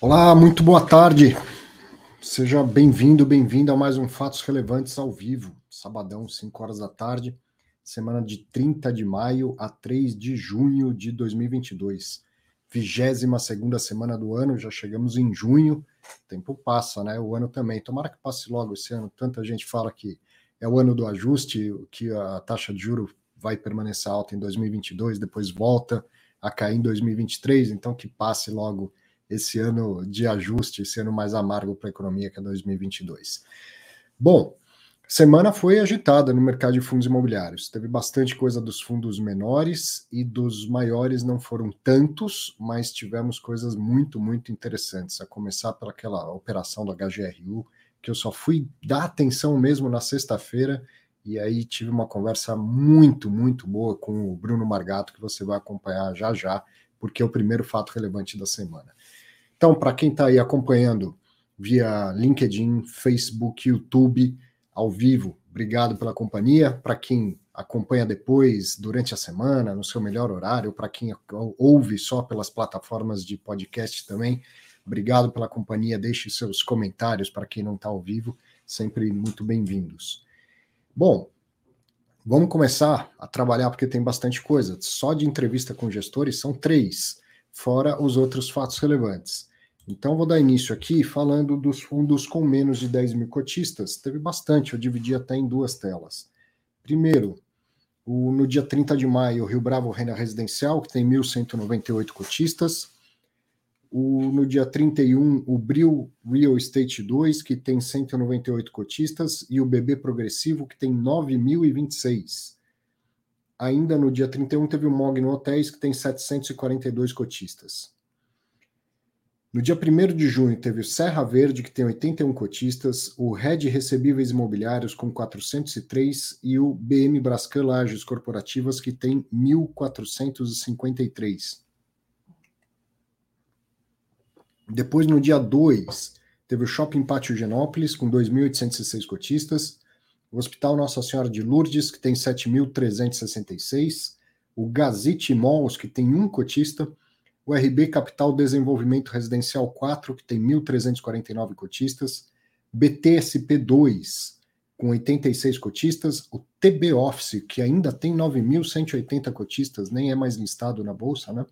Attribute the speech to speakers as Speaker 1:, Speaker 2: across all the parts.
Speaker 1: Olá, muito boa tarde. Seja bem-vindo, bem-vinda a mais um Fatos Relevantes ao vivo, sabadão, 5 horas da tarde, semana de 30 de maio a 3 de junho de 2022. 22 segunda semana do ano, já chegamos em junho, o tempo passa, né? O ano também. Tomara que passe logo esse ano. Tanta gente fala que é o ano do ajuste, que a taxa de juro vai permanecer alta em 2022, depois volta a cair em 2023, então que passe logo esse ano de ajuste, esse ano mais amargo para a economia que é 2022. Bom, semana foi agitada no mercado de fundos imobiliários. Teve bastante coisa dos fundos menores e dos maiores não foram tantos, mas tivemos coisas muito, muito interessantes. A começar pelaquela operação do HGRU, que eu só fui dar atenção mesmo na sexta-feira. E aí tive uma conversa muito, muito boa com o Bruno Margato, que você vai acompanhar já já, porque é o primeiro fato relevante da semana. Então, para quem está aí acompanhando via LinkedIn, Facebook, YouTube, ao vivo, obrigado pela companhia. Para quem acompanha depois, durante a semana, no seu melhor horário, para quem ouve só pelas plataformas de podcast também, obrigado pela companhia. Deixe seus comentários para quem não está ao vivo, sempre muito bem-vindos. Bom, vamos começar a trabalhar porque tem bastante coisa. Só de entrevista com gestores são três, fora os outros fatos relevantes. Então, vou dar início aqui falando dos fundos com menos de 10 mil cotistas. Teve bastante, eu dividi até em duas telas. Primeiro, o, no dia 30 de maio, o Rio Bravo Renda Residencial, que tem 1.198 cotistas. O, no dia 31, o Bril Real Estate 2, que tem 198 cotistas, e o BB Progressivo, que tem 9.026. Ainda no dia 31, teve o Mogno Hotéis, que tem 742 cotistas. No dia 1 de junho, teve o Serra Verde, que tem 81 cotistas, o Red Recebíveis Imobiliários, com 403, e o BM Brascan Lages Corporativas, que tem 1.453. Depois, no dia 2, teve o Shopping Pátio Genópolis, com 2.806 cotistas, o Hospital Nossa Senhora de Lourdes, que tem 7.366, o Gazite Malls, que tem um cotista, o RB Capital Desenvolvimento Residencial 4, que tem 1.349 cotistas, BTSP 2, com 86 cotistas, o TB Office, que ainda tem 9.180 cotistas, nem é mais listado na bolsa, né?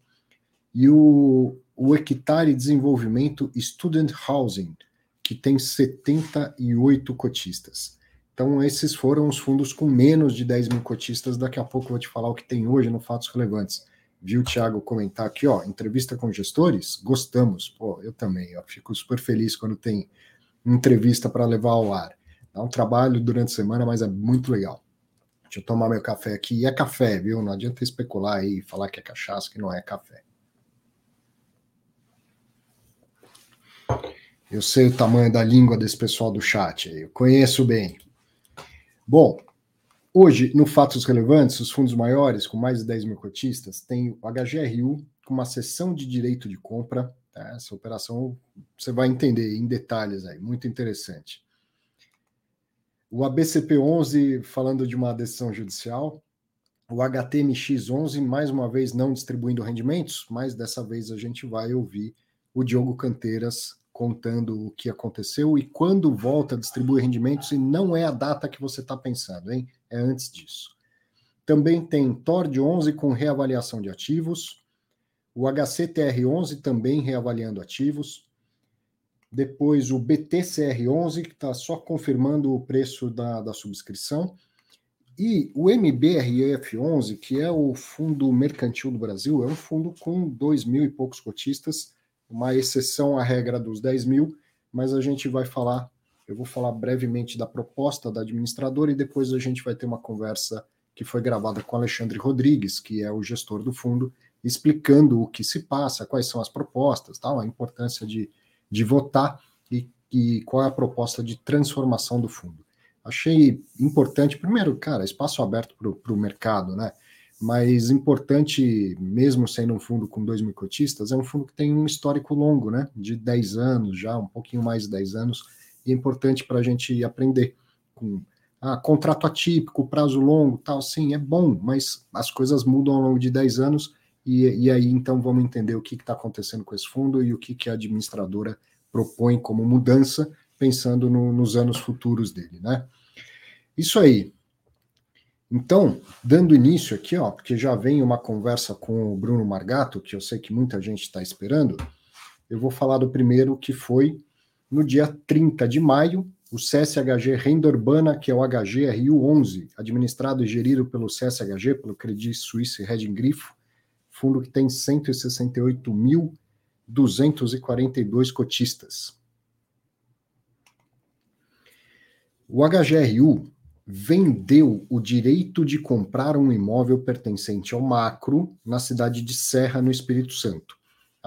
Speaker 1: E o, o Hectare Desenvolvimento Student Housing, que tem 78 cotistas. Então, esses foram os fundos com menos de 10 mil cotistas. Daqui a pouco eu vou te falar o que tem hoje no Fatos Relevantes viu o Thiago comentar aqui, ó, entrevista com gestores, gostamos. Pô, eu também, eu fico super feliz quando tem entrevista para levar ao ar. Dá um trabalho durante a semana, mas é muito legal. Deixa eu tomar meu café aqui. E é café, viu? Não adianta especular aí e falar que é cachaça, que não é café. Eu sei o tamanho da língua desse pessoal do chat, eu conheço bem. Bom, Hoje, no Fatos Relevantes, os fundos maiores, com mais de 10 mil cotistas, tem o HGRU, com uma sessão de direito de compra. Tá? Essa operação você vai entender em detalhes aí, muito interessante. O ABCP11, falando de uma decisão judicial. O HTMX11, mais uma vez, não distribuindo rendimentos, mas dessa vez a gente vai ouvir o Diogo Canteiras contando o que aconteceu e quando volta a distribuir rendimentos, e não é a data que você está pensando, hein? É antes disso. Também tem TORD 11 com reavaliação de ativos, o HCTR11 também reavaliando ativos, depois o BTCR11, que está só confirmando o preço da, da subscrição, e o MBRF11, que é o Fundo Mercantil do Brasil, é um fundo com dois mil e poucos cotistas, uma exceção à regra dos 10 mil, mas a gente vai falar, eu vou falar brevemente da proposta da administradora e depois a gente vai ter uma conversa que foi gravada com Alexandre Rodrigues, que é o gestor do fundo, explicando o que se passa, quais são as propostas, tal, a importância de, de votar e, e qual é a proposta de transformação do fundo. Achei importante, primeiro, cara, espaço aberto para o mercado, né? Mas importante, mesmo sendo um fundo com 2 mil cotistas, é um fundo que tem um histórico longo, né, de 10 anos já, um pouquinho mais de 10 anos, e é importante para a gente aprender com ah, contrato atípico, prazo longo, tal, sim, é bom, mas as coisas mudam ao longo de 10 anos e, e aí então vamos entender o que está acontecendo com esse fundo e o que, que a administradora propõe como mudança, pensando no, nos anos futuros dele, né? Isso aí. Então, dando início aqui, ó, porque já vem uma conversa com o Bruno Margato, que eu sei que muita gente está esperando, eu vou falar do primeiro que foi no dia 30 de maio, o CSHG Renda Urbana, que é o HGRU11, administrado e gerido pelo CSHG, pelo Credit Suisse Hedging Grifo, fundo que tem 168.242 cotistas. O HGRU vendeu o direito de comprar um imóvel pertencente ao Macro na cidade de Serra, no Espírito Santo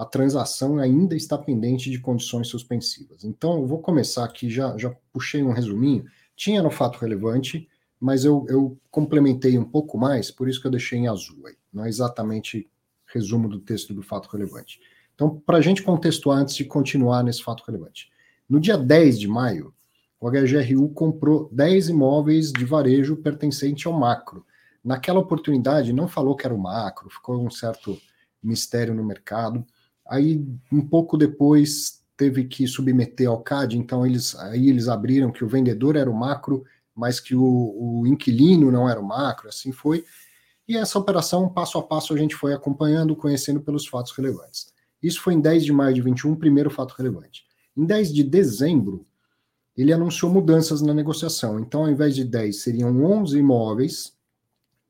Speaker 1: a transação ainda está pendente de condições suspensivas. Então, eu vou começar aqui, já, já puxei um resuminho. Tinha no fato relevante, mas eu, eu complementei um pouco mais, por isso que eu deixei em azul aí. Não é exatamente resumo do texto do fato relevante. Então, para a gente contextuar antes de continuar nesse fato relevante. No dia 10 de maio, o HGRU comprou 10 imóveis de varejo pertencente ao macro. Naquela oportunidade, não falou que era o macro, ficou um certo mistério no mercado. Aí, um pouco depois, teve que submeter ao CAD, então eles, aí eles abriram que o vendedor era o macro, mas que o, o inquilino não era o macro, assim foi. E essa operação, passo a passo, a gente foi acompanhando, conhecendo pelos fatos relevantes. Isso foi em 10 de maio de 21, primeiro fato relevante. Em 10 de dezembro, ele anunciou mudanças na negociação. Então, ao invés de 10, seriam 11 imóveis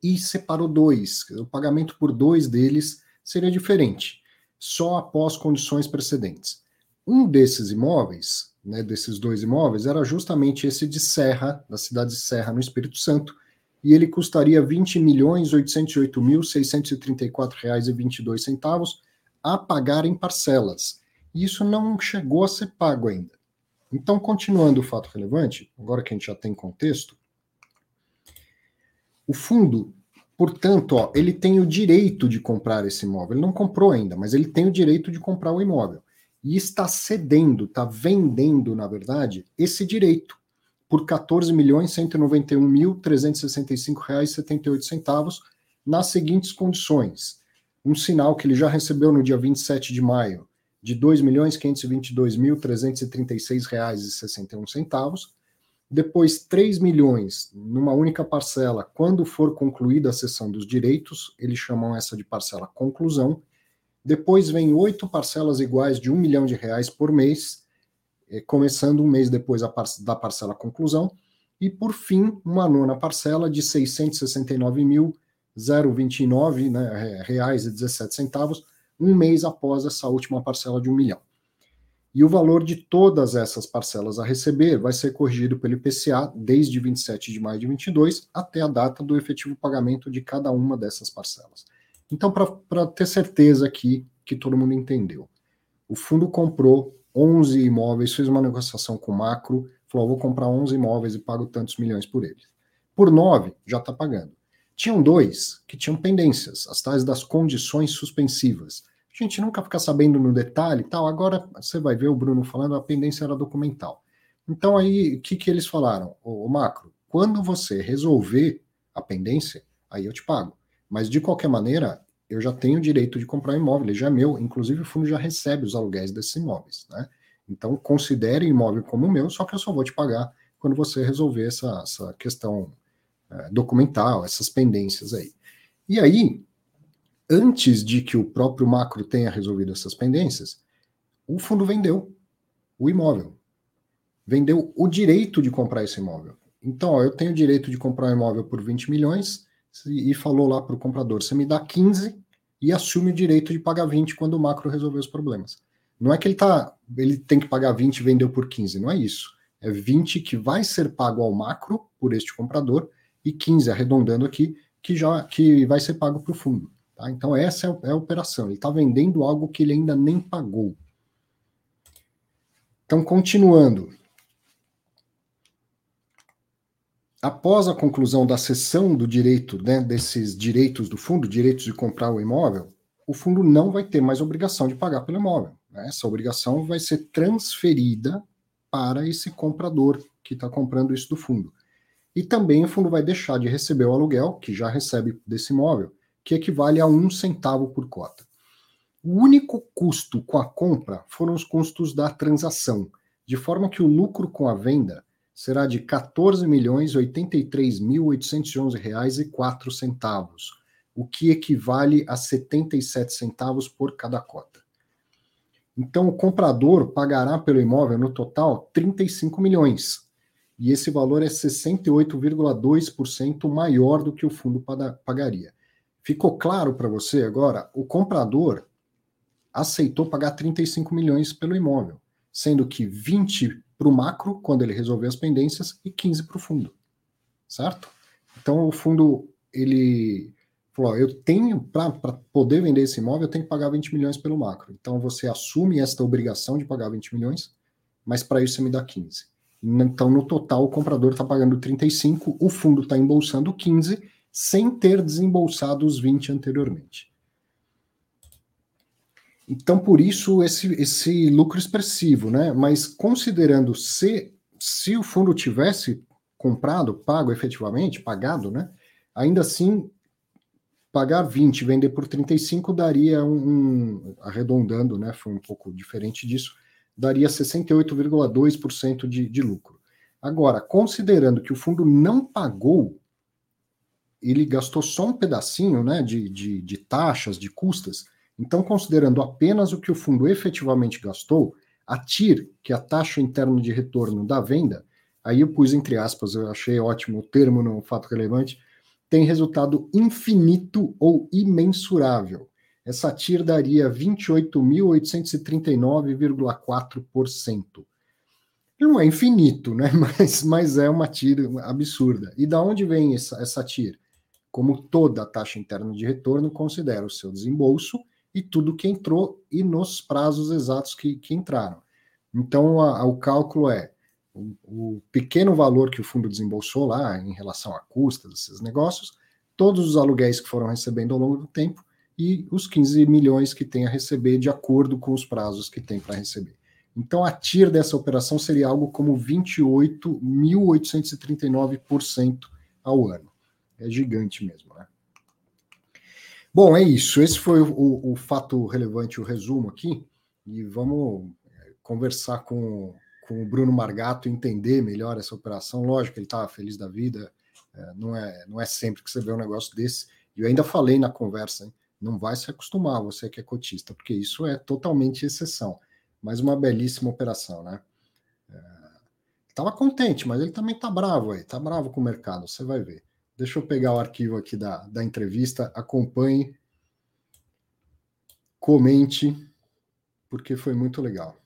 Speaker 1: e separou dois. O pagamento por dois deles seria diferente só após condições precedentes. Um desses imóveis, né, desses dois imóveis, era justamente esse de Serra, da cidade de Serra, no Espírito Santo, e ele custaria R$ 20.808.634,22 a pagar em parcelas. E isso não chegou a ser pago ainda. Então, continuando o fato relevante, agora que a gente já tem contexto, o fundo Portanto, ó, ele tem o direito de comprar esse imóvel. Ele não comprou ainda, mas ele tem o direito de comprar o imóvel. E está cedendo, está vendendo, na verdade, esse direito por R$ 14.191.365,78 nas seguintes condições. Um sinal que ele já recebeu no dia 27 de maio de R$ 2.522.336,61 depois 3 milhões numa única parcela, quando for concluída a cessão dos direitos, eles chamam essa de parcela conclusão. Depois vem oito parcelas iguais de um milhão de reais por mês, eh, começando um mês depois da parcela conclusão. E, por fim, uma nona parcela de 669.029 né, reais e 17 centavos, um mês após essa última parcela de um milhão. E o valor de todas essas parcelas a receber vai ser corrigido pelo IPCA desde 27 de maio de 22 até a data do efetivo pagamento de cada uma dessas parcelas. Então, para ter certeza aqui que todo mundo entendeu, o fundo comprou 11 imóveis, fez uma negociação com o macro, falou: vou comprar 11 imóveis e pago tantos milhões por eles. Por 9, já está pagando. Tinham dois que tinham pendências, as tais das condições suspensivas a gente nunca fica sabendo no detalhe tal. Agora você vai ver o Bruno falando, a pendência era documental. Então aí, o que, que eles falaram? O, macro, quando você resolver a pendência, aí eu te pago. Mas de qualquer maneira, eu já tenho o direito de comprar imóvel, ele já é meu, inclusive o fundo já recebe os aluguéis desses imóveis, né? Então considere imóvel como meu, só que eu só vou te pagar quando você resolver essa, essa questão é, documental, essas pendências aí. E aí, antes de que o próprio macro tenha resolvido essas pendências, o fundo vendeu o imóvel. Vendeu o direito de comprar esse imóvel. Então, ó, eu tenho o direito de comprar um imóvel por 20 milhões e falou lá para o comprador: você me dá 15 e assume o direito de pagar 20 quando o macro resolver os problemas. Não é que ele tá, ele tem que pagar 20 e vendeu por 15, não é isso. É 20 que vai ser pago ao macro por este comprador e 15, arredondando aqui, que já que vai ser pago para o fundo. Tá? Então, essa é, é a operação. Ele está vendendo algo que ele ainda nem pagou. Então, continuando. Após a conclusão da cessão do direito, né, desses direitos do fundo, direitos de comprar o imóvel, o fundo não vai ter mais obrigação de pagar pelo imóvel. Né? Essa obrigação vai ser transferida para esse comprador que está comprando isso do fundo. E também o fundo vai deixar de receber o aluguel, que já recebe desse imóvel, que equivale a um centavo por cota. O único custo com a compra foram os custos da transação, de forma que o lucro com a venda será de R$ 14.083.811,04, o que equivale a 77 centavos por cada cota. Então, o comprador pagará pelo imóvel no total 35 milhões, e esse valor é 68,2% maior do que o fundo pagaria. Ficou claro para você agora? O comprador aceitou pagar 35 milhões pelo imóvel, sendo que 20 para o macro, quando ele resolver as pendências, e 15 para o fundo. Certo? Então, o fundo, ele falou: eu tenho, para poder vender esse imóvel, eu tenho que pagar 20 milhões pelo macro. Então, você assume esta obrigação de pagar 20 milhões, mas para isso você me dá 15. Então, no total, o comprador está pagando 35, o fundo está embolsando 15, sem ter desembolsado os 20 anteriormente. Então, por isso, esse, esse lucro expressivo, né? Mas considerando se, se o fundo tivesse comprado, pago efetivamente, pagado, né? Ainda assim, pagar 20 vender por 35 daria um, um arredondando, né? Foi um pouco diferente disso, daria 68,2% de, de lucro. Agora, considerando que o fundo não pagou, ele gastou só um pedacinho né, de, de, de taxas, de custas, então, considerando apenas o que o fundo efetivamente gastou, a TIR, que é a taxa interna de retorno da venda, aí eu pus entre aspas, eu achei ótimo o termo no fato relevante, tem resultado infinito ou imensurável. Essa TIR daria 28.839,4%. Não é infinito, né? Mas, mas é uma TIR absurda. E da onde vem essa, essa TIR? Como toda taxa interna de retorno, considera o seu desembolso e tudo que entrou e nos prazos exatos que, que entraram. Então, a, a, o cálculo é o, o, pequeno valor que o fundo desembolsou lá em relação a custas, esses negócios, todos os aluguéis que foram recebendo ao longo do tempo e os 15 milhões que tem a receber de acordo com os prazos que tem para receber. Então, a TIR dessa operação seria algo como 28.839% ao ano. É gigante mesmo, né? Bom, é isso. Esse foi o, o, fato relevante, o resumo aqui. E vamos é, conversar com, com o Bruno Margato, entender melhor essa operação. Lógico, ele estava feliz da vida. É, não, é, não é sempre que você vê um negócio desse. E eu ainda falei na conversa, hein? não vai se acostumar, você que é cotista, porque isso é totalmente exceção. Mas uma belíssima operação, né? Estava é, contente, mas ele também está bravo aí, está bravo com o mercado, você vai ver. Deixa eu pegar o arquivo aqui da, da entrevista, acompanhe, comente, porque foi muito legal.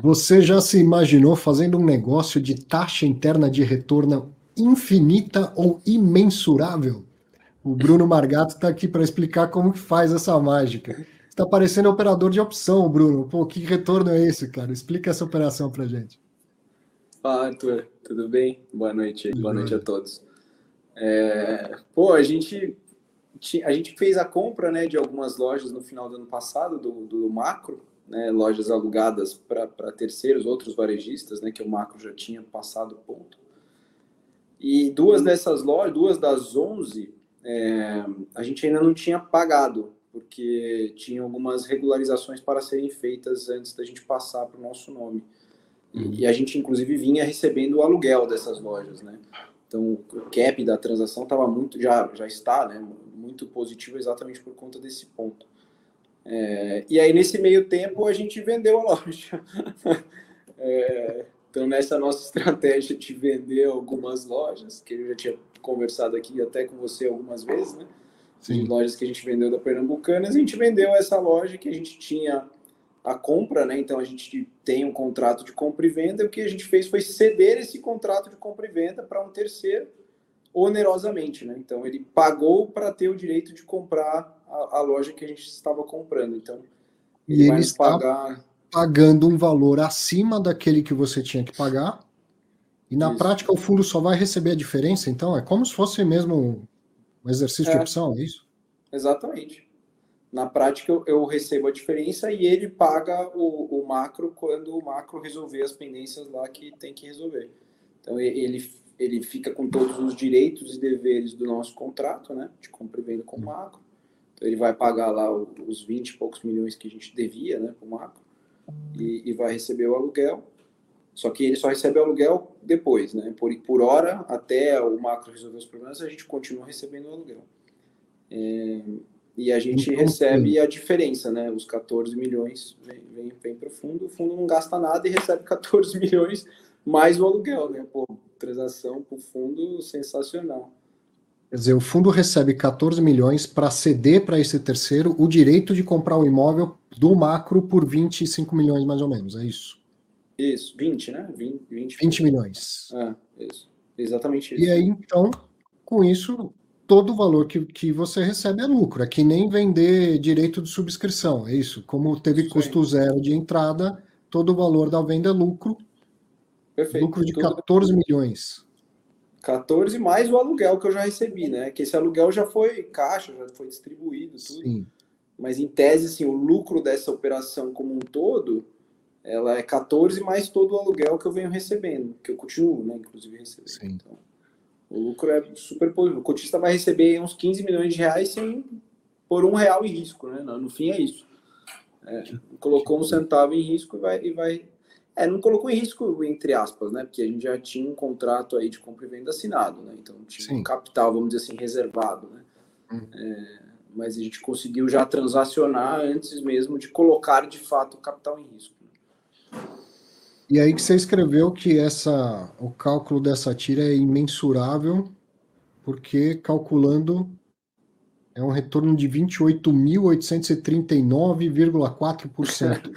Speaker 1: Você já se imaginou fazendo um negócio de taxa interna de retorno infinita ou imensurável? O Bruno Margato está aqui para explicar como que faz essa mágica. Está parecendo operador de opção, Bruno. Pô, que retorno é esse, cara? Explica essa operação para gente.
Speaker 2: Fala, Arthur, tudo bem? Boa noite, boa noite a todos. É, pô, a gente, a gente fez a compra né, de algumas lojas no final do ano passado, do, do Macro, né, lojas alugadas para terceiros, outros varejistas, né, que o Macro já tinha passado ponto. E duas dessas lojas, duas das 11, é, a gente ainda não tinha pagado, porque tinha algumas regularizações para serem feitas antes da gente passar para o nosso nome. Uhum. E a gente, inclusive, vinha recebendo o aluguel dessas lojas, né? Então, o cap da transação estava muito, já, já está, né? Muito positivo exatamente por conta desse ponto. É, e aí, nesse meio tempo, a gente vendeu a loja. é, então, nessa nossa estratégia de vender algumas lojas, que eu já tinha conversado aqui até com você algumas vezes, né? Sim. lojas que a gente vendeu da Pernambucanas, a gente vendeu essa loja que a gente tinha a compra, né? Então a gente tem um contrato de compra e venda, e o que a gente fez foi ceder esse contrato de compra e venda para um terceiro onerosamente, né? Então ele pagou para ter o direito de comprar a, a, loja que a gente estava comprando. Então
Speaker 1: ele, e ele está pagar... pagando um valor acima daquele que você tinha que pagar. E na Isso. prática o fundo só vai receber a diferença, então é como se fosse mesmo um exercício é. de opção, é isso?
Speaker 2: Exatamente. Na prática, eu, eu, recebo a diferença e ele paga o, o, macro quando o macro resolver as pendências lá que tem que resolver. Então, ele, ele fica com todos os direitos e deveres do nosso contrato, né, de compra e venda com o macro. Então, ele vai pagar lá os 20 e poucos milhões que a gente devia, né, para o macro, e, e, vai receber o aluguel. Só que ele só recebe o aluguel depois, né, por, por hora, até o macro resolver os problemas, a gente continua recebendo o aluguel. É, e a gente então, recebe a diferença, né, os 14 milhões vem, vem, vem para o fundo, o fundo não gasta nada e recebe 14 milhões mais o aluguel, né, pô, transação para o fundo sensacional.
Speaker 1: Quer dizer, o fundo recebe 14 milhões para ceder para esse terceiro o direito de comprar o imóvel do macro por 25 milhões, mais ou menos, é isso?
Speaker 2: Isso, 20, né? 20, 20,
Speaker 1: 20 milhões.
Speaker 2: É, isso. Exatamente isso.
Speaker 1: E aí, então, com isso, todo o valor que, que você recebe é lucro. É que nem vender direito de subscrição, é isso. Como teve isso custo zero de entrada, todo o valor da venda é lucro Perfeito. Lucro de 14 milhões.
Speaker 2: 14 mais o aluguel que eu já recebi, né? Que esse aluguel já foi caixa, já foi distribuído, tudo. Sim. Mas em tese, assim, o lucro dessa operação como um todo, ela é 14 mais todo o aluguel que eu venho recebendo, que eu continuo, né? Inclusive recebendo. Sim. Então, o lucro é super positivo. O cotista vai receber uns 15 milhões de reais sem por um real em risco, né? No, fim é isso. É, colocou um centavo em risco e vai, e vai é, não colocou em risco, entre aspas, né? Porque a gente já tinha um contrato aí de compra e venda assinado, né? Então tinha Sim. um capital, vamos dizer assim, reservado, né? Hum. É, mas a gente conseguiu já transacionar antes mesmo de colocar de fato o capital em risco.
Speaker 1: E aí que você escreveu que essa, o cálculo dessa tira é imensurável, porque calculando é um retorno de 28.839,4%.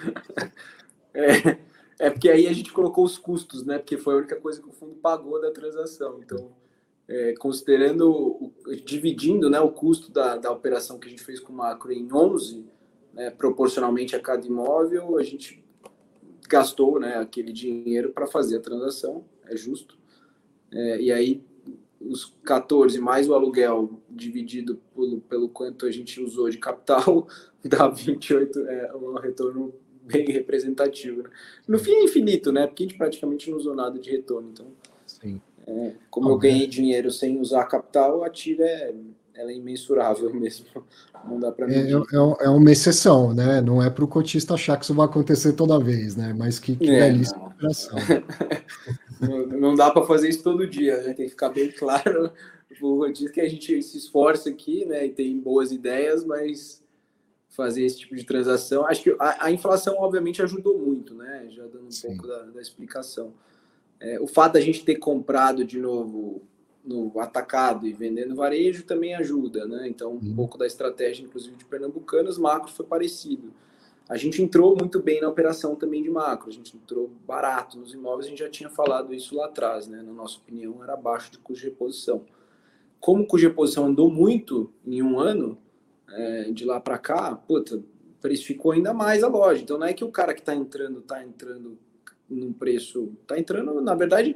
Speaker 2: é, é porque aí a gente colocou os custos, né? Porque foi a única coisa que o fundo pagou da transação. Então, é, considerando, dividindo né, o custo da, da operação que a gente fez com o macro em 11, né, proporcionalmente a cada imóvel, a gente gastou né, aquele dinheiro para fazer a transação, é justo. É, e aí, os 14 mais o aluguel dividido pelo, pelo quanto a gente usou de capital, dá 28, é um retorno bem representativo. Né? No fim é infinito, né? Porque a gente praticamente não usou nada de retorno. Então, Sim. É, como eu ganhei dinheiro sem usar capital, a tira é, ela é imensurável mesmo. Não dá para
Speaker 1: é, é, é, uma exceção, né? Não é para o cotista achar que isso vai acontecer toda vez, né? Mas que, que é, belíssima operação.
Speaker 2: não, não dá para fazer isso todo dia, né? Tem que ficar bem claro. O cotista que a gente se esforça aqui, né? E tem boas ideias, mas fazer esse tipo de transação. Acho que a, a inflação, obviamente, ajudou muito, né? Já dando um Sim. pouco da, da explicação. É, o fato da gente ter comprado de novo no atacado e vendendo varejo também ajuda, né? Então, um uhum. pouco da estratégia, inclusive, de Pernambucanas, macro foi parecido. A gente entrou muito bem na operação também de macro, a gente entrou barato nos imóveis, a gente já tinha falado isso lá atrás, né? Na nossa opinião, era abaixo de custo de reposição. Como o custo de reposição andou muito em um ano, é, de lá para cá, puta, precificou ainda mais a loja. Então não é que o cara que está entrando está entrando num preço, está entrando, na verdade,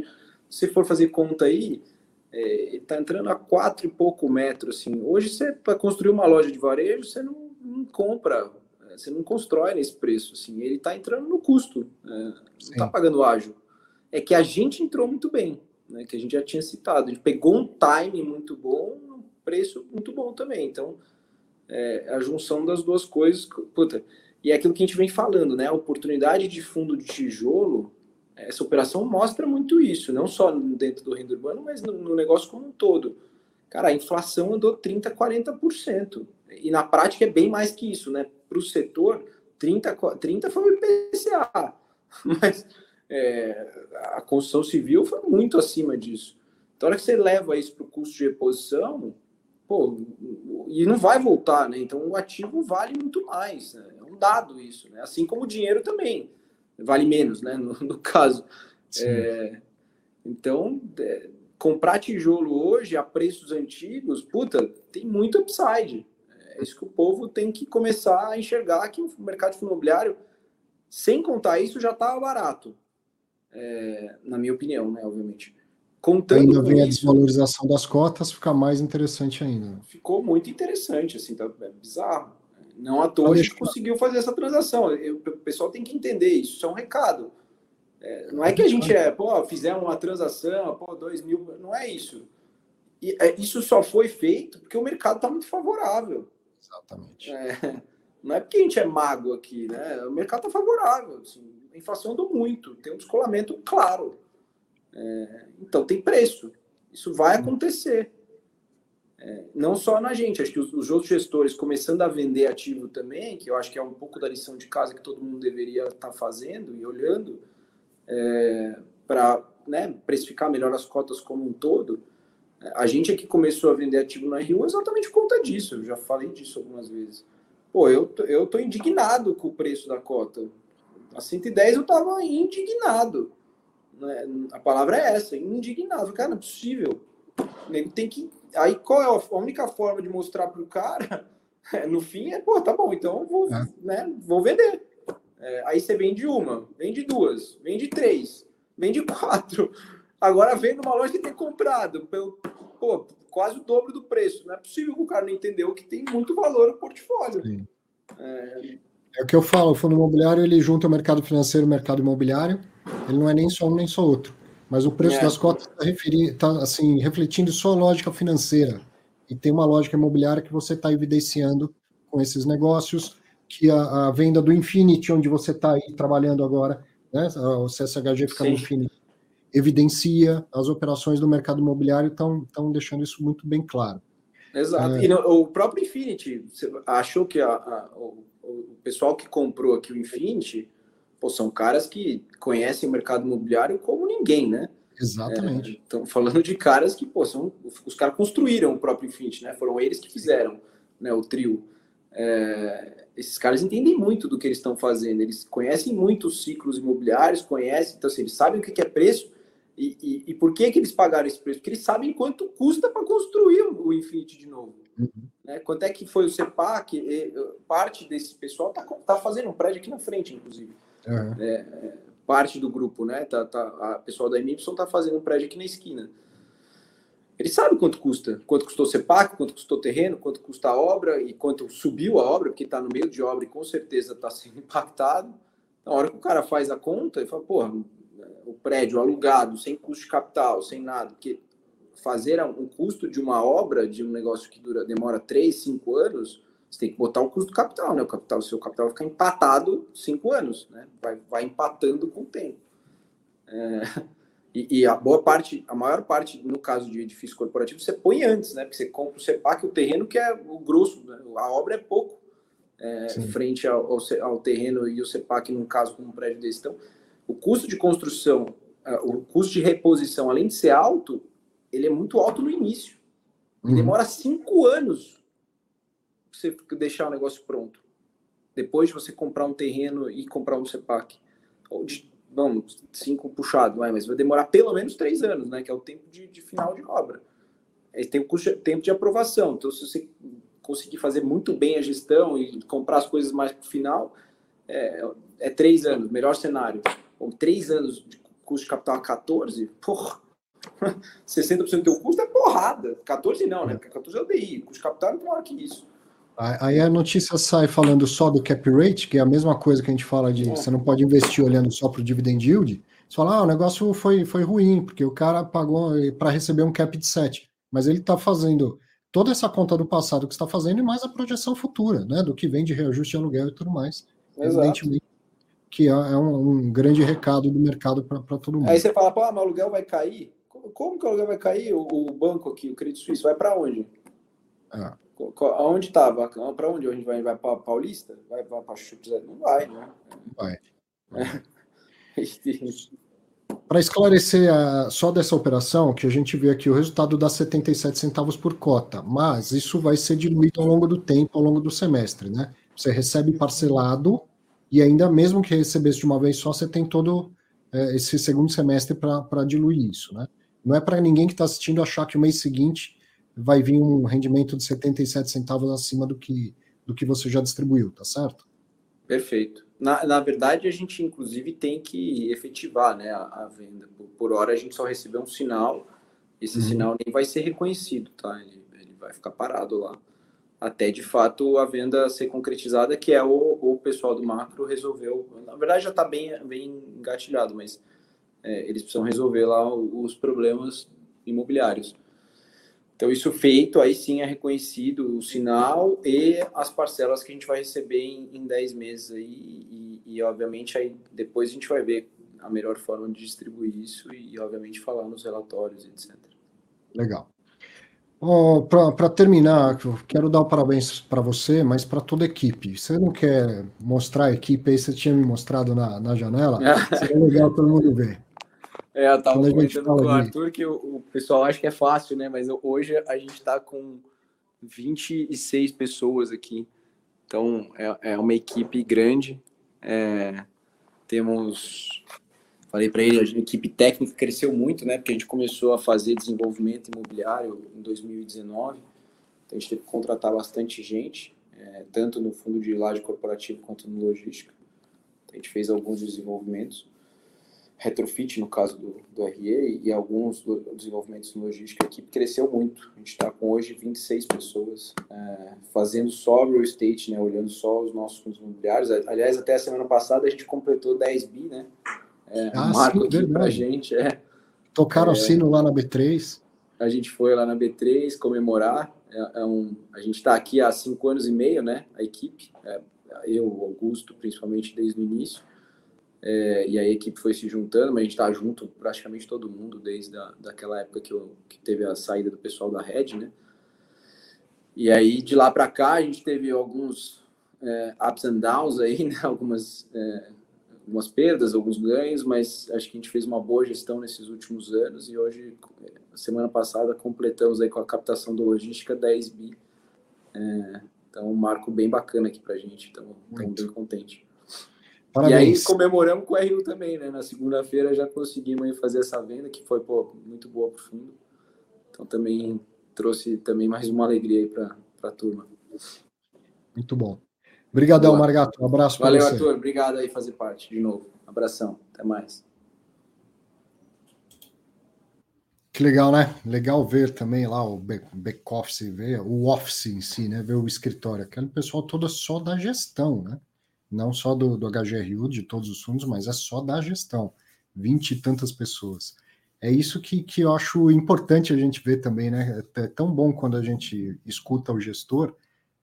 Speaker 2: se for fazer conta aí, é, está entrando a quatro e pouco metros. Assim. Hoje você para construir uma loja de varejo você não, não, compra, é, você não constrói nesse preço. Assim. Ele está entrando no custo, é, não está pagando ágil. É que a gente entrou muito bem, né, que a gente já tinha citado. A gente pegou um time muito bom, um preço muito bom também. Então é, a junção das duas coisas. Puta, e é aquilo que a gente vem falando, né? A oportunidade de fundo de tijolo, essa operação mostra muito isso, não só dentro do renda urbano, mas no, no negócio como um todo. Cara, a inflação andou 30%, 40%. E na prática é bem mais que isso, né? Para o setor, 30%, 30 foi o IPCA. Mas é, a construção civil foi muito acima disso. Então, a hora que você leva isso para o custo de reposição, pô, e não vai voltar, né? Então o ativo vale muito mais, né? é um dado isso, né? Assim como o dinheiro também vale menos, né? No, no caso, é, então é, comprar tijolo hoje a preços antigos, puta, tem muito upside. É isso que o povo tem que começar a enxergar que o mercado imobiliário, sem contar isso, já estava barato, é, na minha opinião, né? Obviamente.
Speaker 1: Contando ainda vem a desvalorização das cotas, fica mais interessante ainda.
Speaker 2: Ficou muito interessante, assim, tá é bizarro. Não à toa a gente conseguiu fazer essa transação. Eu, o pessoal tem que entender isso, isso é um recado. É, não é que a gente é, pô, fizemos uma transação, pô, dois mil, não é isso. E, é, isso só foi feito porque o mercado está muito favorável.
Speaker 1: Exatamente.
Speaker 2: É, não é porque a gente é mago aqui, né? O mercado está favorável. Assim, a inflação andou muito, tem um descolamento claro. É, então tem preço. Isso vai acontecer. É, não só na gente, acho que os, os, outros gestores começando a vender ativo também, que eu acho que é um pouco da lição de casa que todo mundo deveria estar tá fazendo e olhando é, para né, precificar melhor as cotas como um todo. A gente aqui começou a vender ativo na Rio exatamente por conta disso, eu já falei disso algumas vezes. Pô, eu, eu tô indignado com o preço da cota. A 110 eu tava indignado. Né? A palavra é essa, indignado. Cara, não é possível. Tem que. Aí qual é a única forma de mostrar para o cara? No fim é, pô, tá bom, então vou, é. né, vou vender. É, aí você vende uma, vende duas, vende três, vende quatro. Agora vende uma loja que tem comprado pelo pô, quase o dobro do preço. Não é possível que o cara não entendeu que tem muito valor no portfólio.
Speaker 1: É... é... o que eu falo, o fundo imobiliário ele junta o mercado financeiro e o mercado imobiliário. Ele não é nem só um nem só outro. Mas o preço é. das cotas está tá, assim, refletindo só a lógica financeira. E tem uma lógica imobiliária que você está evidenciando com esses negócios, que a, a venda do Infinity, onde você está aí trabalhando agora, né, o CSHG fica Sim. no Infinity, evidencia as operações do mercado imobiliário, estão deixando isso muito bem claro.
Speaker 2: Exato. É... E no, o próprio Infinity, achou que a, a, o, o pessoal que comprou aqui o Infinity pô, são caras que conhecem o mercado imobiliário como ninguém, né?
Speaker 1: Exatamente.
Speaker 2: Estão é, falando de caras que, pô, são, os caras construíram o próprio Infinity, né? Foram eles que fizeram né, o trio. É, esses caras entendem muito do que eles estão fazendo, eles conhecem muito os ciclos imobiliários, conhecem, então assim, eles sabem o que é preço e, e, e por que, que eles pagaram esse preço? Porque eles sabem quanto custa para construir o Infinity de novo. Uhum. Né? Quanto é que foi o CEPAC? Parte desse pessoal está tá fazendo um prédio aqui na frente, inclusive. Uhum. É, parte do grupo, né? Tá, tá, a pessoal da MY está fazendo um prédio aqui na esquina. Ele sabe quanto custa, quanto custou o CEPAC, quanto custou o terreno, quanto custa a obra e quanto subiu a obra, porque está no meio de obra e com certeza está sendo impactado. Na hora que o cara faz a conta, ele fala, porra, o prédio alugado, sem custo de capital, sem nada, porque fazer um custo de uma obra, de um negócio que dura, demora 3, 5 anos, você tem que botar o custo do capital, né? O capital, seu capital vai ficar empatado cinco anos, né? Vai, vai empatando com o tempo. É, e, e, a boa parte, a maior parte, no caso de edifício corporativo, você põe antes, né? Porque você compra o CEPAC, o terreno que é o grosso, né? a obra é pouco é, frente ao, ao, ao, terreno e o CEPAC, num caso como um prédio desse. Então, o custo de construção, é, o custo de reposição, além de ser alto, ele é muito alto no início. Uhum. Demora cinco anos você deixar o negócio pronto. Depois de você comprar um terreno e comprar um CEPAC. Ou de, vamos, cinco puxado, mas vai demorar pelo menos três anos, né? Que é o tempo de, de final de obra. Aí tem o custo, tempo de aprovação. Então, se você conseguir fazer muito bem a gestão e comprar as coisas mais para o final, é, é, três anos, melhor cenário. Ou três anos de custo de capital a 14, porra, 60% do teu custo é porrada. 14 não, né? Porque 14 é o DI, custo de capital é maior que isso.
Speaker 1: Aí a notícia sai falando só do cap rate, que é a mesma coisa que a gente fala de você não pode investir olhando só para o dividend yield. Você fala, ah, o negócio foi, foi ruim, porque o cara pagou para receber um cap de 7. Mas ele está fazendo toda essa conta do passado que está fazendo e mais a projeção futura, né? Do que vem de reajuste de aluguel e tudo mais. Exato. Evidentemente que é, é um, um grande recado do mercado para todo mundo.
Speaker 2: Aí você fala, pô, mas o aluguel vai cair? Como, como que o aluguel vai cair? O, o banco aqui, o Credit Suisse, vai para onde? É. Aonde estava? Para onde a gente vai? Vai para Paulista? Vai para Chupes? Não vai, né? Vai.
Speaker 1: Para esclarecer a, só dessa operação, que a gente vê aqui o resultado dá 77 centavos por cota, mas isso vai ser diluído ao longo do tempo, ao longo do semestre, né? Você recebe parcelado e ainda mesmo que recebesse de uma vez só, você tem todo é, esse segundo semestre para diluir isso, né? Não é para ninguém que está assistindo achar que o mês seguinte vai vir um rendimento de 77 centavos acima do que, do que você já distribuiu, tá certo?
Speaker 2: Perfeito. Na, na verdade, a gente inclusive tem que efetivar né, a, a venda. Por, por, hora, a gente só recebeu um sinal, esse uhum. sinal nem vai ser reconhecido, tá? Ele, ele vai ficar parado lá. até de fato a venda ser concretizada, que é o, o pessoal do macro resolveu. Na verdade já está bem, bem engatilhado, mas é, eles precisam resolver lá os problemas imobiliários. Então, isso feito, aí sim é reconhecido o sinal e as parcelas que a gente vai receber em, em 10 meses aí, e, e, obviamente, aí depois a gente vai ver a melhor forma de distribuir isso e, obviamente, falar nos relatórios, etc.
Speaker 1: Legal. Oh, para terminar, quero dar o parabéns para você, mas para toda a equipe. Você não quer mostrar a equipe aí? Você tinha me mostrado na, na janela? Seria legal todo mundo ver.
Speaker 2: É, eu tava comentando com o Arthur que o, o, pessoal acha que é fácil, né? Mas hoje a gente está com 26 pessoas aqui. Então é, é uma equipe grande. É, temos. Falei para ele, a equipe técnica cresceu muito, né? Porque a gente começou a fazer desenvolvimento imobiliário em 2019. Então a gente teve que contratar bastante gente, é, tanto no fundo de laje corporativo quanto no logística. Então, a gente fez alguns desenvolvimentos retrofit, no caso do, do RE, e alguns do, desenvolvimentos de logística, a equipe cresceu muito. A gente está com hoje 26 pessoas é, fazendo só real estate, né, olhando só os nossos fundos imobiliários. Aliás, até a semana passada a gente completou 10 bi, né? É, ah, um marco sim, aqui para gente. É,
Speaker 1: Tocaram é, o sino lá na B3.
Speaker 2: A gente foi lá na B3 comemorar. É, é um, a gente está aqui há cinco anos e meio, né? A equipe, é, eu, Augusto, principalmente desde o início. É, e aí a equipe foi se juntando, mas a gente está junto praticamente todo mundo desde a, daquela época que, eu, que teve a saída do pessoal da Red, né? E aí de lá para cá a gente teve alguns é, ups and downs aí, né? algumas, é, algumas perdas, alguns ganhos, mas acho que a gente fez uma boa gestão nesses últimos anos e hoje, semana passada, completamos aí com a captação do logística 10 bi. É, então um marco bem bacana aqui para a gente, então estamos bem contentes. Parabéns. E aí comemoramos com o RU também, né? Na segunda-feira já conseguimos fazer essa venda, que foi pô, muito boa para o fundo. Então também trouxe também mais uma alegria aí para a turma.
Speaker 1: Muito bom. Obrigadão, Boa. Margato. Um abraço
Speaker 2: para você. Valeu, Arthur. Obrigado aí fazer parte de novo. Abração. Até mais.
Speaker 1: Que legal, né? Legal ver também lá o back-office, ver o office em si, né? Ver o escritório. Aquele pessoal todo só da gestão, né? Não só do, do HGRU, de todos os fundos, mas é só da gestão, vinte e tantas pessoas. É isso que, que eu acho importante a gente ver também, né? É, tão bom quando a gente escuta o gestor,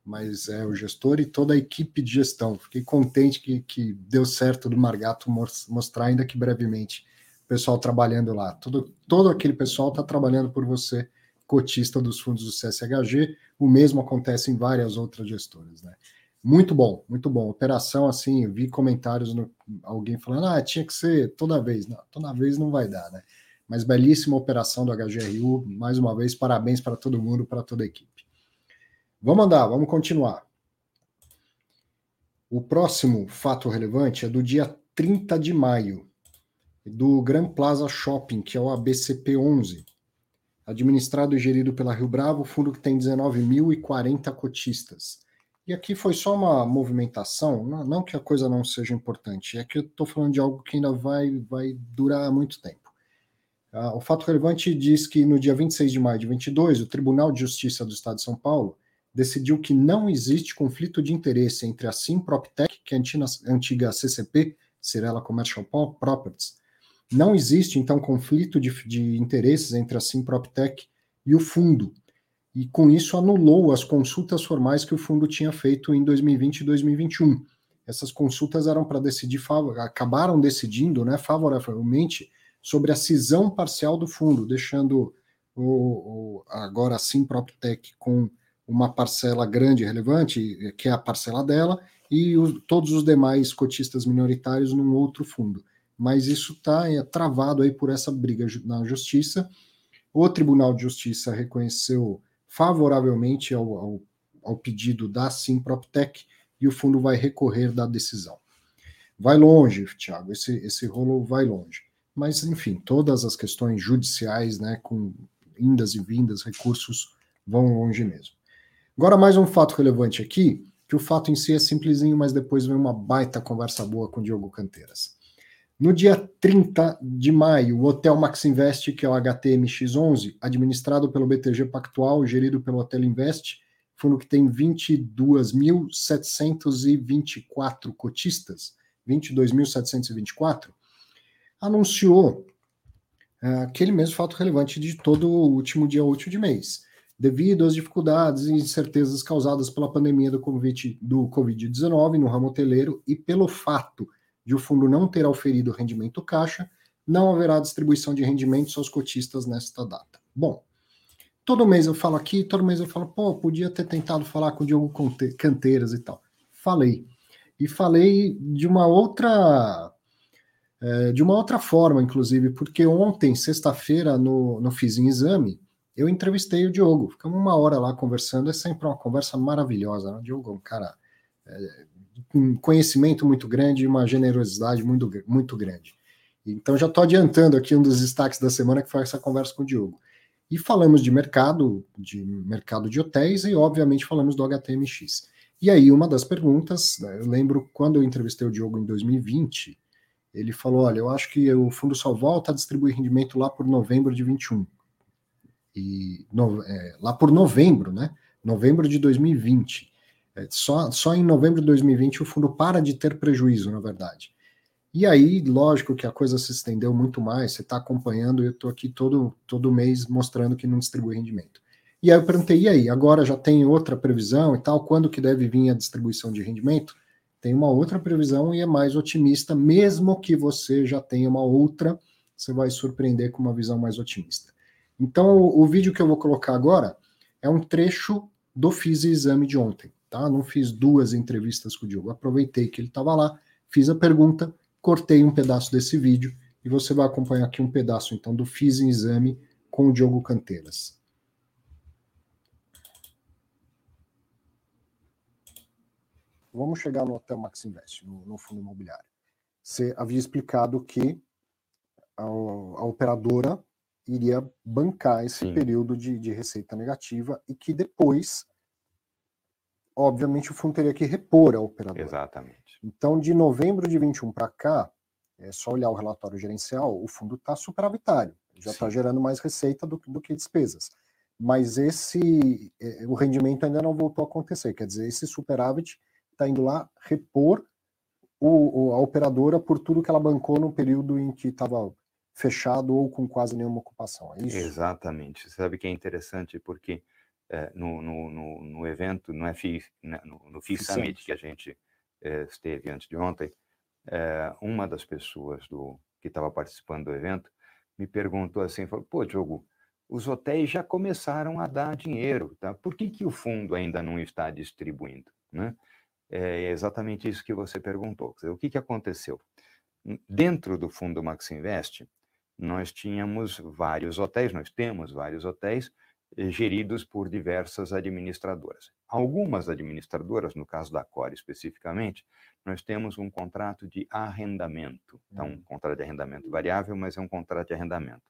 Speaker 1: mas é o gestor e toda a equipe de gestão. Fiquei contente que, que deu certo do Margato mostrar, ainda que brevemente, o pessoal trabalhando lá. Todo, todo aquele pessoal está trabalhando por você, cotista dos fundos do CSHG. O mesmo acontece em várias outras gestoras, né? Muito bom, muito bom. Operação, assim, vi comentários, no, alguém falando, ah, tinha que ser toda vez. Não, toda vez não vai dar, né? Mas belíssima operação do HGRU. Mais uma vez, parabéns para todo mundo, para toda a equipe. Vamos andar, vamos continuar. O próximo fato relevante é do dia 30 de maio, do Grand Plaza Shopping, que é o ABCP11, administrado e gerido pela Rio Bravo, fundo que tem 19.040 cotistas. E aqui foi só uma movimentação, não, que a coisa não seja importante, é que eu estou falando de algo que ainda vai, vai durar muito tempo. Uh, o fato relevante diz que no dia 26 de maio de 22, o Tribunal de Justiça do Estado de São Paulo decidiu que não existe conflito de interesse entre a Simproptec, que é a antiga CCP, Cirela Commercial Properties. Não existe, então, conflito de, de interesses entre a Simproptec e o fundo, e com isso anulou as consultas formais que o fundo tinha feito em 2020 e 2021. Essas consultas eram para decidir, acabaram decidindo né, favoravelmente sobre a cisão parcial do fundo, deixando o, o, agora a Simproptec com uma parcela grande e relevante, que é a parcela dela, e o, todos os demais cotistas minoritários num outro fundo. Mas isso está é, travado aí por essa briga na justiça. O Tribunal de Justiça reconheceu favoravelmente ao, ao, ao pedido da Simproptec e o fundo vai recorrer da decisão. Vai longe, Tiago, esse, esse rolo vai longe. Mas, enfim, todas as questões judiciais, né, com indas e vindas, recursos, vão longe mesmo. Agora, mais um fato relevante aqui, que o fato em si é simplesinho, mas depois vem uma baita conversa boa com o Diogo Canteiras. No dia 30 de maio, o Hotel Max Invest, que é o HTMX11, administrado pelo BTG Pactual, gerido pelo Hotel Invest, fundo que tem 22.724 cotistas, 22.724, anunciou é, aquele mesmo fato relevante de todo o último dia útil de mês. Devido às dificuldades e incertezas causadas pela pandemia do Covid-19 no ramo hoteleiro e pelo fato o fundo não ter auferido rendimento caixa, não haverá distribuição de rendimentos aos cotistas nesta data. Bom, todo mês eu falo aqui, todo mês eu falo, pô, podia ter tentado falar com o Diogo Canteiras e tal. Falei. E falei de uma outra é, de uma outra forma, inclusive, porque ontem, sexta-feira, no, no Fiz em Exame, eu entrevistei o Diogo. Ficamos uma hora lá conversando, é sempre uma conversa maravilhosa. Né? O Diogo é um cara é, com conhecimento muito grande e uma generosidade muito, muito grande. Então já estou adiantando aqui um dos destaques da semana, que foi essa conversa com o Diogo. E falamos de mercado, de mercado de hotéis, e obviamente falamos do HTMX. E aí, uma das perguntas, né, eu lembro quando eu entrevistei o Diogo em 2020, ele falou: olha, eu acho que o fundo só volta a distribuir rendimento lá por novembro de 21. E no, é, lá por novembro, né? Novembro de 2020. É, só, só em novembro de 2020 o fundo para de ter prejuízo, na verdade. E aí, lógico que a coisa se estendeu muito mais, você está acompanhando, eu estou aqui todo, todo mês mostrando que não distribui rendimento. E aí eu perguntei, e aí, agora já tem outra previsão e tal, quando que deve vir a distribuição de rendimento? tem uma outra previsão e é mais otimista, mesmo que você já tenha uma outra, você vai surpreender com uma visão mais otimista. Então, o, o vídeo que eu vou colocar agora é um trecho do Fiz Exame de ontem, tá? Não fiz duas entrevistas com o Diogo, aproveitei que ele estava lá, fiz a pergunta, cortei um pedaço desse vídeo e você vai acompanhar aqui um pedaço, então, do Fiz Exame com o Diogo Canteiras. Vamos chegar no Hotel Max Invest, no, no fundo imobiliário. Você havia explicado que a, a operadora iria bancar esse Sim. período de, de receita negativa e que depois, obviamente, o fundo teria que repor a operadora.
Speaker 3: Exatamente.
Speaker 1: Então, de novembro de 21 para cá, é só olhar o relatório gerencial, o fundo está superavitário, já está gerando mais receita do, do, que despesas. Mas esse, é, o rendimento ainda não voltou a acontecer, quer dizer, esse superávit está indo lá repor o, a operadora por tudo que ela bancou no período em que estava fechado ou com quase nenhuma ocupação. É isso?
Speaker 3: Exatamente. Você sabe que é interessante porque é, no, no, no, no, evento, no FI, né, no, no FI Summit que a gente é, esteve antes de ontem, é, uma das pessoas do, que estava participando do evento me perguntou assim, falou, pô, Diogo, os hotéis já começaram a dar dinheiro, tá? Por que, que o fundo ainda não está distribuindo, né? É exatamente isso que você perguntou. O que, que aconteceu? Dentro do fundo Max Invest, nós tínhamos vários hotéis, nós temos vários hotéis eh, geridos por diversas administradoras. Algumas administradoras, no caso da Core especificamente, nós temos um contrato de arrendamento. Então, um hum. contrato de arrendamento variável, mas é um contrato de arrendamento.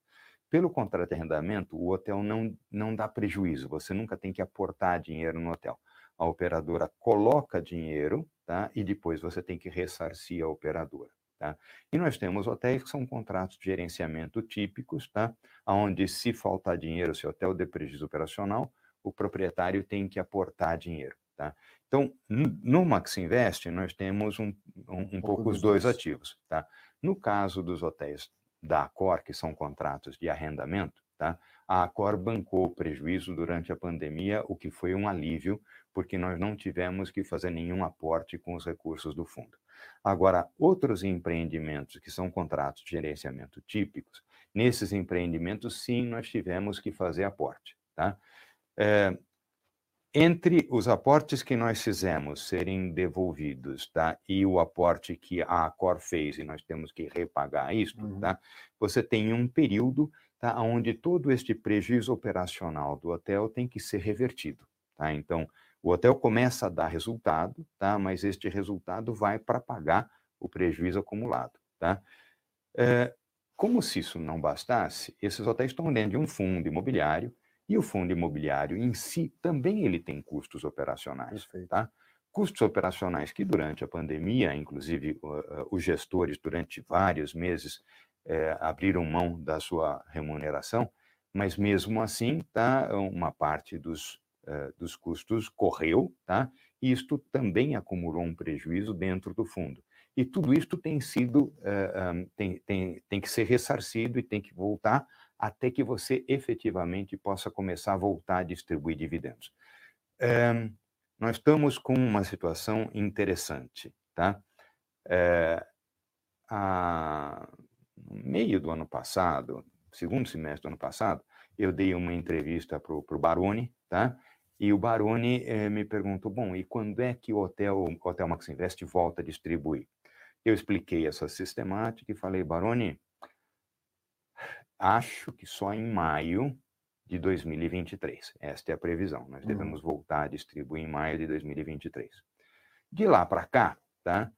Speaker 3: Pelo contrato de arrendamento, o hotel não, não dá prejuízo, você nunca tem que aportar dinheiro no hotel a operadora coloca dinheiro, tá? E depois você tem que ressarcir a operadora, tá? E nós temos hotéis que são contratos de gerenciamento típicos, tá? Onde se faltar dinheiro, se o hotel der prejuízo operacional, o proprietário tem que aportar dinheiro, tá? Então, no Max Invest, nós temos um, um, um pouco os dois ativos, tá? No caso dos hotéis da Accor, que são contratos de arrendamento, tá? A Accor bancou o prejuízo durante a pandemia, o que foi um alívio, porque nós não tivemos que fazer nenhum aporte com os recursos do fundo. Agora, outros empreendimentos que são contratos de gerenciamento típicos, nesses empreendimentos, sim, nós tivemos que fazer aporte. Tá? É, entre os aportes que nós fizemos serem devolvidos tá, e o aporte que a Acor fez e nós temos que repagar isso, uhum. tá, você tem um período tá, onde todo este prejuízo operacional do hotel tem que ser revertido. Tá? Então, o hotel começa a dar resultado, tá? mas este resultado vai para pagar o prejuízo acumulado. Tá? É, como se isso não bastasse, esses hotéis estão dentro de um fundo imobiliário, e o fundo imobiliário em si também ele tem custos operacionais. Tá? Custos operacionais que durante a pandemia, inclusive uh, os gestores durante vários meses uh, abriram mão da sua remuneração, mas mesmo assim, tá, uma parte dos dos custos correu, tá? Isto também acumulou um prejuízo dentro do fundo. E tudo isto tem sido, uh, um, tem, tem, tem que ser ressarcido e tem que voltar até que você efetivamente possa começar a voltar a distribuir dividendos. Um, nós estamos com uma situação interessante, tá? É, a, no meio do ano passado, segundo semestre do ano passado, eu dei uma entrevista para o Baroni, tá? E o Baroni eh, me perguntou, bom, e quando é que o hotel, o Hotel Max Invest volta a distribuir? Eu expliquei essa sistemática e falei, Baroni, acho que só em maio de 2023. Esta é a previsão. Nós devemos uhum. voltar a distribuir em maio de 2023. De lá para cá, tá?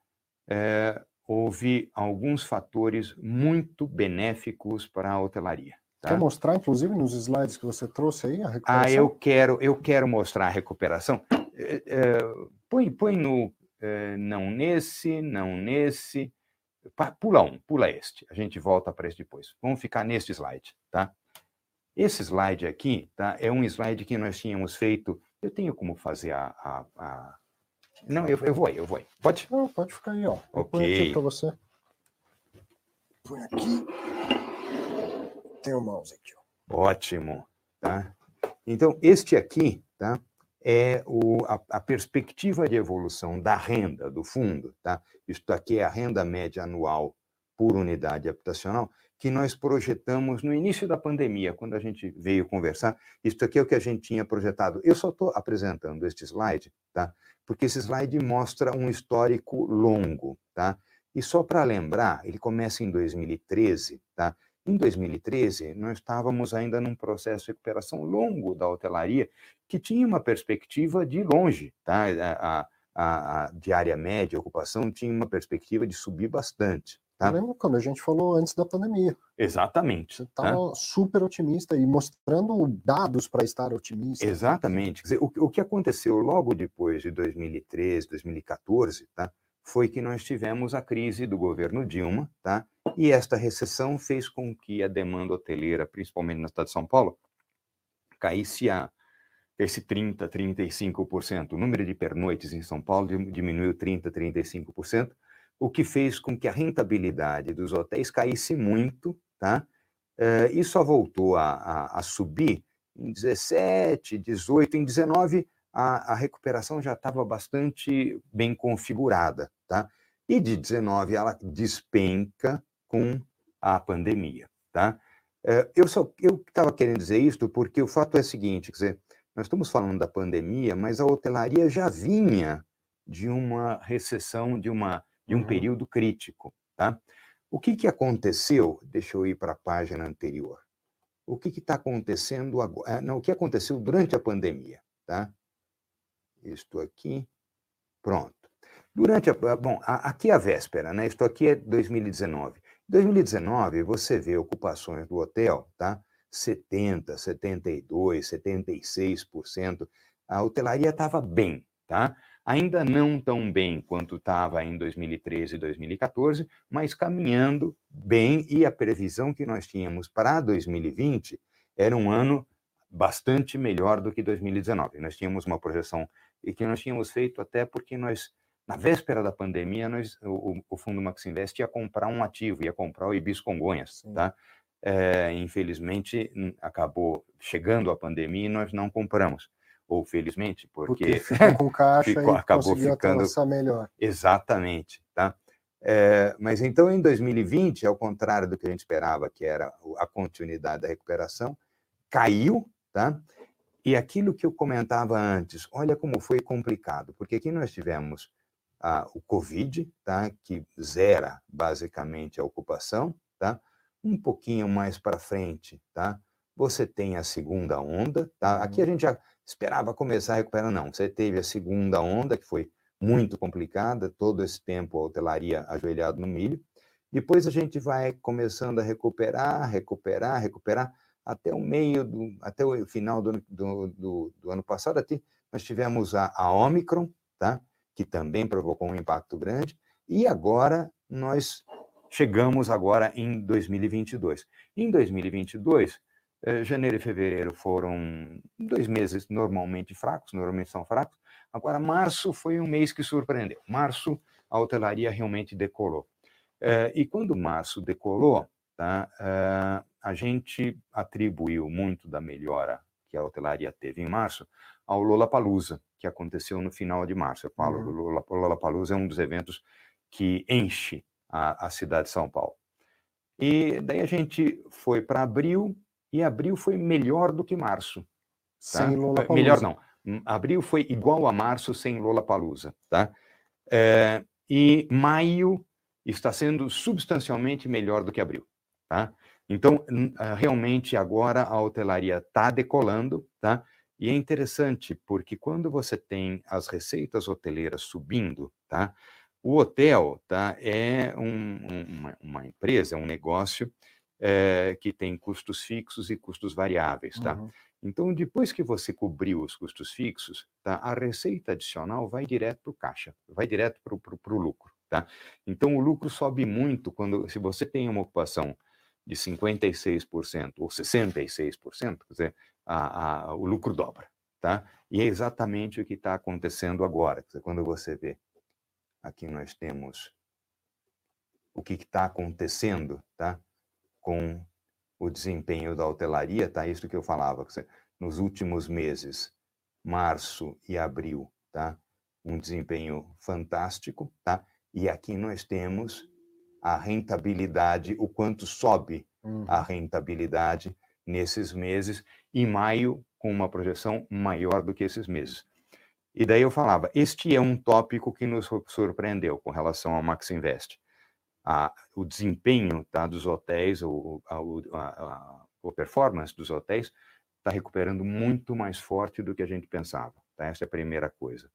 Speaker 3: É, houve alguns fatores muito benéficos para a hotelaria.
Speaker 1: Tá? Quer mostrar, inclusive, nos slides que você trouxe aí a
Speaker 3: recuperação? Ah, eu quero, eu quero mostrar a recuperação. É, é, põe, põe no é, não nesse, não nesse. Pula um, pula este. A gente volta para esse depois. Vamos ficar neste slide, tá? Esse slide aqui, tá? É um slide que nós tínhamos feito. Eu tenho como fazer a, a, a não, eu, eu vou aí, eu vou aí. Pode?
Speaker 1: Não, pode ficar aí, ó.
Speaker 3: Eu ok.
Speaker 1: aqui para você. Põe aqui. Tem o mouse aqui.
Speaker 3: Ótimo, tá? Então, este aqui, tá? É o, a, a, perspectiva de evolução da renda do fundo, tá? Isto aqui é a renda média anual por unidade habitacional, que nós projetamos no início da pandemia, quando a gente veio conversar. Isto aqui é o que a gente tinha projetado. Eu só estou apresentando este slide, tá? porque esse slide mostra um histórico longo, tá? E só para lembrar, ele começa em 2013, tá? Em 2013, nós estávamos ainda num processo de recuperação longo da hotelaria, que tinha uma perspectiva de longe, tá? A, a, a diária média, a ocupação, tinha uma perspectiva de subir bastante. Tá?
Speaker 1: Eu lembro quando a gente falou antes da pandemia.
Speaker 3: Exatamente.
Speaker 1: Você estava né? super otimista e mostrando dados para estar otimista.
Speaker 3: Exatamente. Quer dizer, o, o que aconteceu logo depois de 2013, 2014, tá? Foi que nós tivemos a crise do governo Dilma, tá? e esta recessão fez com que a demanda hoteleira, principalmente na cidade de São Paulo, caísse a esse 30%, 35%. O número de pernoites em São Paulo diminuiu 30%, 35%, o que fez com que a rentabilidade dos hotéis caísse muito, tá? Uh, e só voltou a, a, a, subir em 17, 18, em 19 a, a recuperação já estava bastante bem configurada, tá? E de 19 ela despenca com a pandemia, tá? Uh, eu só eu estava querendo dizer isso porque o fato é o seguinte, quer dizer, nós estamos falando da pandemia, mas a hotelaria já vinha de uma recessão, de uma de um uhum. período crítico. Tá? O que, que aconteceu? Deixa eu ir para a página anterior. O que está acontecendo agora? Eh, não, o que aconteceu durante a pandemia? Tá? Isto aqui. Pronto. Durante a. Bom, aqui é a véspera, né? Isto aqui é 2019. 2019, você vê ocupações do hotel, tá? 70, 72, 76%. A hotelaria estava bem, tá? ainda não tão bem quanto estava em 2013 e 2014, mas caminhando bem, e a previsão que nós tínhamos para 2020 era um ano bastante melhor do que 2019. Nós tínhamos uma projeção e que nós tínhamos feito até porque nós, na véspera da pandemia, nós, o, o Fundo Max Invest ia comprar um ativo, ia comprar o Ibis Congonhas, tá? É, infelizmente, acabou chegando a pandemia e nós não compramos ou felizmente, porque,
Speaker 1: porque ficou com caixa ficou, e acabou ficando melhor.
Speaker 3: Exatamente, tá? É, mas então em 2020, ao contrário do que a gente esperava, que era a continuidade da recuperação, caiu, tá? E aquilo que eu comentava antes, olha como foi complicado, porque aqui nós tivemos ah, o Covid, tá? Que zera basicamente a ocupação, tá? Um pouquinho mais para frente, tá? Você tem a segunda onda, tá? Aqui a uhum. gente já esperava começar a recuperar, não. Você teve a segunda onda, que foi muito complicada, todo esse tempo a hotelaria ajoelhado no milho. Depois a gente vai começando a recuperar, recuperar, recuperar, até o meio, do, até o final do, do, do, do ano passado, até, nós tivemos a, a Omicron, tá? que também provocou um impacto grande, e agora nós chegamos agora em 2022. Em 2022, Eh, janeiro e fevereiro foram dois meses normalmente fracos, normalmente são fracos. Agora, março foi um mês que surpreendeu. Março, a hotelaria realmente decolou. Eh, e quando março decolou, tá, eh, a gente atribuiu muito da melhora que a hotelaria teve em março ao Lollapalooza, que aconteceu no final de março. Eu falo, uhum. o Lollapalooza é um dos eventos que enche a, a cidade de São Paulo. E daí a gente foi para abril, e abril foi melhor do que março. Tá? Sem Lollapalooza. Melhor não. Hum, abril foi igual a março sem Lollapalooza. Tá? É, e maio está sendo substancialmente melhor do que abril. Tá? Então, ah, realmente, agora a hotelaria está decolando, tá? E é interessante, porque quando você tem as receitas hoteleiras subindo, tá? O hotel tá, é um, uma, uma, empresa, é um negócio é, que tem custos fixos e custos variáveis, tá? Uhum. Então, depois que você cobriu os custos fixos, tá, a receita adicional vai direto para o caixa, vai direto para o lucro, tá? Então, o lucro sobe muito quando, se você tem uma ocupação de 56% ou 66%, quer dizer, a, a, o lucro dobra, tá? E é exatamente o que está acontecendo agora, dizer, quando você vê, aqui nós temos o que está acontecendo, tá? Com o desempenho da hotelaria, tá? Isso que eu falava, dizer, nos últimos meses, março e abril, tá? Um desempenho fantástico, tá? E aqui nós temos a rentabilidade, o quanto sobe uhum. a rentabilidade nesses meses, e maio com uma projeção maior do que esses meses. E daí eu falava, este é um tópico que nos surpreendeu com relação ao Max Invest. A, o desempenho tá, dos hotéis, o, a, a, a, performance dos hotéis está recuperando muito mais forte do que a gente pensava. Tá? Essa é a primeira coisa.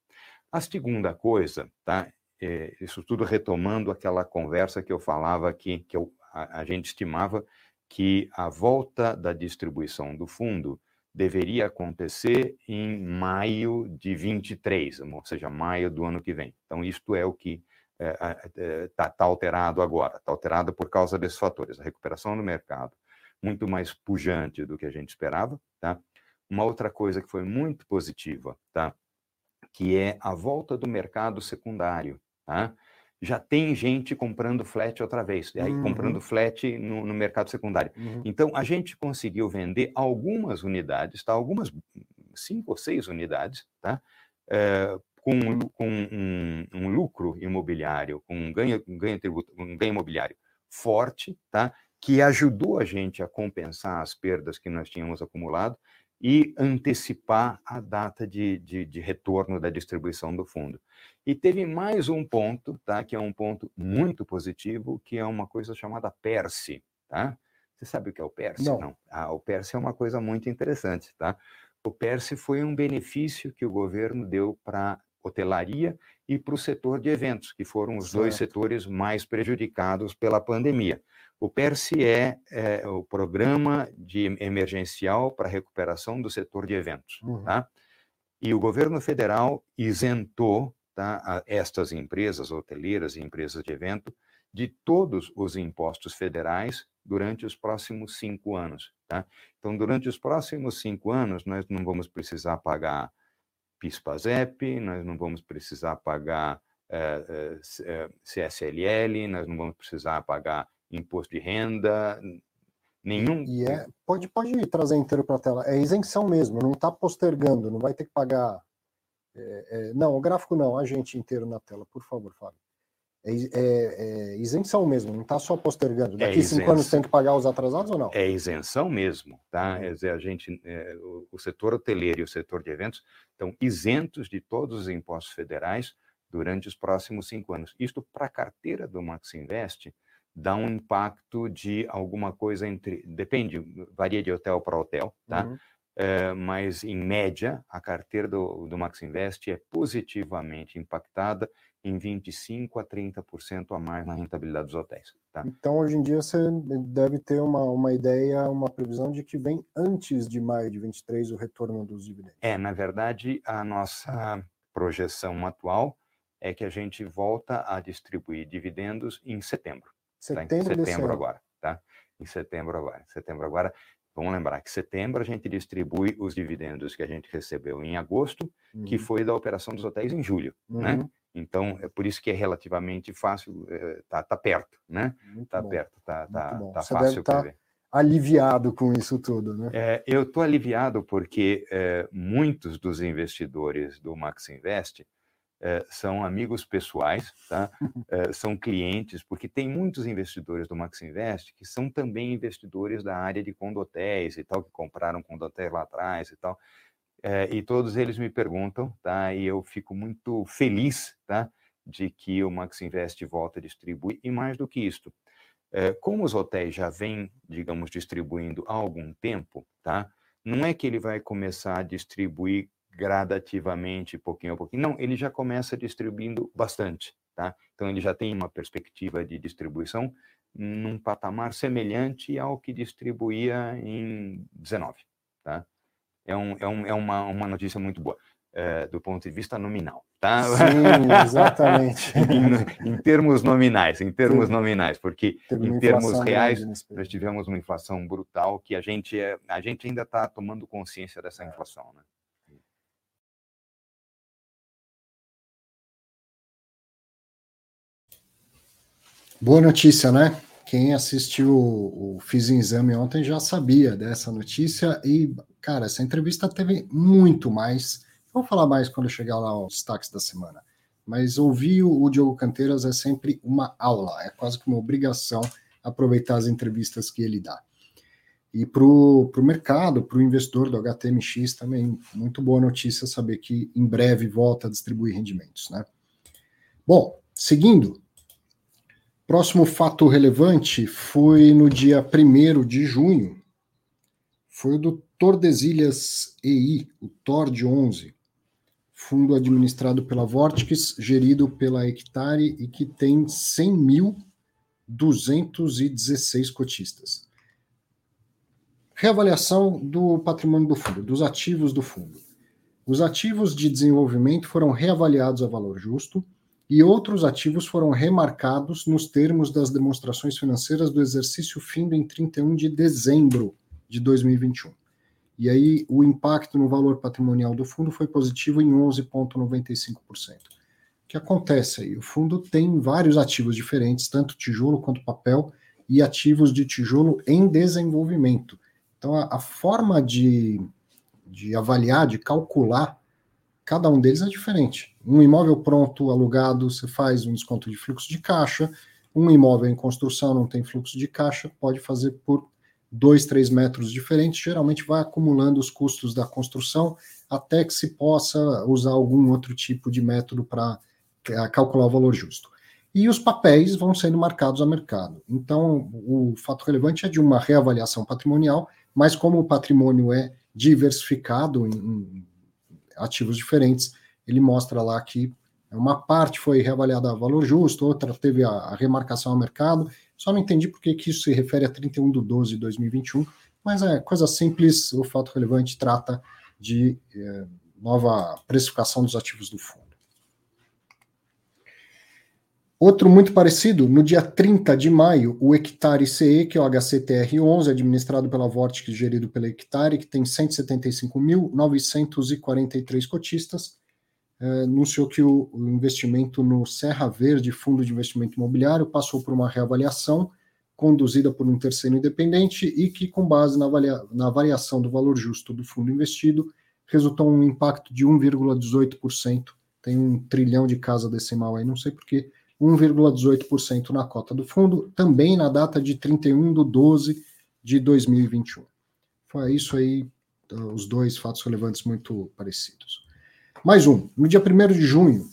Speaker 3: A segunda coisa tá, é, isso tudo retomando aquela conversa que eu falava aqui, que eu, a, a gente estimava que a volta da distribuição do fundo deveria acontecer em maio de 23, ou seja, maio do ano que vem. Então, isto é o que está é, é, tá alterado agora, está alterado por causa desses fatores, a recuperação do mercado, muito mais pujante do que a gente esperava, tá? Uma outra coisa que foi muito positiva, tá? Que é a volta do mercado secundário, Tá? Já tem gente comprando flat outra vez, aí uhum. comprando flat no, no mercado secundário. Uhum. Então, a gente conseguiu vender algumas unidades, tá? algumas, cinco ou seis unidades, tá? É, com, com um, um, lucro imobiliário, com um ganho, um ganho, tributo, um ganho imobiliário forte, tá? que ajudou a gente a compensar as perdas que nós tínhamos acumulado e antecipar a data de, de, de, retorno da distribuição do fundo. E teve mais um ponto, tá, que é um ponto muito positivo, que é uma coisa chamada PERSE. Tá? Você sabe o que é o PERSE?
Speaker 1: Não. Não.
Speaker 3: Ah, o PERSE é uma coisa muito interessante. Tá? O PERSE foi um benefício que o governo deu para hotelaria e para o setor de eventos, que foram os certo. dois setores mais prejudicados pela pandemia. O PERSE é, é o Programa de Emergencial para a Recuperação do Setor de Eventos. Uhum. Tá? E o governo federal isentou tá, estas empresas hoteleiras e empresas de evento de todos os impostos federais durante os próximos cinco anos. Tá? Então, durante os próximos cinco anos, nós não vamos precisar pagar PIS-PASEP, nós não vamos precisar pagar é, é, CSLL, nós não vamos precisar pagar imposto de renda, nenhum.
Speaker 1: E é, pode, pode trazer inteiro para a tela. É isenção mesmo, não está postergando, não vai ter que pagar. É, é, não, o gráfico não, a gente inteiro na tela, por favor, Fábio. É, é, é isenção mesmo, não está só postergando. Daqui é cinco anos tem que pagar os atrasados ou não?
Speaker 3: É isenção mesmo, tá? Uhum. Quer dizer, a gente, é, o, o setor hoteleiro e o setor de eventos estão isentos de todos os impostos federais durante os próximos cinco anos. Isto para a carteira do Max Invest dá um impacto de alguma coisa entre. Depende, varia de hotel para hotel, tá? Uhum. É, mas, em média, a carteira do, do Max Invest é positivamente impactada em 25% a 30% a mais na rentabilidade dos hotéis. Tá?
Speaker 1: Então, hoje em dia, você deve ter uma, uma ideia, uma previsão de que vem antes de maio de 23 o retorno dos dividendos.
Speaker 3: É, na verdade, a nossa projeção atual é que a gente volta a distribuir dividendos em setembro.
Speaker 1: Setembro, tá?
Speaker 3: em setembro agora, tá? Em setembro agora. Setembro agora. Vamos lembrar que setembro a gente distribui os dividendos que a gente recebeu em agosto, uhum. que foi da operação dos hotéis em julho, né? uhum. né? Então, é por isso que é relativamente fácil, é, tá, tá perto, né? Muito tá bom. perto, tá, tá, tá fácil
Speaker 1: tá prever. aliviado com isso tudo, né?
Speaker 3: É, eu estou aliviado porque é, muitos dos investidores do Max Invest é, são amigos pessoais, tá? É, são clientes, porque tem muitos investidores do Max Invest que são também investidores da área de condotéis e tal, que compraram condotéis lá atrás e tal. É, e todos eles me perguntam, tá? E eu fico muito feliz, tá? De que o Max Invest volta a distribuir, e mais do que isso, é, como os hotéis já vêm, digamos, distribuindo há algum tempo, tá? Não é que ele vai começar a distribuir gradativamente, pouquinho a pouquinho. Não, ele já começa distribuindo bastante, tá? Então ele já tem uma perspectiva de distribuição num patamar semelhante ao que distribuía em 19, tá? É, um, é, um, é uma, uma notícia muito boa. É, do ponto de vista nominal, tá?
Speaker 1: Sim, exatamente.
Speaker 3: em, em, termos nominais, em termos Sim. nominais, porque em termos reais nós tivemos uma inflação brutal que a gente é, a gente ainda está tomando consciência dessa inflação, né?
Speaker 1: Boa notícia, né? Quem assistiu o Fiz em Exame ontem já sabia dessa notícia e, cara, essa entrevista teve muito mais. Vou falar mais quando chegar lá aos destaques da semana. Mas ouvir o Diogo Canteiras é sempre uma aula, é quase que uma obrigação aproveitar as entrevistas que ele dá. E para o mercado, para o investidor do HTMX também, muito boa notícia saber que em breve volta a distribuir rendimentos, né? Bom, seguindo, Próximo fato relevante foi no dia 1 de junho, foi o do Tordesilhas EI, o TORD 11, fundo administrado pela Vortex, gerido pela Hectare e que tem 100.216 cotistas. Reavaliação do patrimônio do fundo, dos ativos do fundo. Os ativos de desenvolvimento foram reavaliados a valor justo, e outros ativos foram remarcados nos termos das demonstrações financeiras do exercício findo em 31 de dezembro de 2021. E aí o impacto no valor patrimonial do fundo foi positivo em 11,95%. O que acontece aí? O fundo tem vários ativos diferentes, tanto tijolo quanto papel, e ativos de tijolo em desenvolvimento. Então a, a forma de, de avaliar, de calcular cada um deles é diferente. Um imóvel pronto, alugado, você faz um desconto de fluxo de caixa. Um imóvel em construção não tem fluxo de caixa, pode fazer por dois, três metros diferentes. Geralmente vai acumulando os custos da construção até que se possa usar algum outro tipo de método para é, calcular o valor justo. E os papéis vão sendo marcados a mercado. Então, o fato relevante é de uma reavaliação patrimonial, mas como o patrimônio é diversificado em ativos diferentes, ele mostra lá que uma parte foi reavaliada a valor justo, outra teve a, remarcação ao mercado. Só não entendi por que isso se refere a 31 de 12 de 2021, mas é coisa simples, o fato relevante trata de é, nova precificação dos ativos do fundo. Outro muito parecido, no dia 30 de maio, o Hectare CE, que é o HCTR11, administrado pela Vortex, gerido pela Hectare, que tem 175.943 cotistas, é, anunciou que o, o, investimento no Serra Verde, Fundo de Investimento Imobiliário, passou por uma reavaliação conduzida por um terceiro independente e que, com base na, avalia, na variação do valor justo do fundo investido, resultou um impacto de 1,18%. Tem um trilhão de casa decimal aí, não sei porquê 1,18% na cota do fundo, também na data de 31 de 12 de 2021. Foi isso aí, os dois fatos relevantes muito parecidos. Mais um, no dia 1 de junho,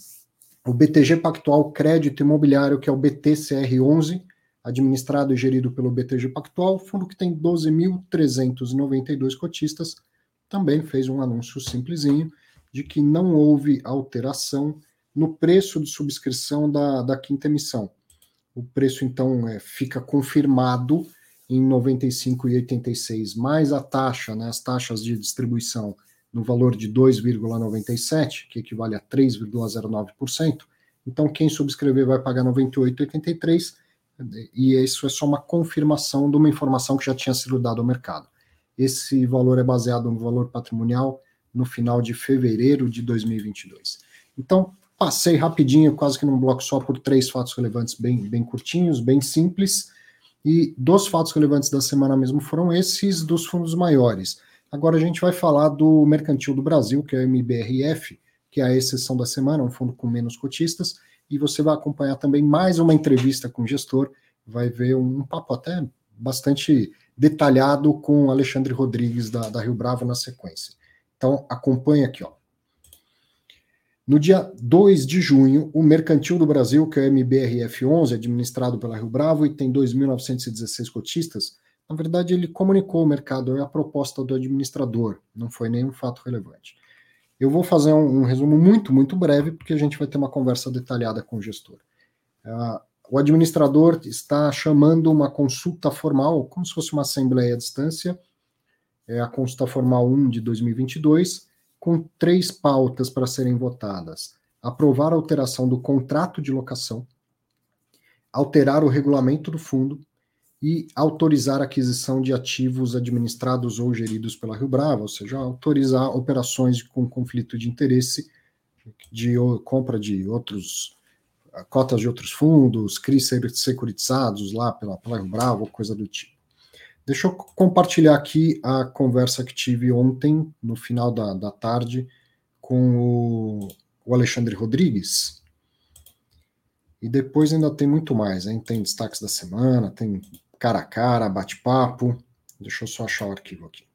Speaker 1: o BTG Pactual Crédito Imobiliário, que é o BTCR11, administrado e gerido pelo BTG Pactual, fundo que tem 12.392 cotistas, também fez um anúncio simplesinho de que não houve alteração no preço de subscrição da, da quinta emissão. O preço, então, é, fica confirmado em 95,86, mais a taxa, né, as taxas de distribuição no valor de 2,97, que equivale a 3,09%. Então, quem subscrever vai pagar 98,83, e isso é só uma confirmação de uma informação que já tinha sido dada ao mercado. Esse valor é baseado no valor patrimonial no final de fevereiro de 2022. Então, passei rapidinho, quase que num bloco só, por três fatos relevantes bem, bem curtinhos, bem simples. E dos fatos relevantes da semana mesmo foram esses dos fundos maiores. Agora a gente vai falar do Mercantil do Brasil, que é o MBRF, que é a exceção da semana, um fundo com menos cotistas, e você vai acompanhar também mais uma entrevista com o gestor, vai ver um papo até bastante detalhado com Alexandre Rodrigues da, da Rio Bravo na sequência. Então, acompanhe aqui, ó. No dia 2 de junho, o Mercantil do Brasil, que é o MBRF11, administrado pela Rio Bravo e tem 2.916 cotistas, na verdade ele comunicou ao mercado é a proposta do administrador, não foi nenhum fato relevante. Eu vou fazer um, um resumo muito, muito breve, porque a gente vai ter uma conversa detalhada com o gestor. Uh, o administrador está chamando uma consulta formal, como se fosse uma assembleia à distância, é a consulta formal 1 de 2022, com três pautas para serem votadas: aprovar a alteração do contrato de locação, alterar o regulamento do fundo e autorizar a aquisição de ativos administrados ou geridos pela Rio Bravo, ou seja, autorizar operações com conflito de interesse de compra de outros cotas de outros fundos, CRIs securitizados lá pela, pela Rio Bravo, coisa do tipo. Deixa eu compartilhar aqui a conversa que tive ontem, no final da, da tarde, com o, o Alexandre Rodrigues. E depois ainda tem muito mais, hein? Tem destaques da semana, tem cara a cara, bate-papo. Deixa eu só achar o arquivo aqui.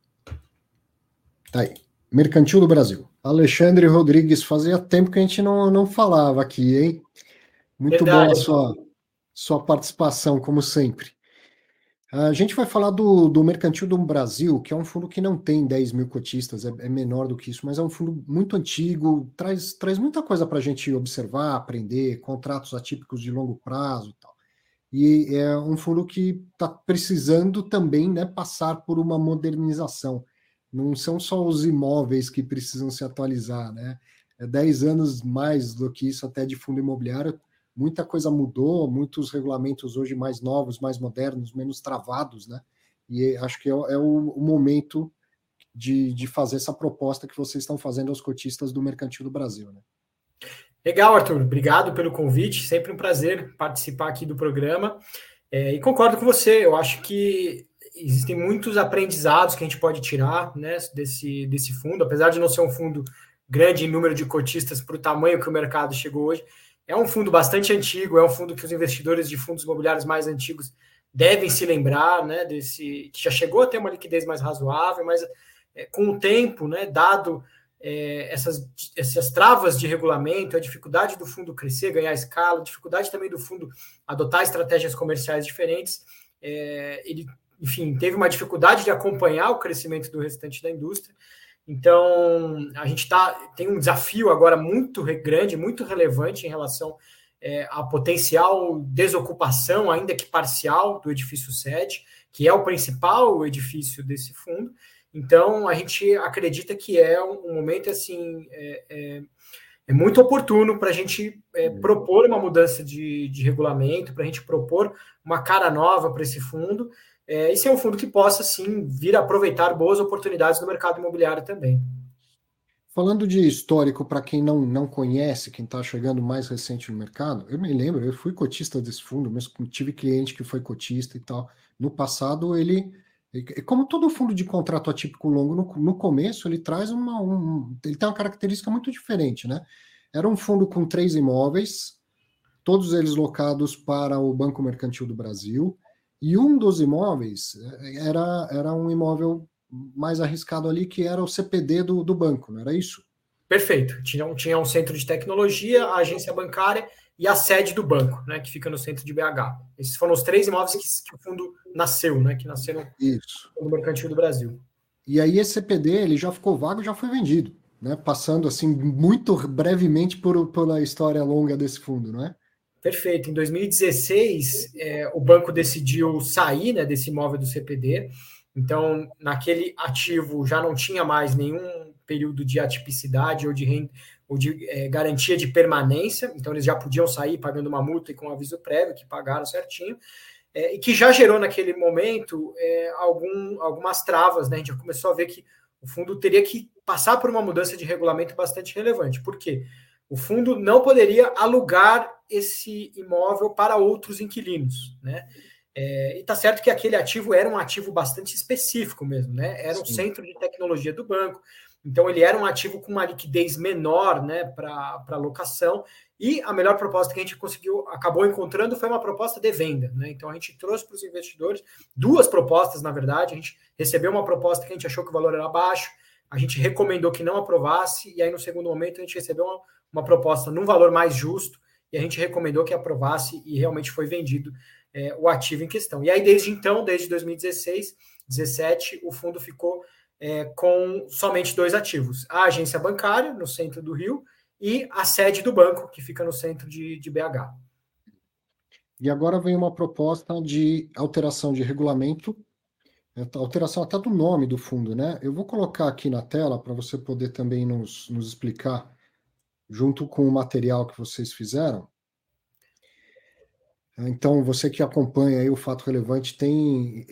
Speaker 1: Tá aí. Mercantil do Brasil. Alexandre Rodrigues, fazia tempo que a gente não, não falava aqui, hein? Muito Verdade. boa a sua, sua participação, como sempre. A gente vai falar do, do Mercantil do Brasil, que é um fundo que não tem 10 mil cotistas, é, é menor do que isso, mas é um fundo muito antigo, traz, traz muita coisa para a gente observar, aprender, contratos atípicos de longo prazo e tal. E é um fundo que está precisando também né, passar por uma modernização. Não são só os imóveis que precisam se atualizar, né? É 10 anos mais do que isso até de fundo imobiliário muita coisa mudou, muitos regulamentos hoje mais novos, mais modernos, menos travados, né? E acho que é, é o, o, momento de, de fazer essa proposta que vocês estão fazendo aos cotistas do Mercantil do Brasil, né?
Speaker 4: Legal, Arthur. Obrigado pelo convite. Sempre um prazer participar aqui do programa. É, e concordo com você. Eu acho que existem muitos aprendizados que a gente pode tirar né, desse, desse fundo, apesar de não ser um fundo grande em número de cotistas para o tamanho que o mercado chegou hoje. É um fundo bastante antigo, é um fundo que os investidores de fundos imobiliários mais antigos devem se lembrar, né, desse que já chegou a ter uma liquidez mais razoável, mas é, com o tempo, né, dado é, essas, essas travas de regulamento, a dificuldade do fundo crescer, ganhar escala, a dificuldade também do fundo adotar estratégias comerciais diferentes, é, ele, enfim, teve uma dificuldade de acompanhar o crescimento do restante da indústria. Então, a gente tá, tem um desafio agora muito grande, muito relevante em relação é, à potencial desocupação, ainda que parcial, do edifício sede, que é o principal edifício desse fundo. Então, a gente acredita que é um, um momento assim é, é, é muito oportuno para a gente é, uhum. propor uma mudança de, de regulamento, para a gente propor uma cara nova para esse fundo é, e ser um fundo que possa, sim, vir aproveitar boas oportunidades no mercado imobiliário também.
Speaker 1: Falando de histórico, para quem não, não conhece, quem está chegando mais recente no mercado, eu me lembro, eu fui cotista desse fundo, mas tive cliente que foi cotista e tal. No passado, ele, como todo fundo de contrato atípico longo, no, no começo, ele traz uma. Um, ele tem uma característica muito diferente, né? Era um fundo com três imóveis, todos eles locados para o Banco Mercantil do Brasil. E um dos imóveis eh, era, era um imóvel mais arriscado ali, que era o CPD do, do banco, não era isso?
Speaker 4: Perfeito. Tinha, tinha um centro de tecnologia, a agência bancária e a sede do banco, né, que fica no centro de BH. Esses foram os três imóveis que, que o fundo nasceu, né, que nasceram Isso. no Mercantil do Brasil.
Speaker 1: E aí esse CPD ele já ficou vago, já foi vendido, né, passando assim muito brevemente por pela história longa desse fundo, não é?
Speaker 4: Perfeito. Em 2016, é, o banco decidiu sair né, desse imóvel do CPD. Então, naquele ativo já não tinha mais nenhum período de atipicidade ou de, ou de é, garantia de permanência. Então, eles já podiam sair pagando uma multa e com aviso prévio, que pagaram certinho. é, e que já gerou naquele momento é, algum, algumas travas, né? A gente já começou a ver que o fundo teria que passar por uma mudança de regulamento bastante relevante. Por quê? O fundo não poderia alugar esse imóvel para outros inquilinos, né? É, e está certo que aquele ativo era um ativo bastante específico mesmo, né? Era um Sim. centro de tecnologia do banco, então ele era um ativo com uma liquidez menor, né, para locação. E a melhor proposta que a gente conseguiu, acabou encontrando, foi uma proposta de venda, né? Então a gente trouxe para os investidores duas propostas, na verdade. A gente recebeu uma proposta que a gente achou que o valor era baixo, a gente recomendou que não aprovasse, e aí no segundo momento a gente recebeu uma, uma proposta num valor mais justo, e a gente recomendou que aprovasse e realmente foi vendido é, o ativo em questão. E aí, desde então, desde 2016, 2017, o fundo ficou é, com somente dois ativos: a agência bancária, no centro do Rio, e a sede do banco, que fica no centro de, de BH.
Speaker 1: E agora vem uma proposta de alteração de regulamento, é, alteração até do nome do fundo, né? Eu vou colocar aqui na tela para você poder também nos, nos explicar, junto com o material que vocês fizeram. Então, você que acompanha o fato relevante tem,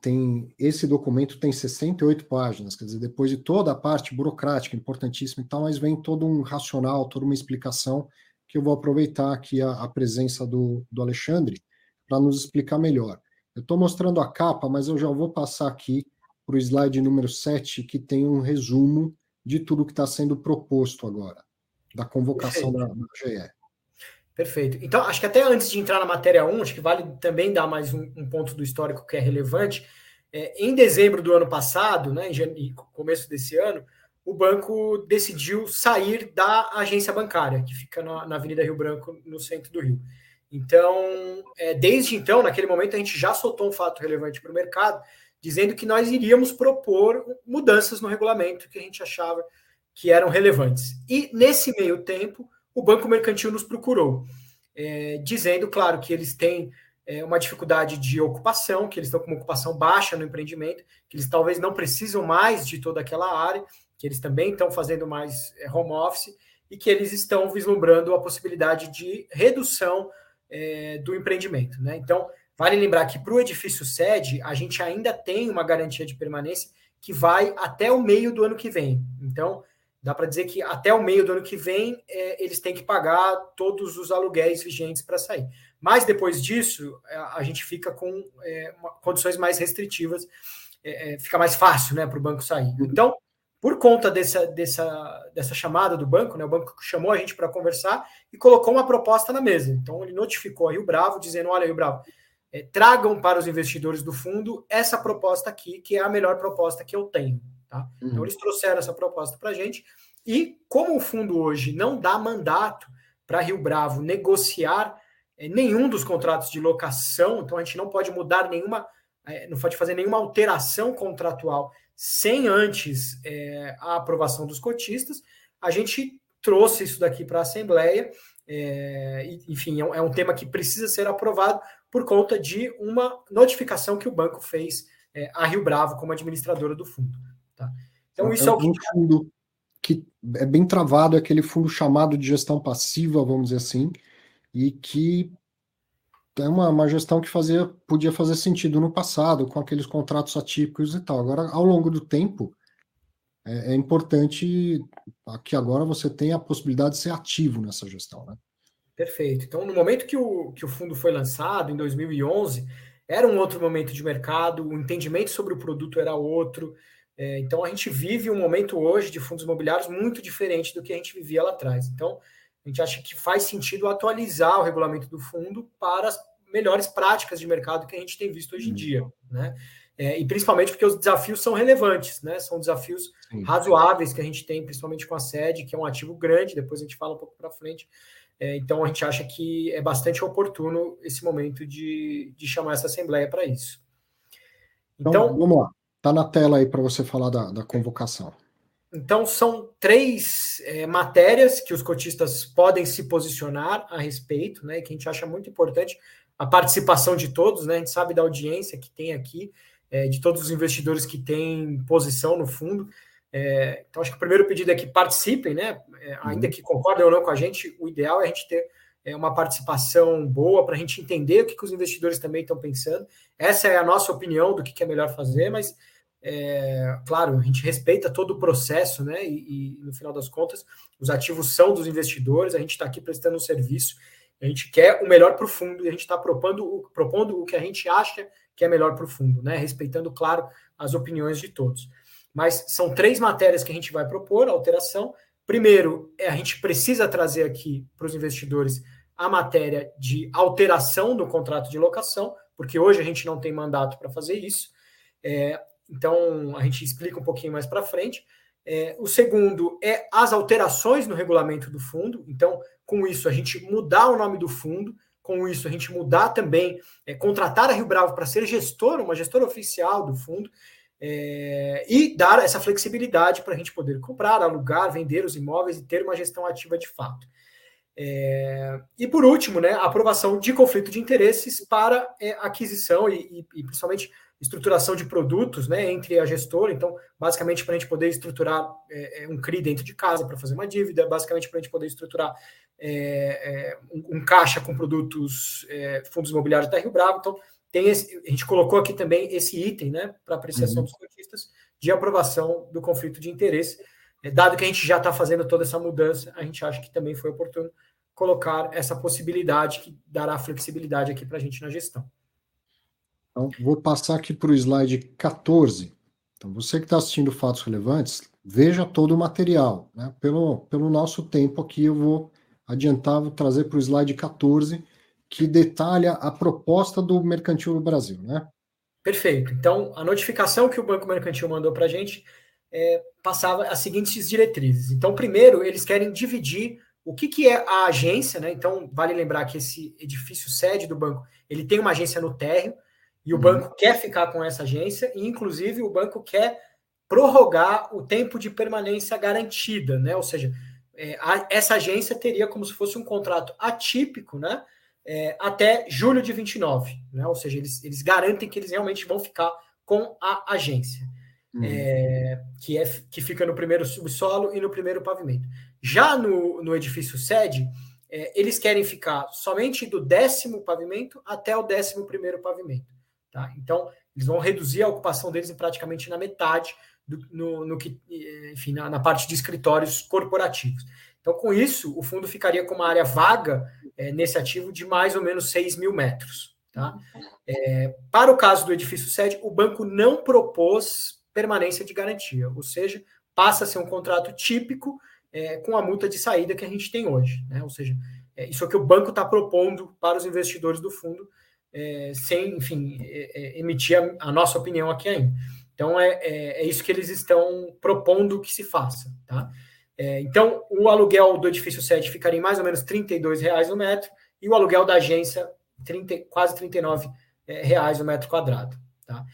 Speaker 1: tem esse documento tem 68 páginas, quer dizer, depois de toda a parte burocrática importantíssima e tal, mas vem todo um racional, toda uma explicação que eu vou aproveitar aqui a, a presença do, do Alexandre para nos explicar melhor. Eu estou mostrando a capa, mas eu já vou passar aqui para o slide número 7, que tem um resumo de tudo que está sendo proposto agora, da convocação da, da GE.
Speaker 4: Perfeito. Então, acho que até antes de entrar na matéria 1, acho que vale também dar mais um, um ponto do histórico que é relevante. É, em dezembro do ano passado, né, em começo desse ano, o banco decidiu sair da agência bancária, que fica na, na Avenida Rio Branco, no centro do Rio. Então, é, desde então, naquele momento, a gente já soltou um fato relevante para o mercado, dizendo que nós iríamos propor mudanças no regulamento que a gente achava que eram relevantes. E, nesse meio tempo, o Banco Mercantil nos procurou, é, dizendo, claro, que eles têm é, uma dificuldade de ocupação, que eles estão com uma ocupação baixa no empreendimento, que eles talvez não precisam mais de toda aquela área, que eles também estão fazendo mais é, home office e que eles estão vislumbrando a possibilidade de redução é, do empreendimento. Né? Então, vale lembrar que para o edifício sede, a gente ainda tem uma garantia de permanência que vai até o meio do ano que vem. Então, dá para dizer que até o meio do ano que vem é, eles têm que pagar todos os aluguéis vigentes para sair. Mas depois disso, a, é, a gente fica com é, uma, condições mais restritivas, é, é fica mais fácil né, para o banco sair. Uhum. Então, por conta dessa, dessa, dessa chamada do banco, né, o banco chamou a gente para conversar e colocou uma proposta na mesa. Então, ele notificou a Rio Bravo, dizendo: Olha, Rio Bravo, é, tragam para os investidores do fundo essa proposta aqui, que é a melhor proposta que eu tenho. Tá? Então, uhum. Então, eles trouxeram essa proposta para a gente. E como o fundo hoje não dá mandato para Rio Bravo negociar é, nenhum dos contratos de locação, então a gente não pode mudar nenhuma, é, não pode fazer nenhuma alteração contratual sem antes é, a aprovação dos cotistas, a gente trouxe isso daqui para a Assembleia. enfim, é um, é um, tema que precisa ser aprovado por conta de uma notificação que o banco fez a Rio Bravo como administradora do fundo.
Speaker 1: Então, isso é, o que. Um fundo que é bem travado, é aquele fundo chamado de gestão passiva, vamos dizer assim, e que é uma, uma gestão que fazia, podia fazer sentido no passado, com aqueles contratos atípicos e tal. Agora, ao longo do tempo, é, é importante que agora você tenha a possibilidade de ser ativo nessa gestão, né?
Speaker 4: Perfeito. Então, no momento que o, que o fundo foi lançado, em 2011, era um outro momento de mercado, o entendimento sobre o produto era outro, é, então a gente vive um momento hoje de fundos imobiliários muito diferente do que a gente vivia lá atrás. Então a gente acha que faz sentido atualizar o regulamento do fundo para as melhores práticas de mercado que a gente tem visto hoje em dia, né? É, e principalmente porque os desafios são relevantes, né? São desafios Sim. razoáveis que a gente tem, principalmente com a sede, que é um ativo grande. Depois a gente fala um pouco para frente. É, então a gente acha que é bastante oportuno esse momento de, de chamar essa assembleia para isso.
Speaker 1: Então, então, vamos lá. Está na tela aí para você falar da, da, convocação.
Speaker 4: Então, são três é, matérias que os cotistas podem se posicionar a respeito, né? Que a gente acha muito importante a participação de todos, né? A gente sabe da audiência que tem aqui, é, de todos os investidores que têm posição no fundo. É, então, acho que o primeiro pedido é que participem, né? É, ainda uhum. que concordem ou não com a gente, o ideal é a gente ter é, uma participação boa para a gente entender o que, que, os investidores também estão pensando. Essa é a nossa opinião do que, que é melhor fazer, mas é, claro, a gente respeita todo o processo, né? E, e, no final das contas, os ativos são dos investidores, a gente está aqui prestando um serviço, a gente quer o melhor para o fundo e a gente está propondo, propondo o que a gente acha que é melhor para o fundo, né? Respeitando, claro, as opiniões de todos. Mas são três matérias que a gente vai propor, alteração. Primeiro, é, a gente precisa trazer aqui para os investidores a matéria de alteração do contrato de locação, porque hoje a gente não tem mandato para fazer isso. É, então, a gente explica um pouquinho mais para frente. É, o segundo é as alterações no regulamento do fundo. Então, com isso, a gente mudar o nome do fundo, com isso, a gente mudar também, é, contratar a Rio Bravo para ser gestora, uma gestora oficial do fundo, é, e dar essa flexibilidade para a gente poder comprar, alugar, vender os imóveis e ter uma gestão ativa de fato. É, e por último, né, a aprovação de conflito de interesses para é, aquisição e, e, e, principalmente estruturação de produtos né, entre a gestora. Então, basicamente, para a gente poder estruturar é, é um CRI dentro de casa para fazer uma dívida, basicamente para a gente poder estruturar é, é, um, um, caixa com produtos, fundos imobiliários da Rio Bravo. Então, tem esse, a gente colocou aqui também esse item né, para apreciação uhum. dos cotistas de aprovação do conflito de interesse é, dado que a gente já está fazendo toda essa mudança, a gente acha que também foi oportuno colocar essa possibilidade que dará flexibilidade aqui para a gente na gestão.
Speaker 1: Então, vou passar aqui para o slide 14. Então, você que está assistindo Fatos Relevantes, veja todo o material. Né? Pelo, pelo nosso tempo aqui, eu vou adiantar, vou trazer para o slide 14, que detalha a proposta do Mercantil do Brasil. Né?
Speaker 4: Perfeito. Então, a notificação que o Banco Mercantil mandou para a gente é, passava as seguintes diretrizes. Então, primeiro, eles querem dividir o que, que é a agência, né? Então, vale lembrar que esse edifício sede do banco, ele tem uma agência no térreo, e o uhum. banco quer ficar com essa agência, e inclusive o banco quer prorrogar o tempo de permanência garantida, né? Ou seja, é, a, essa agência teria como se fosse um contrato atípico, né? É, até julho de 29, né? Ou seja, eles, eles garantem que eles realmente vão ficar com a agência uhum. é, que, é, que fica no primeiro subsolo e no primeiro pavimento. Já no, no edifício sede, é, eles querem ficar somente do décimo pavimento até o décimo primeiro pavimento. Tá? Então, eles vão reduzir a ocupação deles em praticamente na metade do, no, no que, enfim, na, na, parte de escritórios corporativos. Então, com isso, o fundo ficaria com uma área vaga é, nesse ativo de mais ou menos 6 mil metros. Tá? É, para o caso do edifício sede, o banco não propôs permanência de garantia, ou seja, passa a ser um contrato típico é, com a multa de saída que a gente tem hoje. Né? Ou seja, é, isso é o que o banco está propondo para os investidores do fundo, é, sem, enfim, é, é, emitir a, a, nossa opinião aqui ainda. Então, é, é, é, isso que eles estão propondo que se faça. Tá? então, o aluguel do edifício sede ficaria em mais ou menos R$ reais no metro, e o aluguel da agência, 30, quase R$ reais no metro quadrado. Tá?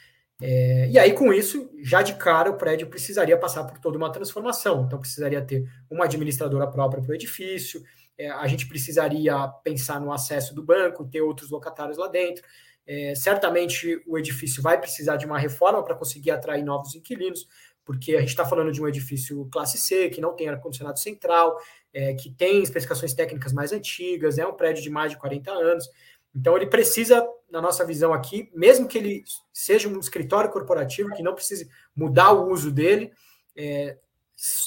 Speaker 4: É, e aí, com isso, já de cara, o prédio precisaria passar por toda uma transformação. Então, precisaria ter uma administradora própria para o edifício, é, a gente precisaria pensar no acesso do banco, ter outros locatários lá dentro. É, certamente, o edifício vai precisar de uma reforma para conseguir atrair novos inquilinos, porque a gente está falando de um edifício classe C, que não tem ar-condicionado central, é, que tem especificações técnicas mais antigas, é um prédio de mais de 40 anos. Então, ele precisa, na nossa visão aqui, mesmo que ele seja um escritório corporativo, que não precise mudar o uso dele, é,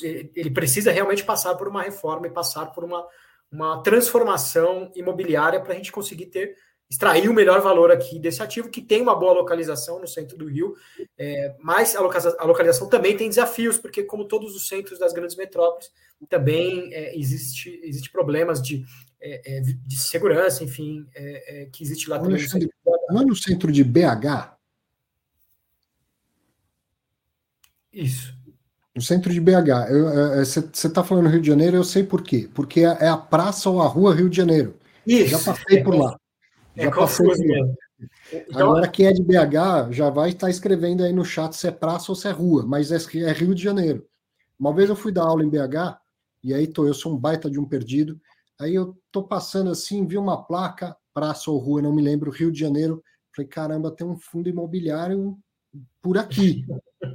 Speaker 4: ele precisa realmente passar por uma reforma e passar por uma, uma transformação imobiliária para a gente conseguir ter extrair o melhor valor aqui desse ativo, que tem uma boa localização no centro do Rio, é, mas a localização, a localização, também tem desafios, porque como todos os centros das grandes metrópoles, também é, existe, existe problemas de é, é, de segurança, enfim, é, é, que existe lá também.
Speaker 1: Não é no centro de BH?
Speaker 4: Isso.
Speaker 1: No centro de BH. Você está falando Rio de Janeiro, eu sei por quê. Porque é a praça ou a rua Rio de Janeiro. Isso. Já passei por lá.
Speaker 4: Já passei por lá.
Speaker 1: Então, Agora, quem é de BH já vai estar escrevendo aí no chat se é praça ou se é rua, mas é, é Rio de Janeiro. Uma vez eu fui dar aula em BH, e aí tô, eu sou um baita de um perdido, Aí eu tô passando assim, vi uma placa, praça ou rua, não me lembro, Rio de Janeiro. Falei, caramba, tem um fundo imobiliário por aqui.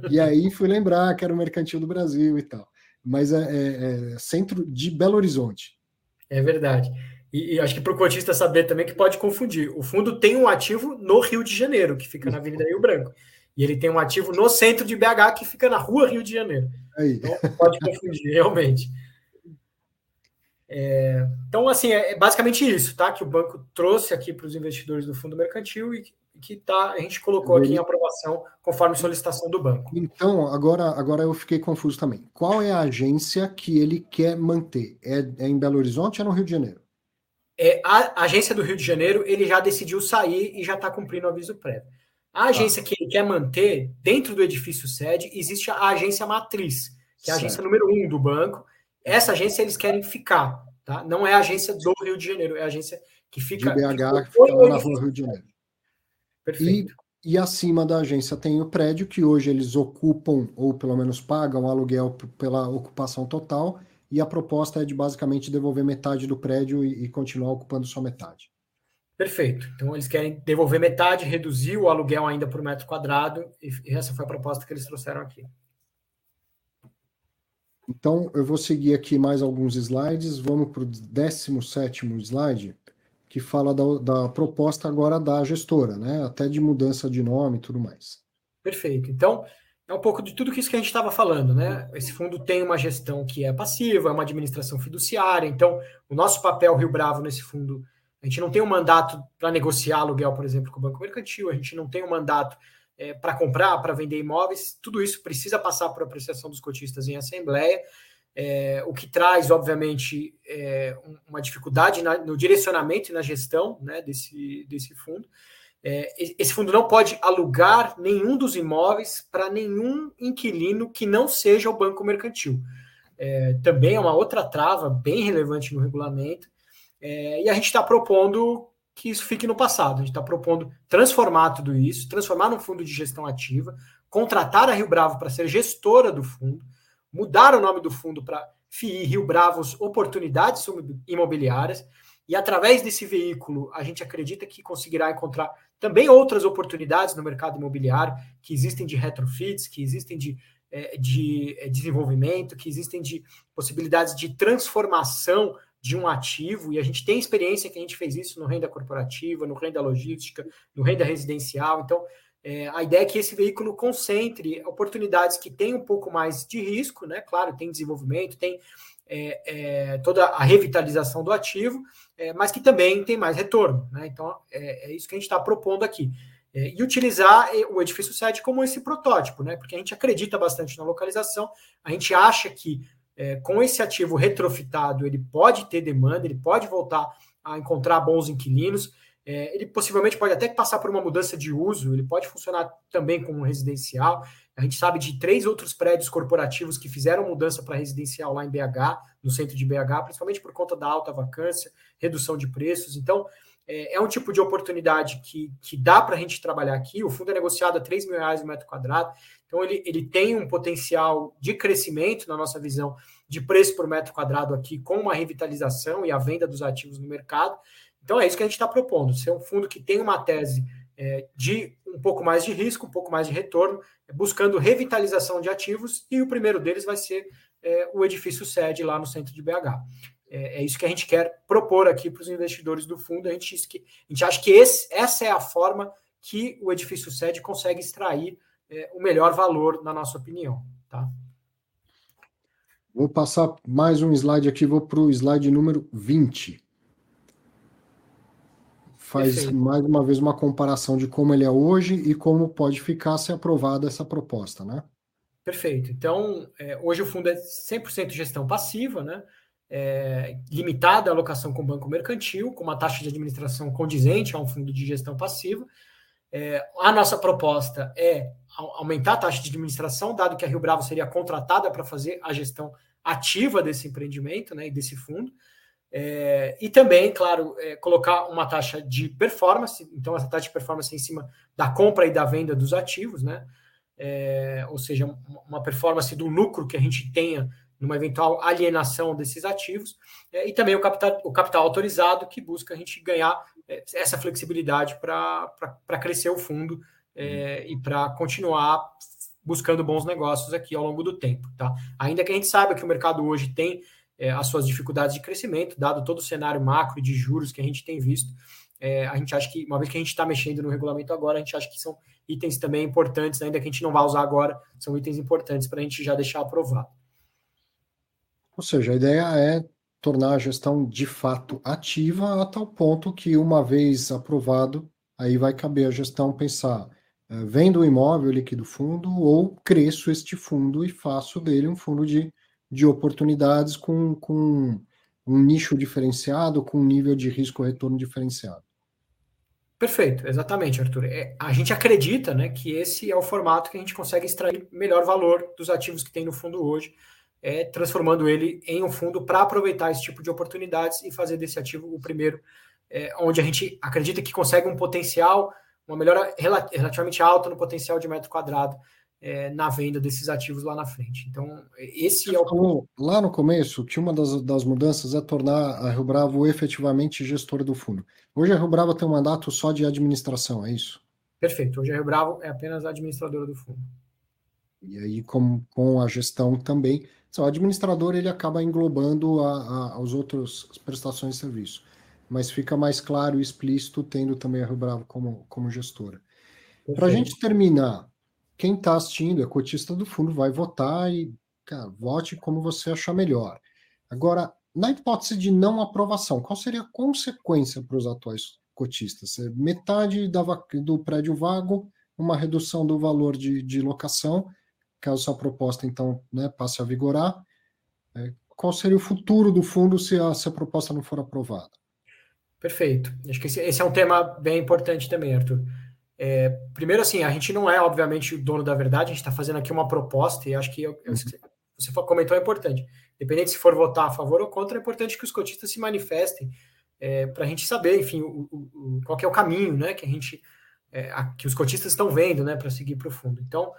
Speaker 1: e aí fui lembrar que era o Mercantil do Brasil e tal. Mas é, é, é centro de Belo Horizonte.
Speaker 4: É verdade. E, e acho que para o cotista saber também que pode confundir. O fundo tem um ativo no Rio de Janeiro, que fica na Avenida Rio Branco. E ele tem um ativo no centro de BH, que fica na rua Rio de Janeiro. Aí. Então pode confundir, realmente. É, então, assim, é, é basicamente isso, tá? Que o banco trouxe aqui para os investidores do fundo mercantil e que tá, a gente colocou aqui em aprovação conforme solicitação do banco.
Speaker 1: Então, agora, agora eu fiquei confuso também. Qual é a agência que ele quer manter? É, é em Belo Horizonte ou é no Rio de Janeiro?
Speaker 4: É, a agência do Rio de Janeiro, ele já decidiu sair e já está cumprindo o aviso prévio. A agência ah. que ele quer manter, dentro do edifício sede, existe a agência matriz, que é a certo. agência número um do banco. Essa agência eles querem ficar, tá? Não é a agência do Rio de Janeiro, é a agência que fica...
Speaker 1: De BH, que fica lá na rua Rio de Janeiro. Perfeito. E, e acima da agência tem o prédio, que hoje eles ocupam, ou pelo menos pagam aluguel pela ocupação total, e a proposta é de basicamente devolver metade do prédio e, e continuar ocupando só metade.
Speaker 4: Perfeito. Então eles querem devolver metade, reduzir o aluguel ainda por metro quadrado, e essa foi a proposta que eles trouxeram aqui.
Speaker 1: Então, eu vou seguir aqui mais alguns slides. Vamos para o 17 slide que fala da, da, proposta agora da gestora, né? Até de mudança de nome e tudo mais.
Speaker 4: Perfeito. Então, é um pouco de tudo isso que a gente estava falando, né? Esse fundo tem uma gestão que é passiva, é uma administração fiduciária. Então, o nosso papel Rio Bravo nesse fundo, a gente não tem um mandato para negociar aluguel, por exemplo, com o Banco Mercantil, a gente não tem um mandato é, para comprar, para vender imóveis. Tudo isso precisa passar por apreciação dos cotistas em assembleia é, o que traz, obviamente, é, uma dificuldade na, no direcionamento e na gestão né, desse, desse fundo. É, esse fundo não pode alugar nenhum dos imóveis para nenhum inquilino que não seja o banco mercantil. É, também é uma outra trava bem relevante no regulamento. É, e a gente está propondo que isso fique no passado. A gente está propondo transformar tudo isso, transformar num fundo de gestão ativa, contratar a Rio Bravo para ser gestora do fundo, mudar o nome do fundo para FII Rio Bravos Oportunidades Imobiliárias. E através desse veículo, a gente acredita que conseguirá encontrar também outras oportunidades no mercado imobiliário, que existem de retrofits, que existem de, eh, de eh, desenvolvimento, que existem de possibilidades de transformação de um ativo, e a gente tem experiência que a gente fez isso no renda corporativa, no renda logística, no renda residencial. Então, é, a ideia é que esse veículo concentre oportunidades que têm um pouco mais de risco, né? Claro, tem desenvolvimento, tem é, é, toda a revitalização do ativo, é, mas que também tem mais retorno. Né? Então, é, é isso que a gente está propondo aqui. É, e utilizar o edifício sede como esse protótipo, né? porque a gente acredita bastante na localização, a gente acha que com esse ativo retrofitado ele pode ter demanda, ele pode voltar a encontrar bons inquilinos. É, ele possivelmente pode até passar por uma mudança de uso, ele pode funcionar também como residencial. A gente sabe de três outros prédios corporativos que fizeram mudança para residencial lá em BH, no centro de BH, principalmente por conta da alta vacância, redução de preços. Então, é, é um tipo de oportunidade que, que dá para a gente trabalhar aqui. O fundo é negociado a 3 mil reais o metro quadrado, então ele, ele tem um potencial de crescimento, na nossa visão, de preço por metro quadrado aqui, com uma revitalização e a venda dos ativos no mercado. Então é isso que a gente está propondo: ser um fundo que tem uma tese é, de um pouco mais de risco, um pouco mais de retorno, buscando revitalização de ativos, e o primeiro deles vai ser é, o edifício sede lá no centro de BH. É, é isso que a gente quer propor aqui para os investidores do fundo. A gente, a gente acha que esse, essa é a forma que o edifício sede consegue extrair é, o melhor valor, na nossa opinião. Tá?
Speaker 1: Vou passar mais um slide aqui, vou para o slide número 20 faz Perfeito. mais uma vez uma comparação de como ele é hoje e como pode ficar se aprovada essa proposta, né?
Speaker 4: Perfeito. Então, é, hoje o fundo é 100% gestão passiva, né? É, limitada a alocação com banco mercantil, com uma taxa de administração condizente a um fundo de gestão passiva. É, a nossa proposta é aumentar a taxa de administração, dado que a Rio Bravo seria contratada para fazer a gestão ativa desse empreendimento né, e desse fundo. É, e também, claro, é, colocar uma taxa de performance, então essa taxa de performance é em cima da compra e da venda dos ativos, né? É, ou seja, uma performance do lucro que a gente tenha numa eventual alienação desses ativos, é, e também o capital, o capital autorizado que busca a gente ganhar é, essa flexibilidade para crescer o fundo e para continuar buscando bons negócios aqui ao longo do tempo. Tá? Ainda que a gente saiba que o mercado hoje tem é, as suas dificuldades de crescimento, dado todo o cenário macro de juros que a gente tem visto. É, a gente acha que, uma vez que a gente está mexendo no regulamento agora, a gente acha que são itens também importantes, ainda que a gente não vá usar agora, são itens importantes para a gente já deixar aprovado.
Speaker 1: Ou seja, a ideia é tornar a gestão de fato ativa a tal ponto que, uma vez aprovado, aí vai caber a gestão pensar: é, vendo o imóvel, liquido fundo, ou cresço este fundo e faço dele um fundo de, de oportunidades com, com um nicho diferenciado, com um nível de risco-retorno diferenciado.
Speaker 4: Perfeito, exatamente, Arthur. É, a gente acredita né, que esse é o formato que a gente consegue extrair melhor valor dos ativos que tem no fundo hoje, é, transformando ele em um fundo para aproveitar esse tipo de oportunidades e fazer desse ativo o primeiro, é, onde a gente acredita que consegue um potencial, uma melhora relativamente alta no potencial de metro quadrado é, na venda desses ativos lá na frente. Então, esse Você é o.
Speaker 1: Falou, lá no começo, que uma das, das mudanças é tornar a Rio Bravo efetivamente gestora do fundo. Hoje a Rio Bravo tem um mandato só de administração, é isso?
Speaker 4: Perfeito. Hoje a Rio Bravo é apenas a administradora do fundo.
Speaker 1: E aí, com, com a gestão também, o administrador ele acaba englobando a, a, as outras prestações de serviço, mas fica mais claro e explícito tendo também a Rio Bravo como, como gestora. Para a gente terminar, quem está assistindo, é cotista do fundo, vai votar e cara, vote como você achar melhor. Agora, na hipótese de não aprovação, qual seria a consequência para os atuais cotistas? É metade da, do prédio vago, uma redução do valor de, de locação, caso essa proposta, então, né, passe a vigorar. É, qual seria o futuro do fundo se a, se a proposta não for aprovada?
Speaker 4: Perfeito. Acho que esse, esse é um tema bem importante também, Arthur. É, primeiro, assim, a gente não é, obviamente, o dono da verdade, a gente está fazendo aqui uma proposta, e acho que eu, eu, você comentou é importante. Independente se for votar a favor ou contra, é importante que os cotistas se manifestem é, para a gente saber, enfim, o, o, qual é o caminho né, que a gente é, a, que os cotistas estão vendo né, para seguir para o fundo. Então,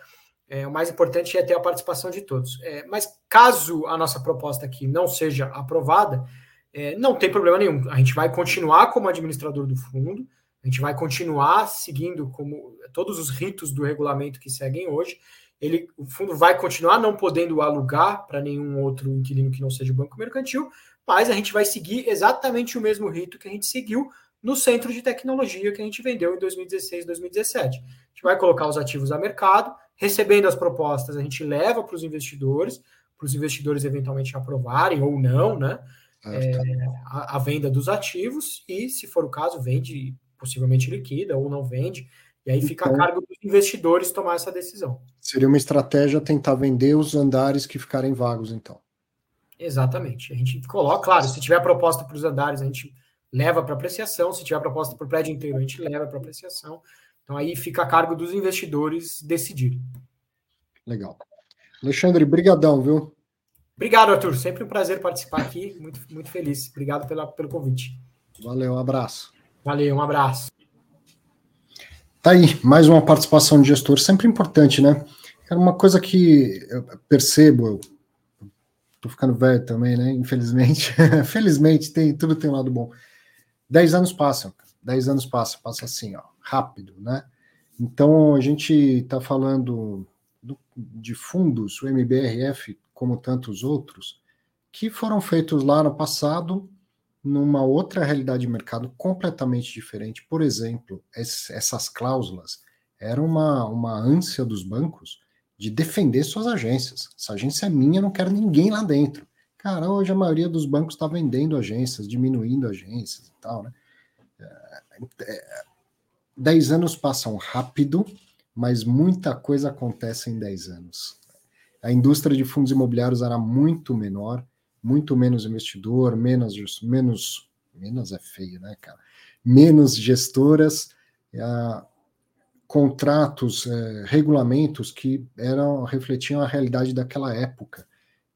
Speaker 4: é, o mais importante é ter a participação de todos. É, mas caso a nossa proposta aqui não seja aprovada, é, não tem problema nenhum. A gente vai continuar como administrador do fundo, a gente vai continuar seguindo como todos os ritos do regulamento que seguem hoje. Ele, o fundo vai continuar não podendo alugar para nenhum outro inquilino que não seja o banco mercantil, mas a gente vai seguir exatamente o mesmo rito que a gente seguiu no centro de tecnologia que a gente vendeu em 2016, 2017. A gente vai colocar os ativos a mercado, recebendo as propostas, a gente leva para os investidores, para os investidores eventualmente aprovarem ou não, né? É, a, a, venda dos ativos e, se for o caso, vende possivelmente liquida ou não vende, e aí fica então, a cargo dos investidores tomar essa decisão.
Speaker 1: Seria uma estratégia tentar vender os andares que ficarem vagos, então.
Speaker 4: Exatamente. A gente coloca, claro, se tiver proposta para os andares, a gente leva para apreciação, se tiver proposta para o prédio inteiro, a gente leva para apreciação. Então aí fica a cargo dos investidores decidirem.
Speaker 1: Legal. Alexandre, brigadão, viu?
Speaker 4: Obrigado, Arthur. Sempre um prazer participar aqui. Muito, muito feliz. Obrigado pela, pelo convite.
Speaker 1: Valeu, um abraço.
Speaker 4: Valeu, um abraço.
Speaker 1: Tá aí, mais uma participação de gestor, sempre importante, né? É uma coisa que eu percebo, eu tô ficando velho também, né? Infelizmente. Felizmente, tem, tudo tem um lado bom. Dez anos passam, dez anos passam, passa assim, ó, rápido, né? Então, a gente está falando do, de fundos, o MBRF, como tantos outros, que foram feitos lá no passado numa outra realidade de mercado completamente diferente. Por exemplo, essas cláusulas eram uma, uma ânsia dos bancos de defender suas agências. Essa agência é minha, não quero ninguém lá dentro. Cara, hoje a maioria dos bancos está vendendo agências, diminuindo agências e tal, né? É, é, dez anos passam rápido, mas muita coisa acontece em dez anos. A indústria de fundos imobiliários era muito menor, muito menos investidor, menos, menos, menos é feio, né, cara? Menos gestoras, é, contratos, é, regulamentos que eram refletiam a realidade daquela época.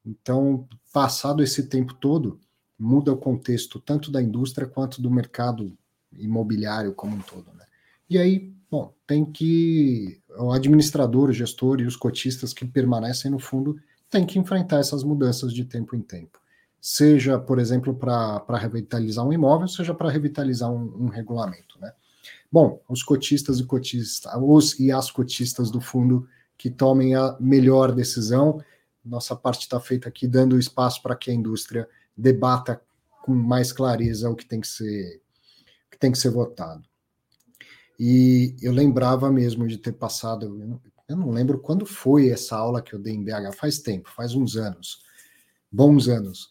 Speaker 1: Então, passado esse tempo todo, muda o contexto tanto da indústria quanto do mercado imobiliário como um todo, né? E aí, bom, tem que o administrador, o gestor e os cotistas que permanecem no fundo tem que enfrentar essas mudanças de tempo em tempo. Seja, por exemplo, para revitalizar um imóvel, seja para revitalizar um, um, regulamento. Né? Bom, os cotistas e cotistas, os e as cotistas do fundo que tomem a melhor decisão. Nossa parte está feita aqui, dando espaço para que a indústria debata com mais clareza o que tem que ser, que tem que ser votado. E eu lembrava mesmo de ter passado, eu não, eu lembro quando foi essa aula que eu dei em BH, faz tempo, faz uns anos, bons anos.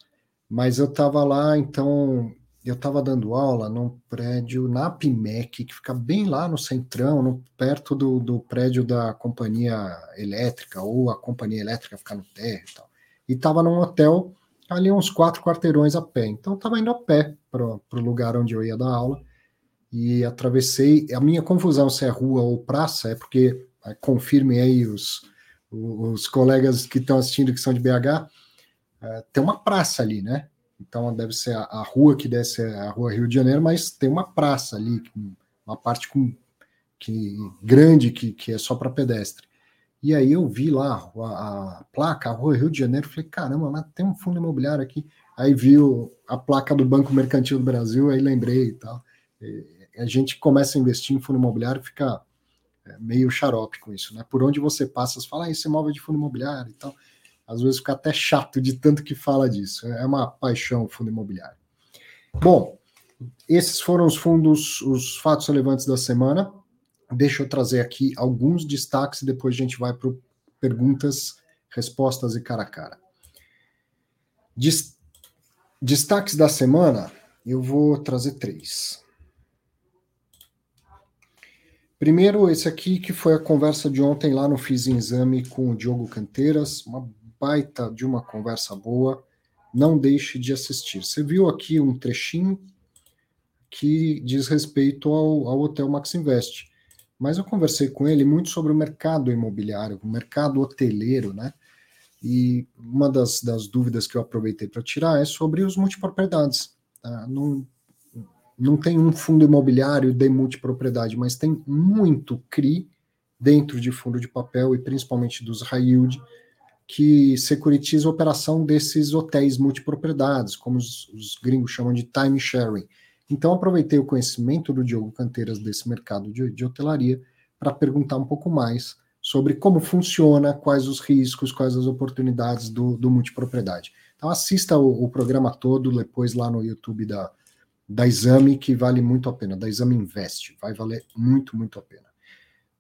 Speaker 1: Mas eu estava lá, então eu estava dando aula num prédio na PIMEC, que fica bem lá no centrão, no, perto do, do, prédio da companhia elétrica, ou a companhia elétrica fica no térreo e tal. E estava num hotel ali uns quatro quarteirões a pé. Então estava indo a pé para o lugar onde eu ia dar aula. E atravessei. A minha confusão se é rua ou praça é porque, confirmem aí os, os colegas que estão assistindo que são de BH, é, tem uma praça ali, né? Então deve ser a, a, rua que deve ser a rua Rio de Janeiro, mas tem uma praça ali, uma parte com, que, grande que, que é só para pedestre. E aí eu vi lá a, a, placa, a rua Rio de Janeiro, falei, caramba, mas tem um fundo imobiliário aqui. Aí vi a placa do Banco Mercantil do Brasil, aí lembrei e tal. E a gente começa a investir em fundo imobiliário, fica é, meio xarope com isso, né? Por onde você passa, você fala, ah, imóvel é de fundo imobiliário e tal às vezes fica até chato de tanto que fala disso. É uma paixão fundo imobiliário. Bom, esses foram os fundos, os fatos relevantes da semana. Deixa eu trazer aqui alguns destaques e depois a gente vai para perguntas, respostas e cara a cara. Des, destaques da semana, eu vou trazer três. Primeiro, esse aqui que foi a conversa de ontem lá no Fiz Exame com o Diogo Canteiras, uma baita de uma conversa boa, não deixe de assistir. Você viu aqui um trechinho que diz respeito ao, ao Hotel Max Invest, mas eu conversei com ele muito sobre o mercado imobiliário, o mercado hoteleiro, né? E uma das, das dúvidas que eu aproveitei para tirar é sobre os multipropriedades. Tá? Não, não tem um fundo imobiliário de multipropriedade, mas tem muito CRI dentro de fundo de papel e principalmente dos high yield, que securitiza a operação desses hotéis multipropriedades, como os, os gringos chamam de time sharing. Então, aproveitei o conhecimento do Diogo Canteiras desse mercado de, de hotelaria para perguntar um pouco mais sobre como funciona, quais os riscos, quais as oportunidades do, do multipropriedade. Então, assista o, o, programa todo depois lá no YouTube da, da Exame, que vale muito a pena, da Exame Invest, vai valer muito, muito a pena.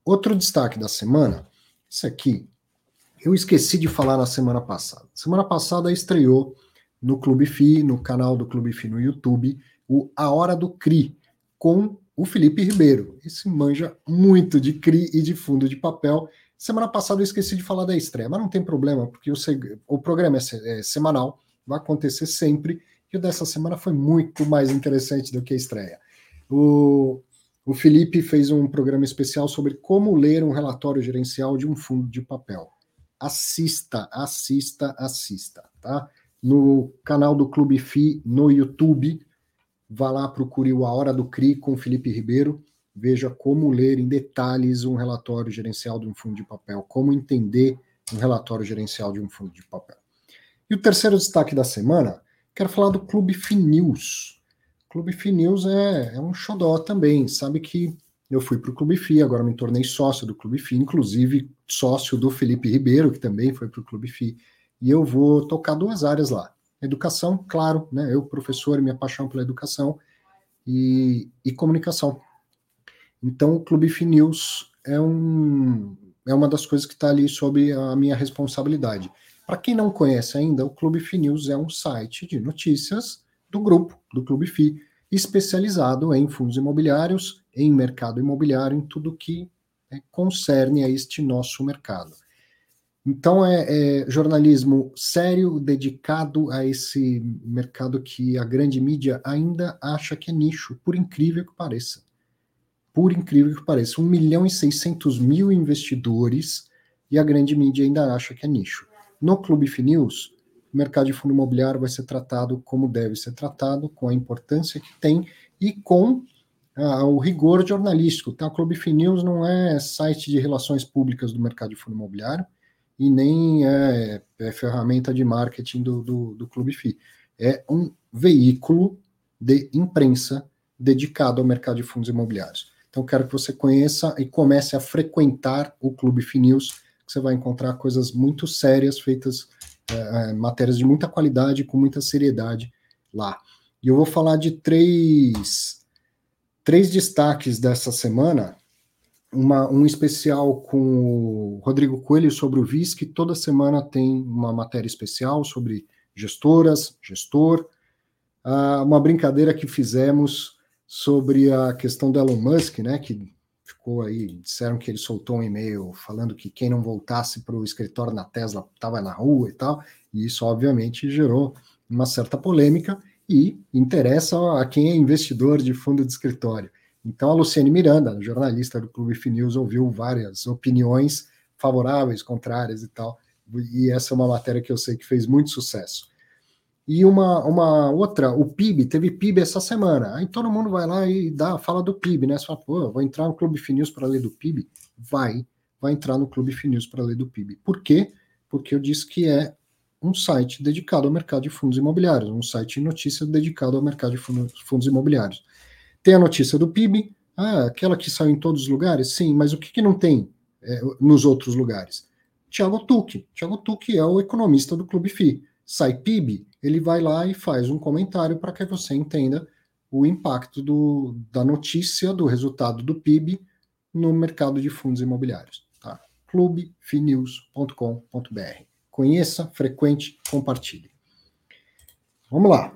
Speaker 1: Outro destaque da semana, isso aqui, eu esqueci de falar na semana passada. Semana passada estreou no Clube FI, no canal do Clube FI no YouTube, o A Hora do CRI, com o Felipe Ribeiro. Esse manja muito de CRI e de fundo de papel. Semana passada eu esqueci de falar da estreia, mas não tem problema, porque o, o programa é, é semanal, vai acontecer sempre, e o dessa semana foi muito mais interessante do que a estreia. O, o Felipe fez um programa especial sobre como ler um relatório gerencial de um fundo de papel assista, assista, assista, tá? No canal do Clube FI no YouTube, vá lá, procure o A Hora do CRI com Felipe Ribeiro, veja como ler em detalhes um relatório gerencial de um fundo de papel, como entender um relatório gerencial de um fundo de papel. E o terceiro destaque da semana, quero falar do Clube FI News. Clube FI News é, é um xodó também, sabe que eu fui para o Clube FI, agora me tornei sócio do Clube FI, inclusive sócio do Felipe Ribeiro, que também foi para o Clube FI, e eu vou tocar duas áreas lá. Educação, claro, né? Eu, professor, minha paixão pela educação, e, e comunicação. Então, o Clube FI News é, um, é uma das coisas que está ali sob a minha responsabilidade. Para quem não conhece ainda, o Clube FI News é um site de notícias do grupo, do Clube FI, especializado em fundos imobiliários, em mercado imobiliário, em tudo que é, concerne a este nosso mercado. Então, é, é, jornalismo sério, dedicado a esse mercado que a grande mídia ainda acha que é nicho, por incrível que pareça. Por incrível que pareça. 1 milhão e 600 mil investidores e a grande mídia ainda acha que é nicho. No Clube Finews, o mercado de fundo imobiliário vai ser tratado como deve ser tratado, com a importância que tem e com ah, o rigor jornalístico. Então, a Clube Finews não é site de relações públicas do mercado de fundo imobiliário e nem é, é ferramenta de marketing do, do, do Clube FI. É um veículo de imprensa dedicado ao mercado de fundos imobiliários. Então, quero que você conheça e comece a frequentar o Clube Finews você vai encontrar coisas muito sérias, feitas, é, é, matérias de muita qualidade, com muita seriedade lá. E eu vou falar de três, três destaques dessa semana. Uma, um especial com o Rodrigo Coelho sobre o VIS, que toda semana tem uma matéria especial sobre gestoras, gestor. Ah, uma brincadeira que fizemos sobre a questão do Elon Musk, né, que ficou aí, disseram que ele soltou um e-mail falando que quem não voltasse para o escritório na Tesla estava na rua e tal, e isso obviamente gerou uma certa polêmica e interessa a quem é investidor de fundo de escritório. Então a Luciane Miranda, jornalista do Clube Finews, ouviu várias opiniões favoráveis, contrárias e tal, e essa é uma matéria que eu sei que fez muito sucesso. E uma, uma outra, o PIB, teve PIB essa semana. Aí todo mundo vai lá e dá, fala do PIB, né? Você fala, pô, vou entrar no Clube Finews para ler do PIB? Vai, vai entrar no Clube Finews para ler do PIB. Por quê? Porque eu disse que é um site dedicado ao mercado de fundos imobiliários, um site de notícias dedicado ao mercado de fundos imobiliários. Tem a notícia do PIB, ah, aquela que saiu em todos os lugares? Sim, mas o que, que não tem é, nos outros lugares? Tiago Tuque. Tiago Tuque é o economista do Clube FI. Sai PIB, ele vai lá e faz um comentário para que você entenda o impacto do, da notícia, do resultado do PIB no mercado de fundos imobiliários. Tá? clubefinews.com.br. Conheça, frequente, compartilhe. Vamos lá.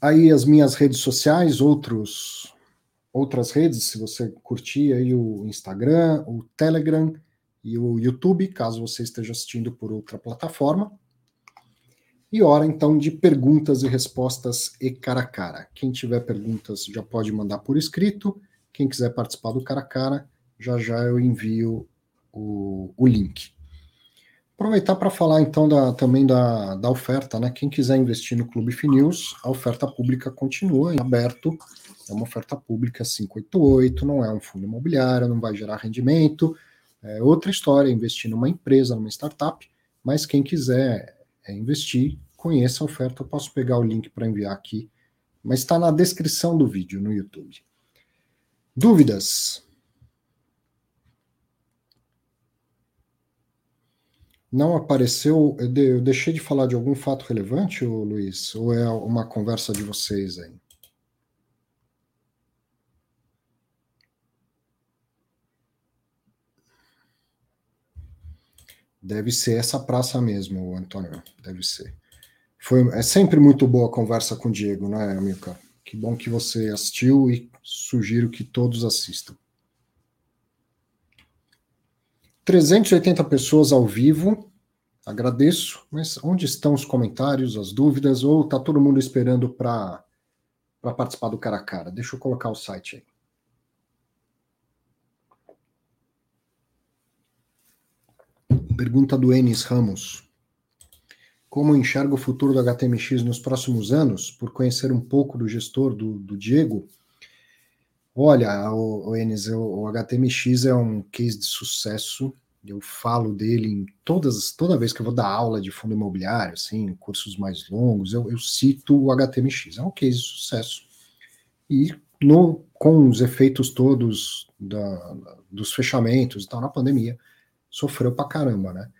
Speaker 1: Aí as minhas redes sociais, outros, outras redes, se você curtir aí o Instagram, o Telegram e o YouTube, caso você esteja assistindo por outra plataforma. E hora então de perguntas e respostas e cara a cara. Quem tiver perguntas já pode mandar por escrito. Quem quiser participar do cara a cara, já já eu envio o, o link. Aproveitar para falar então da, também da, da oferta, né? Quem quiser investir no Clube Finews, a oferta pública continua em aberto. É uma oferta pública 588, não é um fundo imobiliário, não vai gerar rendimento. É outra história, investir numa empresa, numa startup, mas quem quiser é investir, conheça a oferta. Eu posso pegar o link para enviar aqui, mas está na descrição do vídeo no YouTube. Dúvidas? Não apareceu. Eu deixei de falar de algum fato relevante, Luiz? Ou é uma conversa de vocês aí? Deve ser essa praça mesmo, Antônio. Deve ser. Foi, é sempre muito boa a conversa com o Diego, né, Amilcar? Que bom que você assistiu e sugiro que todos assistam. 380 pessoas ao vivo. Agradeço, mas onde estão os comentários, as dúvidas? Ou está todo mundo esperando para participar do cara a cara? Deixa eu colocar o site aí. Pergunta do Enis Ramos. Como enxerga o futuro do HTMX nos próximos anos? Por conhecer um pouco do gestor do, do Diego. Olha, o, o Enis, o, o HTMX é um case de sucesso. Eu falo dele em todas, toda vez que eu vou dar aula de fundo imobiliário, assim, cursos mais longos, eu, eu cito o HTMX. É um case de sucesso. E no, com os efeitos todos da, dos fechamentos e tal na pandemia, sofreu pra caramba, né?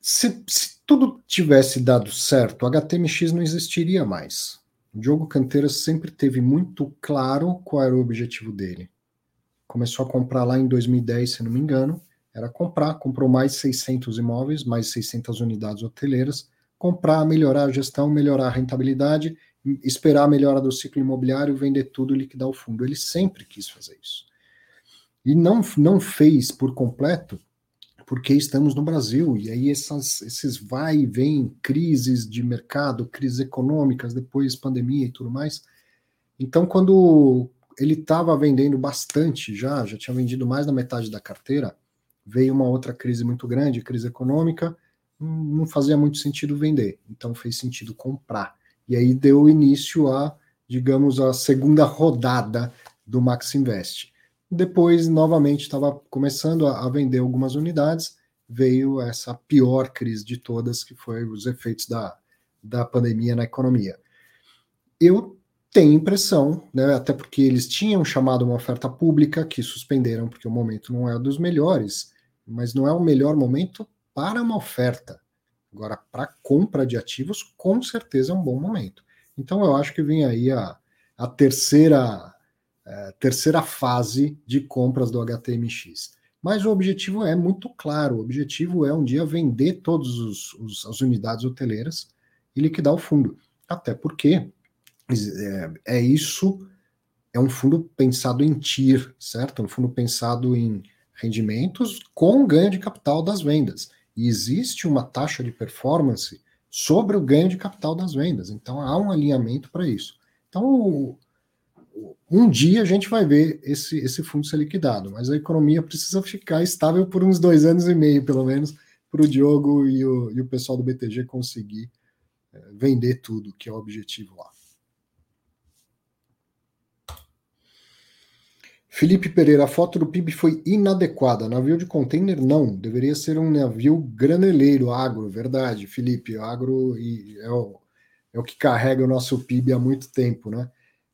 Speaker 1: Se, se tudo tivesse dado certo, HTMX não existiria mais. O Diogo Canteiras sempre teve muito claro qual era o objetivo dele. Começou a comprar lá em 2010, se não me engano, era comprar, comprou mais 600 imóveis, mais 600 unidades hoteleiras, comprar, melhorar a gestão, melhorar a rentabilidade, esperar a melhora do ciclo imobiliário, vender tudo e liquidar o fundo. Ele sempre quis fazer isso e não, não fez por completo porque estamos no Brasil, e aí essas, esses vai e vem, crises de mercado, crises econômicas, depois pandemia e tudo mais. Então, quando ele estava vendendo bastante já, já tinha vendido mais da metade da carteira, veio uma outra crise muito grande, crise econômica, não fazia muito sentido vender, então fez sentido comprar. E aí deu início a, digamos, a segunda rodada do Max Invest. Depois, novamente, estava começando a, a, vender algumas unidades, veio essa pior crise de todas, que foi os efeitos da, da pandemia na economia. Eu tem impressão, né, até porque eles tinham chamado uma oferta pública que suspenderam porque o momento não é dos melhores, mas não é o melhor momento para uma oferta. Agora, para compra de ativos, com certeza é um bom momento. Então, eu acho que vem aí a, a terceira, é, terceira fase de compras do HTMX. Mas o objetivo é muito claro: o objetivo é um dia vender todas as unidades hoteleiras e liquidar o fundo. Até porque é, é isso, é um fundo pensado em TIR, certo? Um fundo pensado em rendimentos com ganho de capital das vendas. E existe uma taxa de performance sobre o ganho de capital das vendas. Então há um alinhamento para isso. Então, um dia a gente vai ver esse, esse fundo ser liquidado, mas a economia precisa ficar estável por uns dois anos e meio, pelo menos, para o Diogo e o, e o pessoal do BTG conseguir é, vender tudo, que é o objetivo lá. Felipe Pereira, a foto do PIB foi inadequada. Navio de container, não. Deveria ser um navio graneleiro, agro, verdade, Felipe. Agro é o, é o que carrega o nosso PIB há muito tempo, né?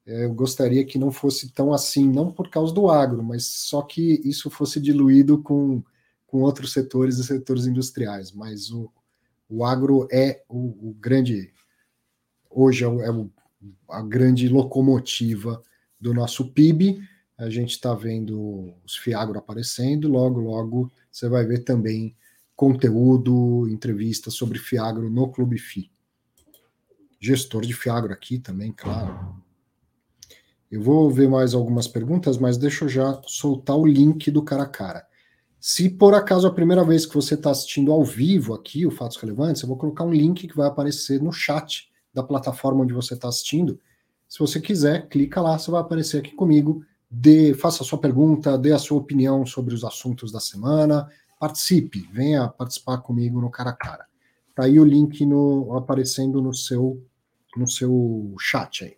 Speaker 1: É, eu gostaria que não fosse tão assim, não por causa do agro, mas só que isso fosse diluído com, com outros setores e setores industriais. Mas o, o agro é o, o grande, hoje é, o, é a grande locomotiva do nosso PIB a gente está vendo os Fiagro aparecendo, logo, logo você vai ver também conteúdo, entrevistas sobre Fiagro no Clube FI. Gestor de Fiagro aqui também, claro. Eu vou ver mais algumas perguntas, mas deixa eu já soltar o link do cara a cara. Se por acaso é a primeira vez que você está assistindo ao vivo aqui o Fatos Relevantes, eu vou colocar um link que vai aparecer no chat da plataforma onde você está assistindo. Se você quiser, clica lá, você vai aparecer aqui comigo dê, faça a sua pergunta, dê a sua opinião sobre os assuntos da semana, participe, venha participar comigo no cara a cara. Tá aí o link no, aparecendo no seu no seu chat aí.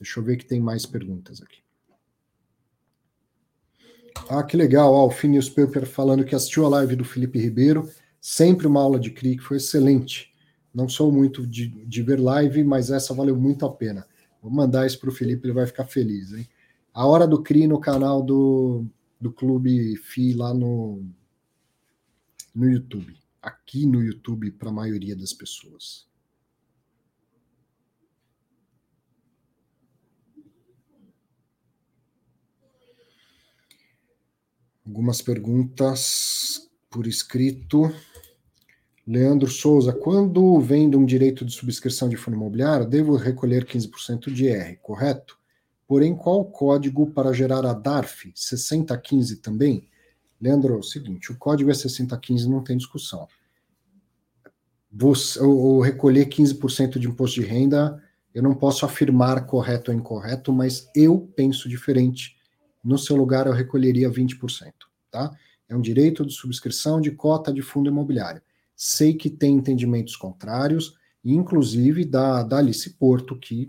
Speaker 1: Deixa eu ver que tem mais perguntas aqui. Ah, que legal, ó, o Phineas Paper falando que assistiu a live do Felipe Ribeiro, sempre uma aula de CRI que foi excelente. Não sou muito de, de ver live, mas essa valeu muito a pena. Vou mandar isso para o Felipe, ele vai ficar feliz, hein? A Hora do CRI no canal do, do Clube FI lá no, no YouTube. Aqui no YouTube para a maioria das pessoas. Algumas perguntas por escrito. Leandro Souza, quando vendo um direito de subscrição de fundo imobiliário, devo recolher 15% de R, correto? Porém, qual o código para gerar a DARF? 6015 também? Leandro, é o seguinte, o código é 6015, não tem discussão. Você, ou, recolher 15% de imposto de renda, eu não posso afirmar correto ou incorreto, mas eu penso diferente. No seu lugar, eu recolheria 20%, tá? É um direito de subscrição de cota de fundo imobiliário. Sei que tem entendimentos contrários, inclusive da, da Alice Porto, que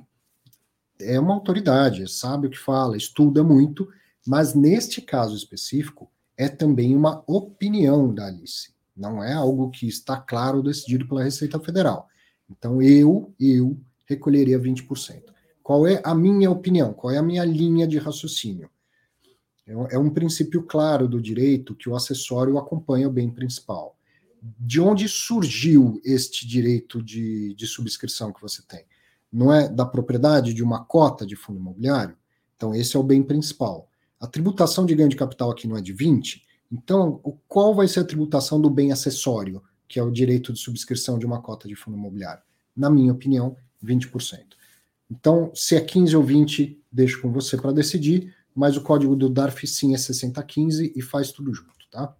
Speaker 1: é uma autoridade, sabe o que fala, estuda muito, mas neste caso específico é também uma opinião da Alice, não é algo que está claro decidido pela Receita Federal. Então eu, eu recolheria 20%. Qual é a minha opinião? Qual é a minha linha de raciocínio? É um princípio claro do direito que o acessório acompanha o bem principal. De onde surgiu este direito de, de subscrição que você tem? não é da propriedade de uma cota de fundo imobiliário? Então, esse é o bem principal. A tributação de ganho de capital aqui não é de 20%, então qual vai ser a tributação do bem acessório, que é o direito de subscrição de uma cota de fundo imobiliário? Na minha opinião, 20%. Então, se é 15 ou 20, deixo com você para decidir, mas o código do DARF sim é 6015 e faz tudo junto, tá?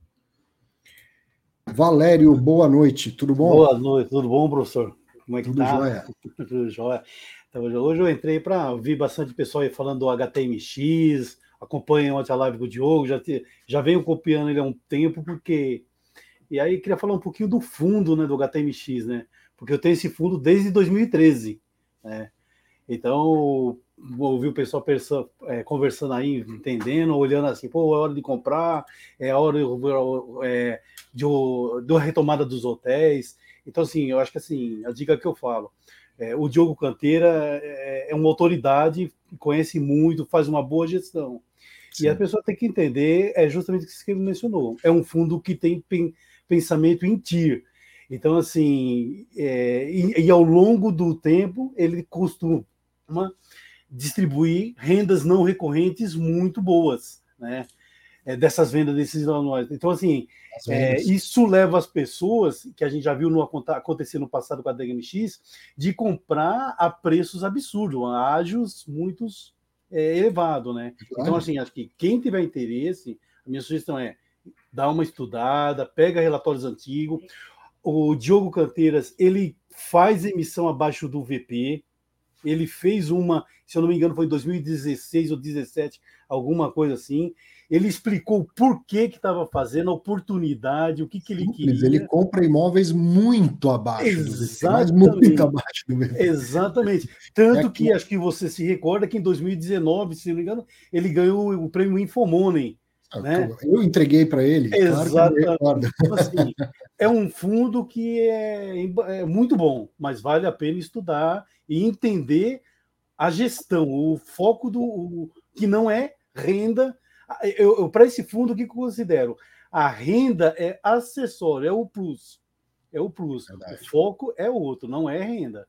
Speaker 1: Valério, boa noite, tudo bom?
Speaker 5: Boa noite, tudo bom, professor?
Speaker 1: Como é que Tudo tá? Jóia.
Speaker 5: Tudo jóia. Então, hoje eu entrei para ouvir bastante pessoal aí falando do HTMX, acompanho ontem a live do Diogo, já, te, já venho copiando ele há um tempo, porque. E aí queria falar um pouquinho do fundo né, do HTMX, né? Porque eu tenho esse fundo desde 2013. Né? Então, ouvi o pessoal é, conversando aí, entendendo, olhando assim, pô, é hora de comprar, é hora é, de, de retomada dos hotéis. Então, assim, eu acho que assim, a dica que eu falo, é, o Diogo Canteira é, é, uma autoridade, conhece muito, faz uma boa gestão. Sim. E a pessoa tem que entender, é justamente o que ele mencionou, é um fundo que tem pensamento em TIR. Então, assim, é, e, e, ao longo do tempo, ele costuma distribuir rendas não recorrentes muito boas, né? É, dessas vendas desses anuais. Então, assim, é, isso leva as pessoas, que a gente já viu no, acontecer no passado com a DMX, de comprar a preços absurdos, a ágios muito é, elevado, né? Então, assim, acho que quem tiver interesse, a minha sugestão é dar uma estudada, pega relatórios antigos. O Diogo Canteiras, ele faz emissão abaixo do VP, ele fez uma, se eu não me engano, foi em 2016 ou 2017, alguma coisa assim. Ele explicou por que que estava fazendo, a oportunidade, o que, que ele Simples, queria.
Speaker 1: Ele compra imóveis muito abaixo
Speaker 5: Exatamente. do muito abaixo do. Exatamente. Tanto é que, que acho que você se recorda que em 2019, se não me engano, ele ganhou o prêmio Infomoney. Ah, né?
Speaker 1: Eu entreguei para ele.
Speaker 5: Exatamente. Claro então, assim, é um fundo que é, é muito bom, mas vale a pena estudar e entender a gestão, o foco do o, que não é renda. Eu, eu para esse fundo, o que eu considero? A renda é acessório, é o plus. É o plus. Verdade. O foco é outro, não é renda.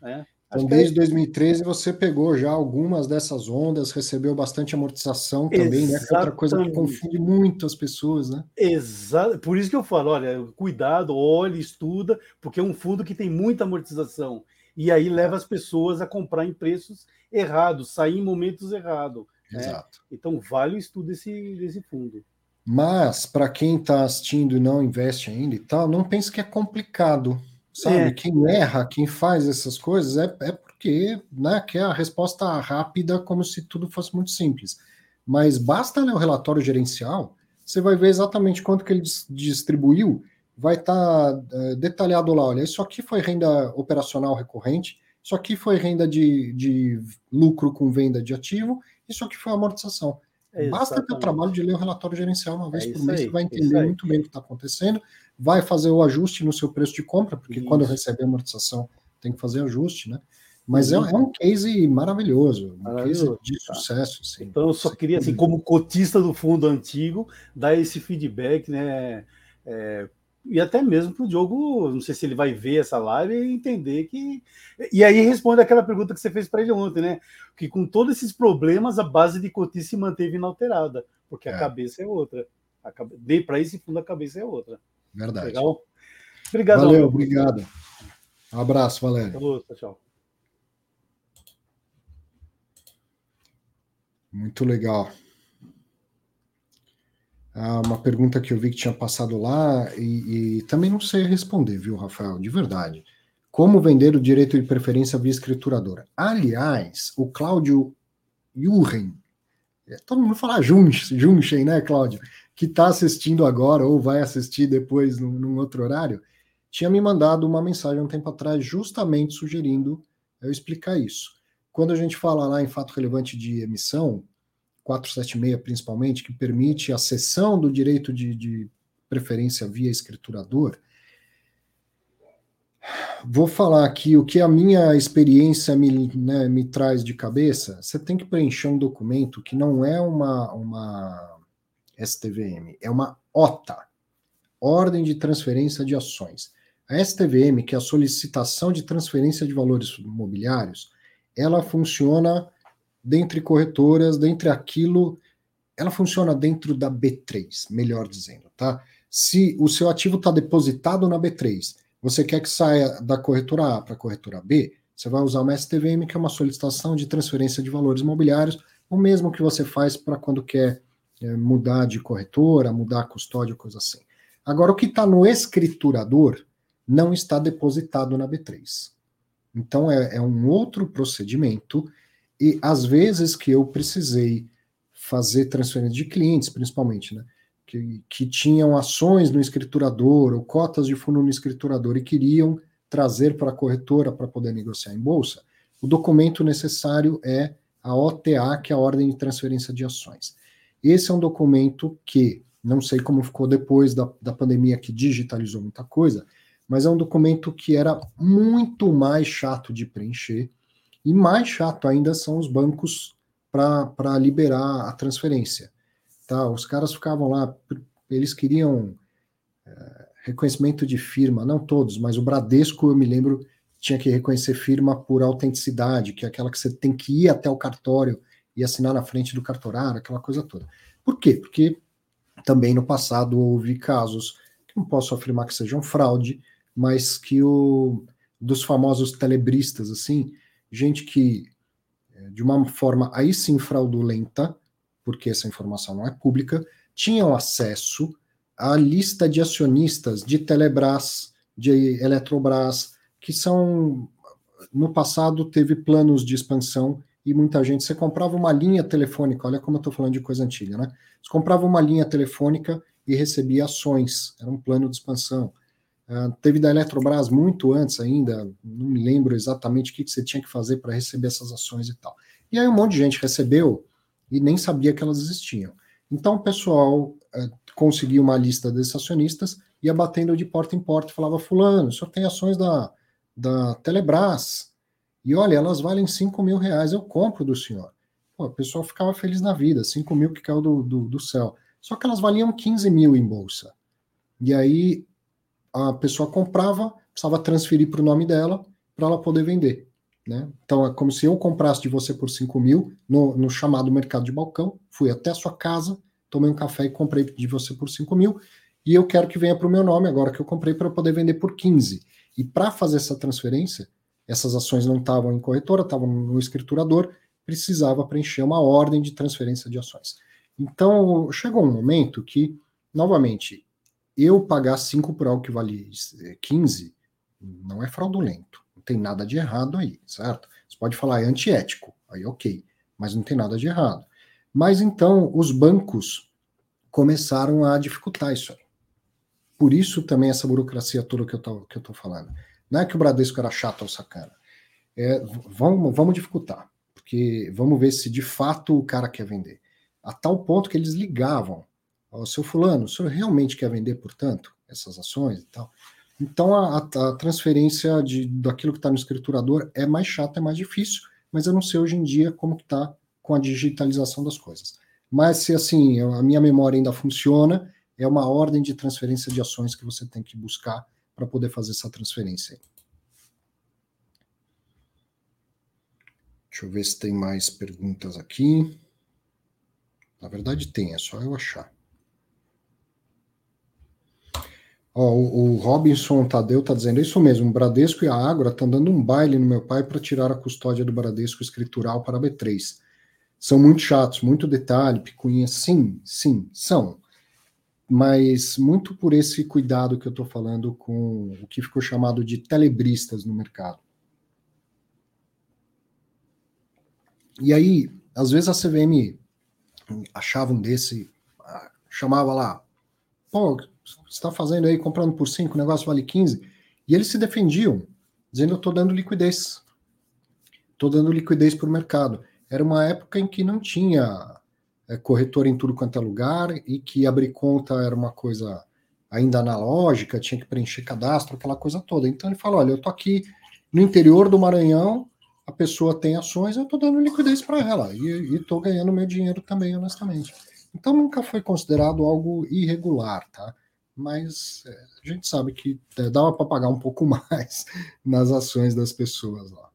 Speaker 5: Né?
Speaker 1: Então, desde 2013 você pegou já algumas dessas ondas, recebeu bastante amortização também, Exatamente. né? Que é outra coisa que confunde muito as pessoas, né?
Speaker 5: Exato. Por isso que eu falo, olha, cuidado, olhe, estuda, porque é um fundo que tem muita amortização e aí leva as pessoas a comprar em preços errados, sair em momentos errados. Né? Exato. Né? Então vale o estudo desse, desse fundo.
Speaker 1: Mas, para quem está assistindo e não investe ainda e tal, não pense que é complicado. Sabe? É. Quem erra, quem faz essas coisas é, é porque né, quer a resposta rápida, como se tudo fosse muito simples. Mas basta ler o relatório gerencial, você vai ver exatamente quanto que ele distribuiu vai estar tá, é, detalhado lá, olha, isso aqui foi renda operacional recorrente, isso aqui foi renda de, de lucro com venda de ativo, isso aqui foi amortização. Exatamente. Basta ter o trabalho de ler o relatório gerencial uma vez é por mês, aí, você vai entender muito bem o que está acontecendo, vai fazer o ajuste no seu preço de compra, porque isso. quando receber amortização tem que fazer ajuste, né? Mas é, é, um case maravilhoso, um maravilhoso. case de tá. sucesso. Assim.
Speaker 5: Então eu só queria, assim, como cotista do fundo antigo, dar esse feedback, né? É, e até mesmo para o Diogo, não sei se ele vai ver essa live e entender que. E aí responde aquela pergunta que você fez para ele ontem, né? Que com todos esses problemas, a base de Cotis se manteve inalterada, porque é. a cabeça é outra. Cabe... Para esse fundo, a cabeça é outra.
Speaker 1: Verdade. Legal?
Speaker 5: Obrigado.
Speaker 1: Valeu, obrigado. Um abraço, Valério.
Speaker 5: Falou, tchau.
Speaker 1: Muito legal. Ah, uma pergunta que eu vi que tinha passado lá e, e, também não sei responder, viu, Rafael? De verdade. Como vender o direito de preferência via escrituradora? Aliás, o Cláudio Jurgen, é, todo mundo fala Junchen, né, Cláudio? Que está assistindo agora ou vai assistir depois num, num outro horário, tinha me mandado uma mensagem um tempo atrás justamente sugerindo eu explicar isso. Quando a gente fala lá em fato relevante de emissão, 476 principalmente, que permite a cessão do direito de, de preferência via escriturador, vou falar aqui o que a minha experiência me, né, me traz de cabeça. Você tem que preencher um documento que não é uma, uma STVM, é uma OTA, Ordem de Transferência de Ações. A STVM, que é a solicitação de transferência de valores imobiliários, ela funciona dentre corretoras, dentre aquilo, ela funciona dentro da B3, melhor dizendo, tá? Se o seu ativo está depositado na B3, você quer que saia da corretora A para a corretora B, você vai usar uma STVM, que é uma solicitação de transferência de valores imobiliários, o mesmo que você faz para quando quer é, mudar de corretora, mudar a custódia, coisa assim. Agora, o que está no escriturador não está depositado na B3. Então, é, é um outro procedimento e às vezes que eu precisei fazer transferência de clientes, principalmente, né? Que, que tinham ações no escriturador ou cotas de fundo no escriturador e queriam trazer para a corretora para poder negociar em bolsa, o documento necessário é a OTA, que é a Ordem de Transferência de Ações. Esse é um documento que, não sei como ficou depois da, da pandemia que digitalizou muita coisa, mas é um documento que era muito mais chato de preencher E mais chato ainda são os bancos para liberar a transferência. Tá? Os caras ficavam lá, eles queriam é, reconhecimento de firma, não todos, mas o Bradesco, eu me lembro, tinha que reconhecer firma por autenticidade, que é aquela que você tem que ir até o cartório e assinar na frente do cartorário, aquela coisa toda. Por quê? Porque também no passado houve casos, que não posso afirmar que sejam fraude, mas que o dos famosos telebristas, assim, gente que, é, de uma forma aí sim fraudulenta, porque essa informação não é pública, tinham acesso à lista de acionistas de Telebrás, de Eletrobras, que são, no passado, teve planos de expansão e muita gente. Você comprava uma linha telefônica, olha como eu estou falando de coisa antiga, né? Você comprava uma linha telefônica e recebia ações, era um plano de expansão. Uh, teve da Eletrobras muito antes ainda, não me lembro exatamente o que, que você tinha que fazer para receber essas ações e tal. E aí um monte de gente recebeu e nem sabia que elas existiam. Então o pessoal uh, conseguia uma lista desses acionistas, ia batendo de porta em porta e falava: Fulano, o senhor tem ações da, da Telebrás, e olha, elas valem 5 mil reais, eu compro do senhor. Pô, o pessoal ficava feliz na vida, 5 mil que caiu do, do, do céu. Só que elas valiam 15 mil em bolsa. E aí a pessoa comprava, precisava transferir para o nome dela para ela poder vender. Né? Então é como se eu comprasse de você por 5 mil no, no, chamado mercado de balcão, fui até a sua casa, tomei um café e comprei de você por 5 mil, e eu quero que venha para o meu nome agora que eu comprei para poder vender por 15. E para fazer essa transferência, essas ações não estavam em corretora, estavam no escriturador, precisava preencher uma ordem de transferência de ações. Então, chegou um momento que, novamente, eu pagar 5 por algo que vale 15 não é fraudulento. Não tem nada de errado aí, certo? Você pode falar, é antiético, aí ok, mas não tem nada de errado. Mas então, os bancos começaram a dificultar isso aí. Por isso também essa burocracia toda que eu tô, que eu tô falando. Não é que o Bradesco era chato ou sacana. É, vamos, vamos dificultar, porque vamos ver se de fato o cara quer vender. A tal ponto que eles ligavam ao seu fulano, o senhor realmente quer vender, portanto, essas ações e tal? Então a, a transferência de, daquilo que está no escriturador é mais chata, é mais difícil, mas eu não sei hoje em dia como está com a digitalização das coisas. Mas se assim, a minha memória ainda funciona, é uma ordem de transferência de ações que você tem que buscar para poder fazer essa transferência. Deixa eu ver se tem mais perguntas aqui. Na verdade tem, é só eu achar. Ó, o, o Robinson Tadeu está dizendo isso mesmo. O Bradesco e a Ágora estão dando um baile no meu pai para tirar a custódia do Bradesco escritural para a B3. São muito chatos, muito detalhe, picuinha. Sim, sim, são mas muito por esse cuidado que eu estou falando com o que ficou chamado de telebristas no mercado. E aí, às vezes a CVM achava um desse, ah, chamava lá, pô, está fazendo aí, comprando por 5, o negócio vale 15, e eles se defendiam, dizendo, eu estou dando liquidez, estou dando liquidez para o mercado. Era uma época em que não tinha é, corretora em tudo quanto é lugar e que abrir conta era uma coisa ainda analógica, tinha que preencher cadastro, aquela coisa toda. Então ele falou: olha, eu tô aqui no interior do Maranhão, a pessoa tem ações, eu tô dando liquidez para ela e estou ganhando meu dinheiro também, honestamente. Então nunca foi considerado algo irregular, tá? Mas é, a gente sabe que é, dava para pagar um pouco mais nas ações das pessoas lá.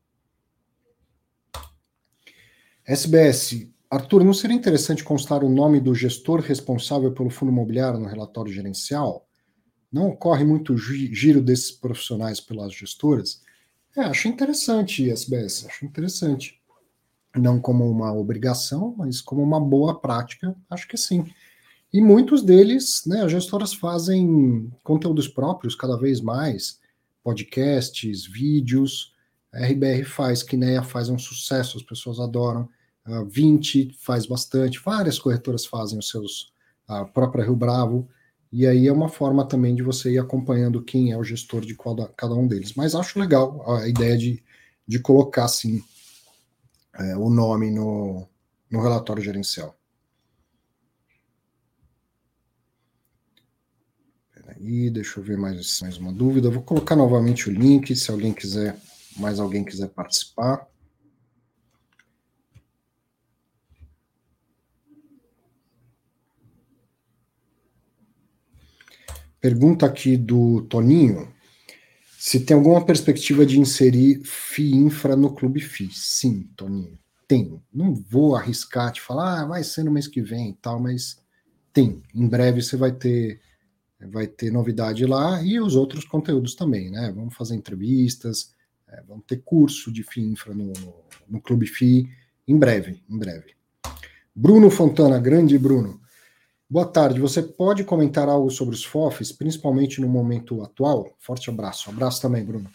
Speaker 1: SBS, Arthur, não seria interessante constar o nome do gestor responsável pelo fundo imobiliário no relatório gerencial? Não ocorre muito giro desses profissionais pelas gestoras? É, acho interessante, SBS, acho interessante. Não como uma obrigação, mas como uma boa prática, acho que sim. E muitos deles, né, as gestoras fazem conteúdos próprios cada vez mais, podcasts, vídeos, a RBR faz, Kinea faz um sucesso, as pessoas adoram a 20 faz bastante, várias corretoras fazem os seus, a própria Rio Bravo, e aí é uma forma também de você ir acompanhando quem é o gestor de cada um deles. Mas acho legal a ideia de, de colocar, assim, é, o nome no, no relatório gerencial. aí, deixa eu ver mais, mais uma dúvida. Vou colocar novamente o link, se alguém quiser, mais alguém quiser participar. Pergunta aqui do Toninho. Se tem alguma perspectiva de inserir FI infra no Clube FI? Sim, Toninho, tem. Não vou arriscar te falar, ah, vai ser no mês que vem e tal, mas tem. Em breve você vai ter vai ter novidade lá e os outros conteúdos também, né? Vamos fazer entrevistas, é, vamos ter curso de FI Infra no, no, no Clube FI em breve, em breve. Bruno Fontana, grande Bruno. Boa tarde. Você pode comentar algo sobre os FOFs, principalmente no momento atual? Forte abraço. Abraço também, Bruno.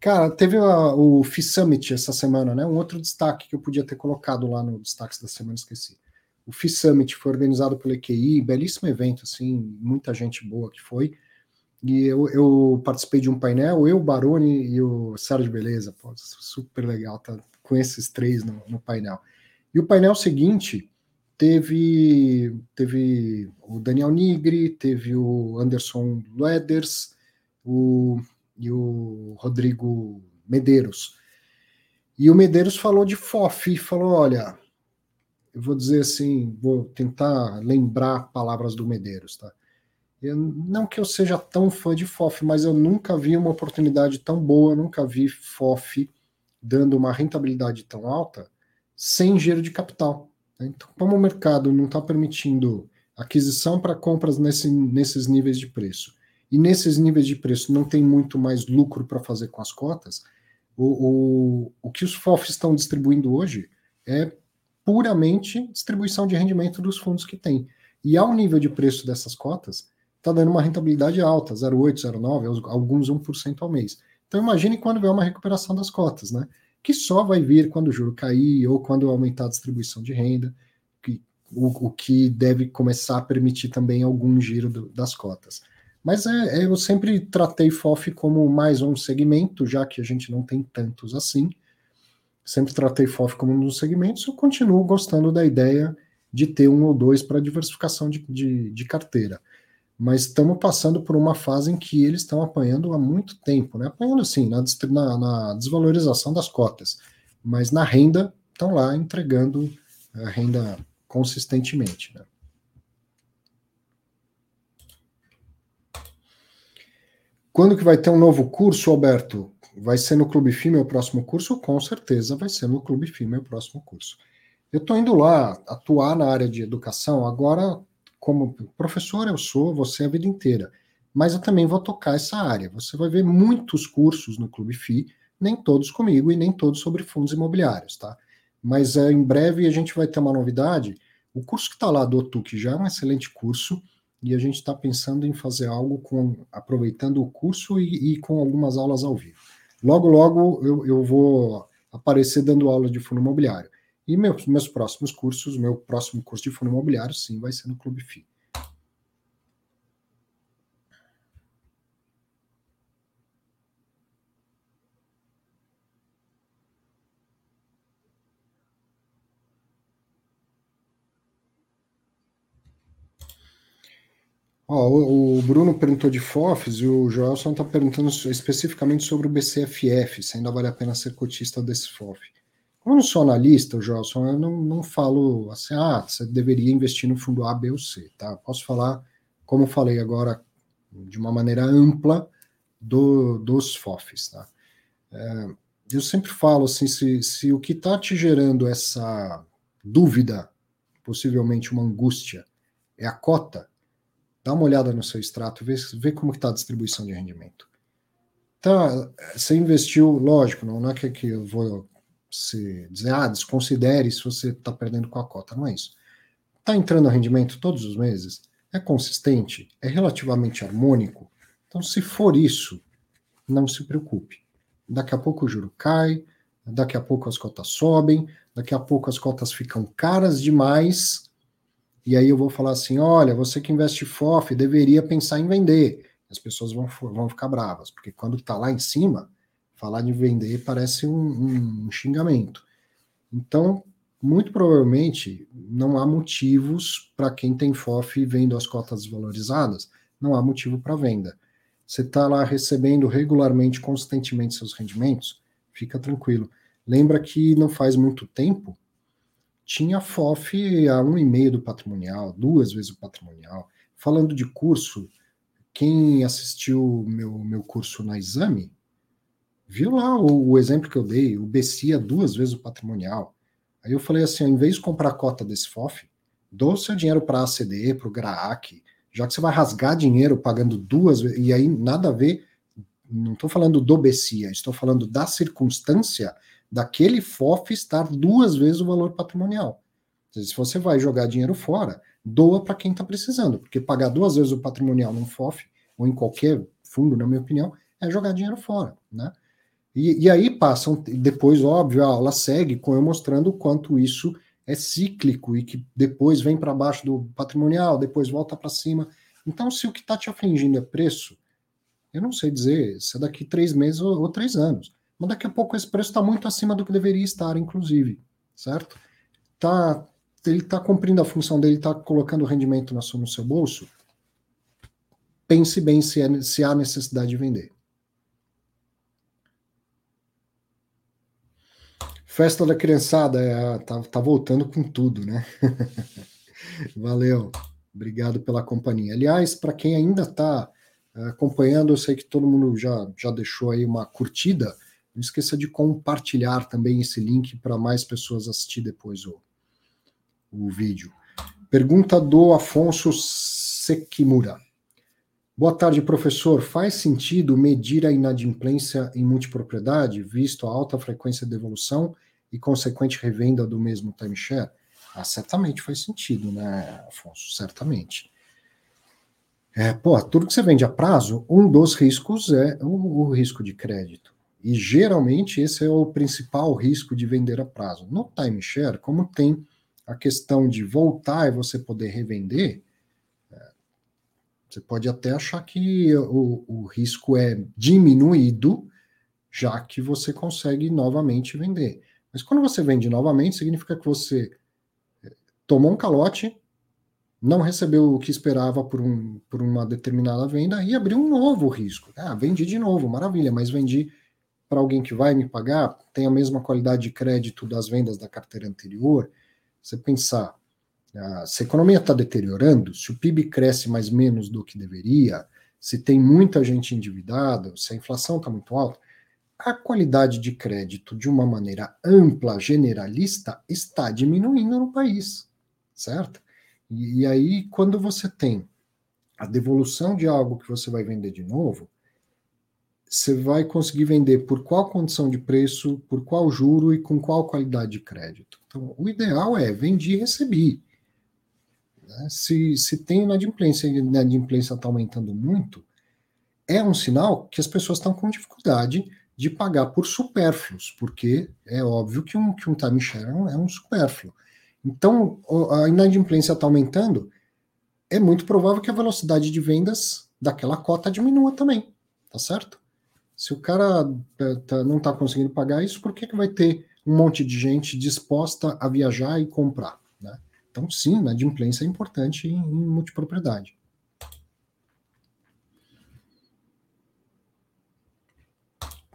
Speaker 1: Cara, teve a, o FI Summit essa semana, né? Um outro destaque que eu podia ter colocado lá no destaques da semana, esqueci. O FI Summit foi organizado pela EQI, belíssimo evento, assim, muita gente boa que foi. E eu, eu participei de um painel, eu, o Baroni e o Sérgio Beleza, pô, super legal, tá com esses três no, no painel. E o painel seguinte teve, teve o Daniel Nigri, teve o Anderson Lueders o, e o Rodrigo Medeiros. E o Medeiros falou de FOF, falou: olha, eu vou dizer assim, vou tentar lembrar palavras do Medeiros, tá? Eu, não que eu seja tão fã de FOF, mas eu nunca vi uma oportunidade tão boa, nunca vi FOF dando uma rentabilidade tão alta sem giro de capital. Né? Então, como o mercado não está permitindo aquisição para compras nesse, nesses níveis de preço, e nesses níveis de preço não tem muito mais lucro para fazer com as cotas, o, o, o que os FOFs estão distribuindo hoje é puramente distribuição de rendimento dos fundos que tem. E ao nível de preço dessas cotas, está dando uma rentabilidade alta, 0,8, 0,9, alguns 1% ao mês. Então imagine quando vier uma recuperação das cotas, né? Que só vai vir quando o juro cair ou quando aumentar a distribuição de renda, que, o, o que deve começar a permitir também algum giro do, das cotas. Mas é, é, eu sempre tratei FOF como mais um segmento, já que a gente não tem tantos assim. Sempre tratei FOF como um dos segmentos, eu continuo gostando da ideia de ter um ou dois para diversificação de, de, de carteira mas estamos passando por uma fase em que eles estão apanhando há muito tempo, né? Apanhando assim, na, na, na desvalorização das cotas, mas na renda estão lá entregando a renda consistentemente, né? Quando que vai ter um novo curso, Alberto? Vai ser no Clube FIME o próximo curso? Com certeza vai ser no Clube FIME o próximo curso. Eu estou indo lá atuar na área de educação agora como professor eu sou, você a vida inteira, mas eu também vou tocar essa área. Você vai ver muitos cursos no Clube FI, nem todos comigo e nem todos sobre fundos imobiliários, tá? Mas é, em breve a gente vai ter uma novidade. O curso que está lá do OTUC já é um excelente curso e a gente está pensando em fazer algo com aproveitando o curso e, e, com algumas aulas ao vivo. Logo, logo eu, eu vou aparecer dando aula de fundo imobiliário. E meus, meus próximos cursos, meu próximo curso de fundo imobiliário, sim, vai ser no Clube FI. Ó, o, Bruno perguntou de FOFs e o Joelson está perguntando especificamente sobre o BCFF, se ainda vale a pena ser cotista desse FOF. Como eu não sou analista, Gelson, eu não, não falo assim, ah, você deveria investir no fundo A, B ou C, tá? Posso falar, como falei agora, de uma maneira ampla do, dos FOFs, tá? É, eu sempre falo assim, se, se o que está te gerando essa dúvida, possivelmente uma angústia, é a cota, dá uma olhada no seu extrato, vê, vê como está a distribuição de rendimento. Tá, você investiu, lógico, não, não é que, que eu vou se dizer, ah, desconsidere se você está perdendo com a cota. Não é isso. Está entrando rendimento todos os meses? É consistente? É relativamente harmônico? Então, se for isso, não se preocupe. Daqui a pouco o juro cai, daqui a pouco as cotas sobem, daqui a pouco as cotas ficam caras demais, e aí eu vou falar assim: olha, você que investe FOF deveria pensar em vender. As pessoas vão, vão ficar bravas, porque quando está lá em cima, falar de vender parece um, um xingamento. Então, muito provavelmente, não há motivos para quem tem FOF vendo as cotas desvalorizadas, não há motivo para venda. Você está lá recebendo regularmente, constantemente seus rendimentos, fica tranquilo. Lembra que não faz muito tempo tinha FOF a um e meio do patrimonial, duas vezes o patrimonial. Falando de curso, quem assistiu meu, meu curso na Exame, viu lá o, o exemplo que eu dei, o BCIA duas vezes o patrimonial. Aí eu falei assim, ao invés de comprar a cota desse FOF, dou seu dinheiro para a ACD, para o GRAAC, já que você vai rasgar dinheiro pagando duas vezes, e aí nada a ver, não estou falando do BCIA, estou falando da circunstância daquele FOF estar duas vezes o valor patrimonial. Se você vai jogar dinheiro fora, doa para quem está precisando, porque pagar duas vezes o patrimonial num FOF, ou em qualquer fundo, na minha opinião, é jogar dinheiro fora, né? E, e aí passam, depois, óbvio, a aula segue com eu mostrando o quanto isso é cíclico e que depois vem para baixo do patrimonial, depois volta para cima. Então, se o que está te afligindo é preço, eu não sei dizer se é daqui três meses ou, ou três anos, mas daqui a pouco esse preço está muito acima do que deveria estar, inclusive, certo? Tá, ele está cumprindo a função dele, está colocando o rendimento no seu bolso, pense bem se, é, se há necessidade de vender. Festa da criançada, é, tá, tá voltando com tudo, né? Valeu, obrigado pela companhia. Aliás, para quem ainda está é, acompanhando, eu sei que todo mundo já, já deixou aí uma curtida. Não esqueça de compartilhar também esse link para mais pessoas assistir depois o, o vídeo. Pergunta do Afonso Sekimura. Boa tarde, professor. Faz sentido medir a inadimplência em multipropriedade, visto a alta frequência de devolução e consequente revenda do mesmo timeshare? Ah, certamente faz sentido, né, Afonso? Certamente. É, pô, tudo que você vende a prazo, um dos riscos é o, o risco de crédito. E geralmente esse é o principal risco de vender a prazo. No timeshare, como tem a questão de voltar e você poder revender, é, você pode até achar que o, o risco é diminuído, já que você consegue novamente vender. Mas quando você vende novamente, significa que você é, tomou um calote, não recebeu o que esperava por, um, por uma determinada venda e abriu um novo risco. Ah, vendi de novo, maravilha, mas vendi para alguém que vai me pagar, tem a mesma qualidade de crédito das vendas da carteira anterior, você pensar, ah, se a economia está deteriorando, se o PIB cresce mais menos do que deveria, se tem muita gente endividada, se a inflação está muito alta, a qualidade de crédito, de uma maneira ampla, generalista, está diminuindo no país, certo? E, e aí, quando você tem a devolução de algo que você vai vender de novo, você vai conseguir vender por qual condição de preço, por qual juro e com qual qualidade de crédito. Então, o ideal é vendi e recebi. Né? Se, se tem inadimplência e a inadimplência está aumentando muito, é um sinal que as pessoas estão com dificuldade de pagar por supérfluos, porque é óbvio que um, que um timeshare é um, é supérfluo. Então, a inadimplência está aumentando, é muito provável que a velocidade de vendas daquela cota diminua também, tá certo? Se o cara tá, tá não está conseguindo pagar isso, por que, que vai ter um monte de gente disposta a viajar e comprar? Né? Então, sim, a inadimplência é importante em, em multipropriedade.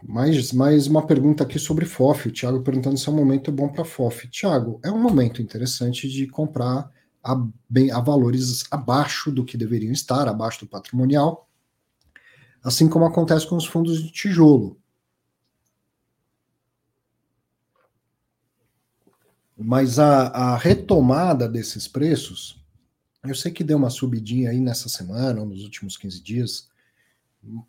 Speaker 1: Mais, mais uma pergunta aqui sobre FOF. O Thiago perguntando se é um momento bom para FOF. Thiago, é um momento interessante de comprar a, bem, a valores abaixo do que deveriam estar, abaixo do patrimonial, assim como acontece com os fundos de tijolo. Mas a, a retomada desses preços, eu sei que deu uma subidinha aí nessa semana, ou nos últimos 15 dias,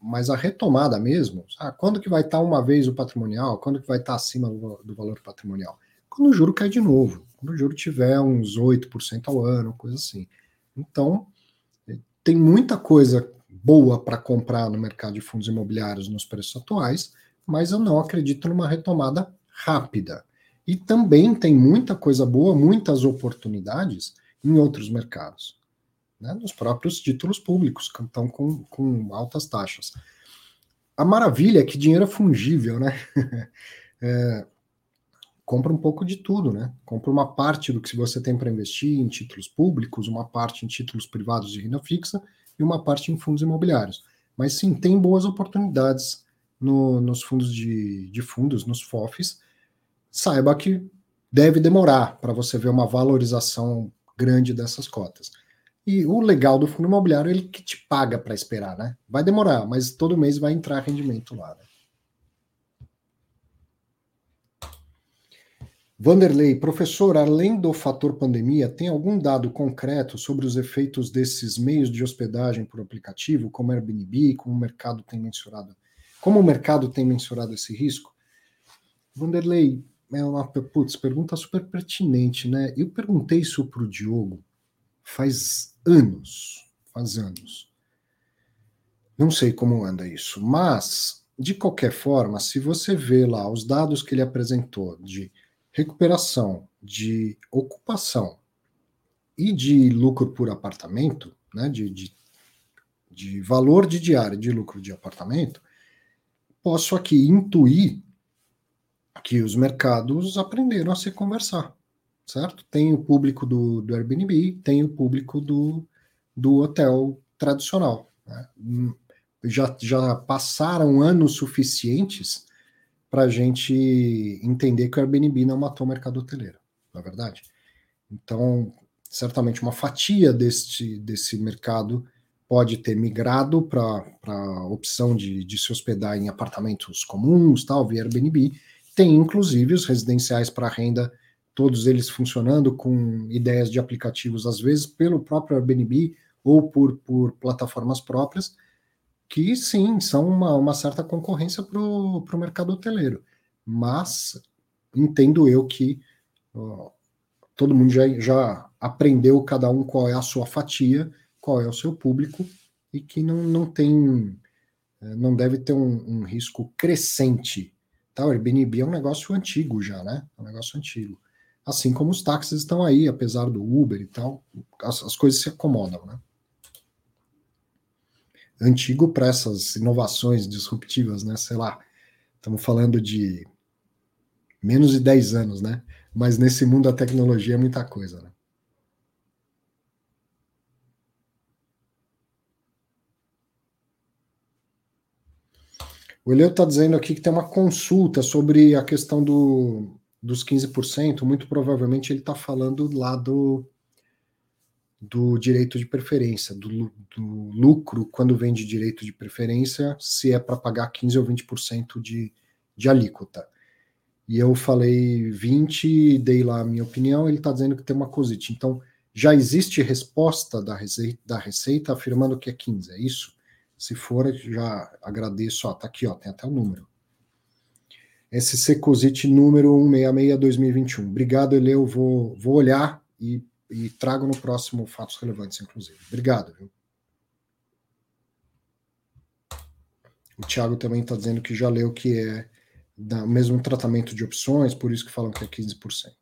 Speaker 1: mas a retomada mesmo, ah, quando que vai estar uma vez o patrimonial, quando que vai estar acima do, do valor patrimonial? Quando o juro cai de novo, quando o juro tiver uns 8% ao ano, coisa assim. Então, tem muita coisa boa para comprar no mercado de fundos imobiliários nos preços atuais, mas eu não acredito numa retomada rápida. E também tem muita coisa boa, muitas oportunidades em outros mercados né, nos próprios títulos públicos, que estão com, com altas taxas. A maravilha é que dinheiro é fungível, né? é, compra um pouco de tudo, né? Compra uma parte do que você tem para investir em títulos públicos, uma parte em títulos privados de renda fixa e uma parte em fundos imobiliários. Mas sim, tem boas oportunidades no, nos fundos de, de fundos, nos FOFs. Saiba que deve demorar para você ver uma valorização grande dessas cotas. E o legal do fundo imobiliário é ele que te paga para esperar, né? Vai demorar, mas todo mês vai entrar rendimento lá. Né? Vanderlei, professor, além do fator pandemia, tem algum dado concreto sobre os efeitos desses meios de hospedagem por aplicativo, como Airbnb, como o mercado tem mensurado? Como o mercado tem mensurado esse risco? Vanderlei, é uma putz, pergunta super pertinente, né? Eu perguntei isso para o Diogo faz anos, faz anos. Não sei como anda isso, mas de qualquer forma, se você vê lá os dados que ele apresentou de recuperação de ocupação e de lucro por apartamento, né, de, de, de valor de diária de lucro de apartamento, posso aqui intuir que os mercados aprenderam a se conversar, certo? Tem o público do, do Airbnb, tem o público do, do hotel tradicional. Né? Já, já passaram anos suficientes para a gente entender que o Airbnb não matou o mercado hoteleiro, na é verdade. Então, certamente uma fatia deste, desse mercado pode ter migrado para a opção de, de se hospedar em apartamentos comuns, tal, via Airbnb. Tem inclusive os residenciais para renda, todos eles funcionando com ideias de aplicativos, às vezes pelo próprio Airbnb ou por, por plataformas próprias, que sim, são uma, uma certa concorrência para o mercado hoteleiro. Mas entendo eu que ó, todo mundo já, já aprendeu cada um qual é a sua fatia, qual é o seu público, e que não, não tem, é, não deve ter um, um risco crescente. Tá? O Airbnb é um negócio antigo já, né? É um negócio antigo. Assim como os táxis estão aí, apesar do Uber e tal, as, as coisas se acomodam, né? Antigo para essas inovações disruptivas, né? Sei lá, estamos falando de menos de 10 anos, né? Mas nesse mundo da tecnologia é muita coisa, né? O Eleu está dizendo aqui que tem uma consulta sobre a questão do, dos 15%. Muito provavelmente ele está falando lá do, do direito de preferência, do, do lucro quando vende direito de preferência, se é para pagar 15 ou 20% de, de alíquota. E eu falei 20, dei lá a minha opinião, ele está dizendo que tem uma COSIT. Então, já existe resposta da receita, da receita afirmando que é 15, é isso? Se for, já agradeço. Ó, tá aqui, ó, tem até o número. SC COSIT número 166-2021. Obrigado, Eleu. Vou, vou olhar e e trago no próximo Fatos Relevantes, inclusive. Obrigado. Viu? O Thiago também está dizendo que já leu que é o mesmo tratamento de opções, por isso que falam que é 15%.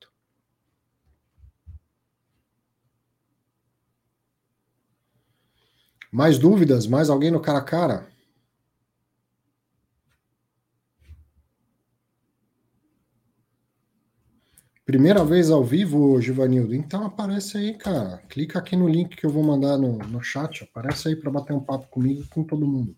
Speaker 1: Mais dúvidas? Mais alguém no cara a cara? Primeira vez ao vivo, Givanildo? Então aparece aí, cara. Clica aqui no link que eu vou mandar no, no chat. Aparece aí para bater um papo comigo com todo mundo.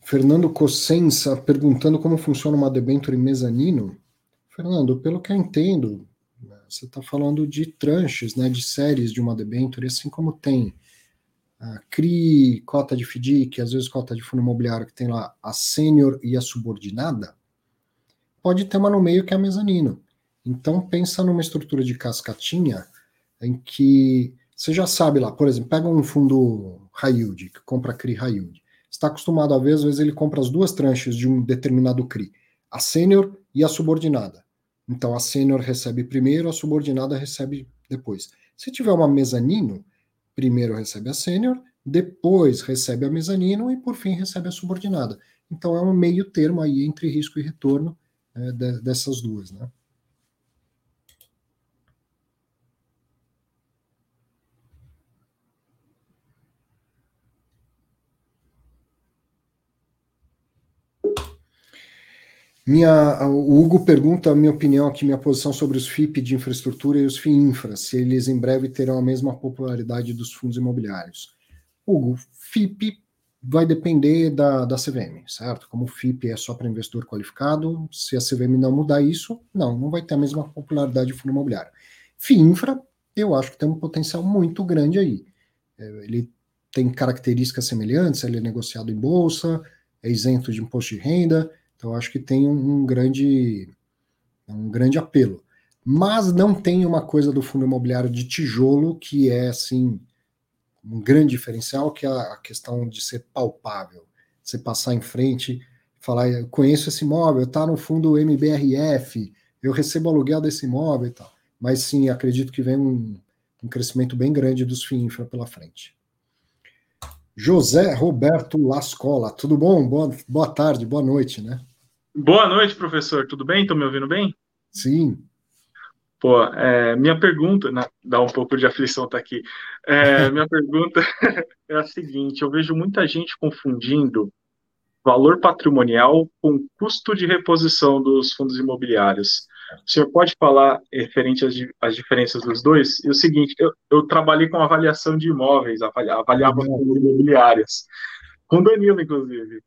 Speaker 1: Fernando Cossença perguntando como funciona uma debênture mezanino. Fernando, pelo que eu entendo, você está falando de tranches, né, de séries de uma debênture, assim como tem a CRI, cota de FDIC, às vezes cota de fundo imobiliário que tem lá a sênior e a subordinada, pode ter uma no meio que é a mezanino. Então pensa numa estrutura de cascatinha em que você já sabe lá, por exemplo, pega um fundo high yield, que compra CRI high yield. Está acostumado a ver, às vezes ele compra as duas tranches de um determinado CRI, a sênior e a subordinada. Então a sênior recebe primeiro, a subordinada recebe depois. Se tiver uma mezanino, primeiro recebe a sênior, depois recebe a mezanino e por fim recebe a subordinada. Então é um meio termo aí entre risco e retorno é, de, dessas duas, né? Minha, o Hugo pergunta a minha opinião aqui, minha posição sobre os FIP de infraestrutura e os FIINFRA, se eles em breve terão a mesma popularidade dos fundos imobiliários. Hugo, FIP vai depender da, da CVM, certo? Como o FIP é só para investidor qualificado, se a CVM não mudar isso, não, não vai ter a mesma popularidade de fundo imobiliário. FIINFRA, eu acho que tem um potencial muito grande aí. É, ele tem características semelhantes, ele é negociado em bolsa, é isento de imposto de renda, então acho que tem um, um grande um grande apelo. Mas não tem uma coisa do fundo imobiliário de tijolo que é assim um grande diferencial, que é a questão de ser palpável, você passar em frente, falar, eu conheço esse imóvel, está no fundo MBRF, eu recebo aluguel desse imóvel e tal. Mas sim, acredito que vem um, um crescimento bem grande dos FIINFRA pela frente. José Roberto Lascola, tudo bom? Boa, boa tarde, boa noite, né?
Speaker 6: Boa noite, professor. Tudo bem? Estão me ouvindo bem?
Speaker 1: Sim.
Speaker 6: Pô, é, minha pergunta, né, dá um pouco de aflição estar tá aqui. É, minha pergunta é a seguinte: eu vejo muita gente confundindo valor patrimonial com custo de reposição dos fundos imobiliários. O senhor pode falar referente às, às diferenças dos dois? E o seguinte, eu, eu trabalhei com avaliação de imóveis, avaliava uhum. fundos imobiliários, com o Danilo, inclusive.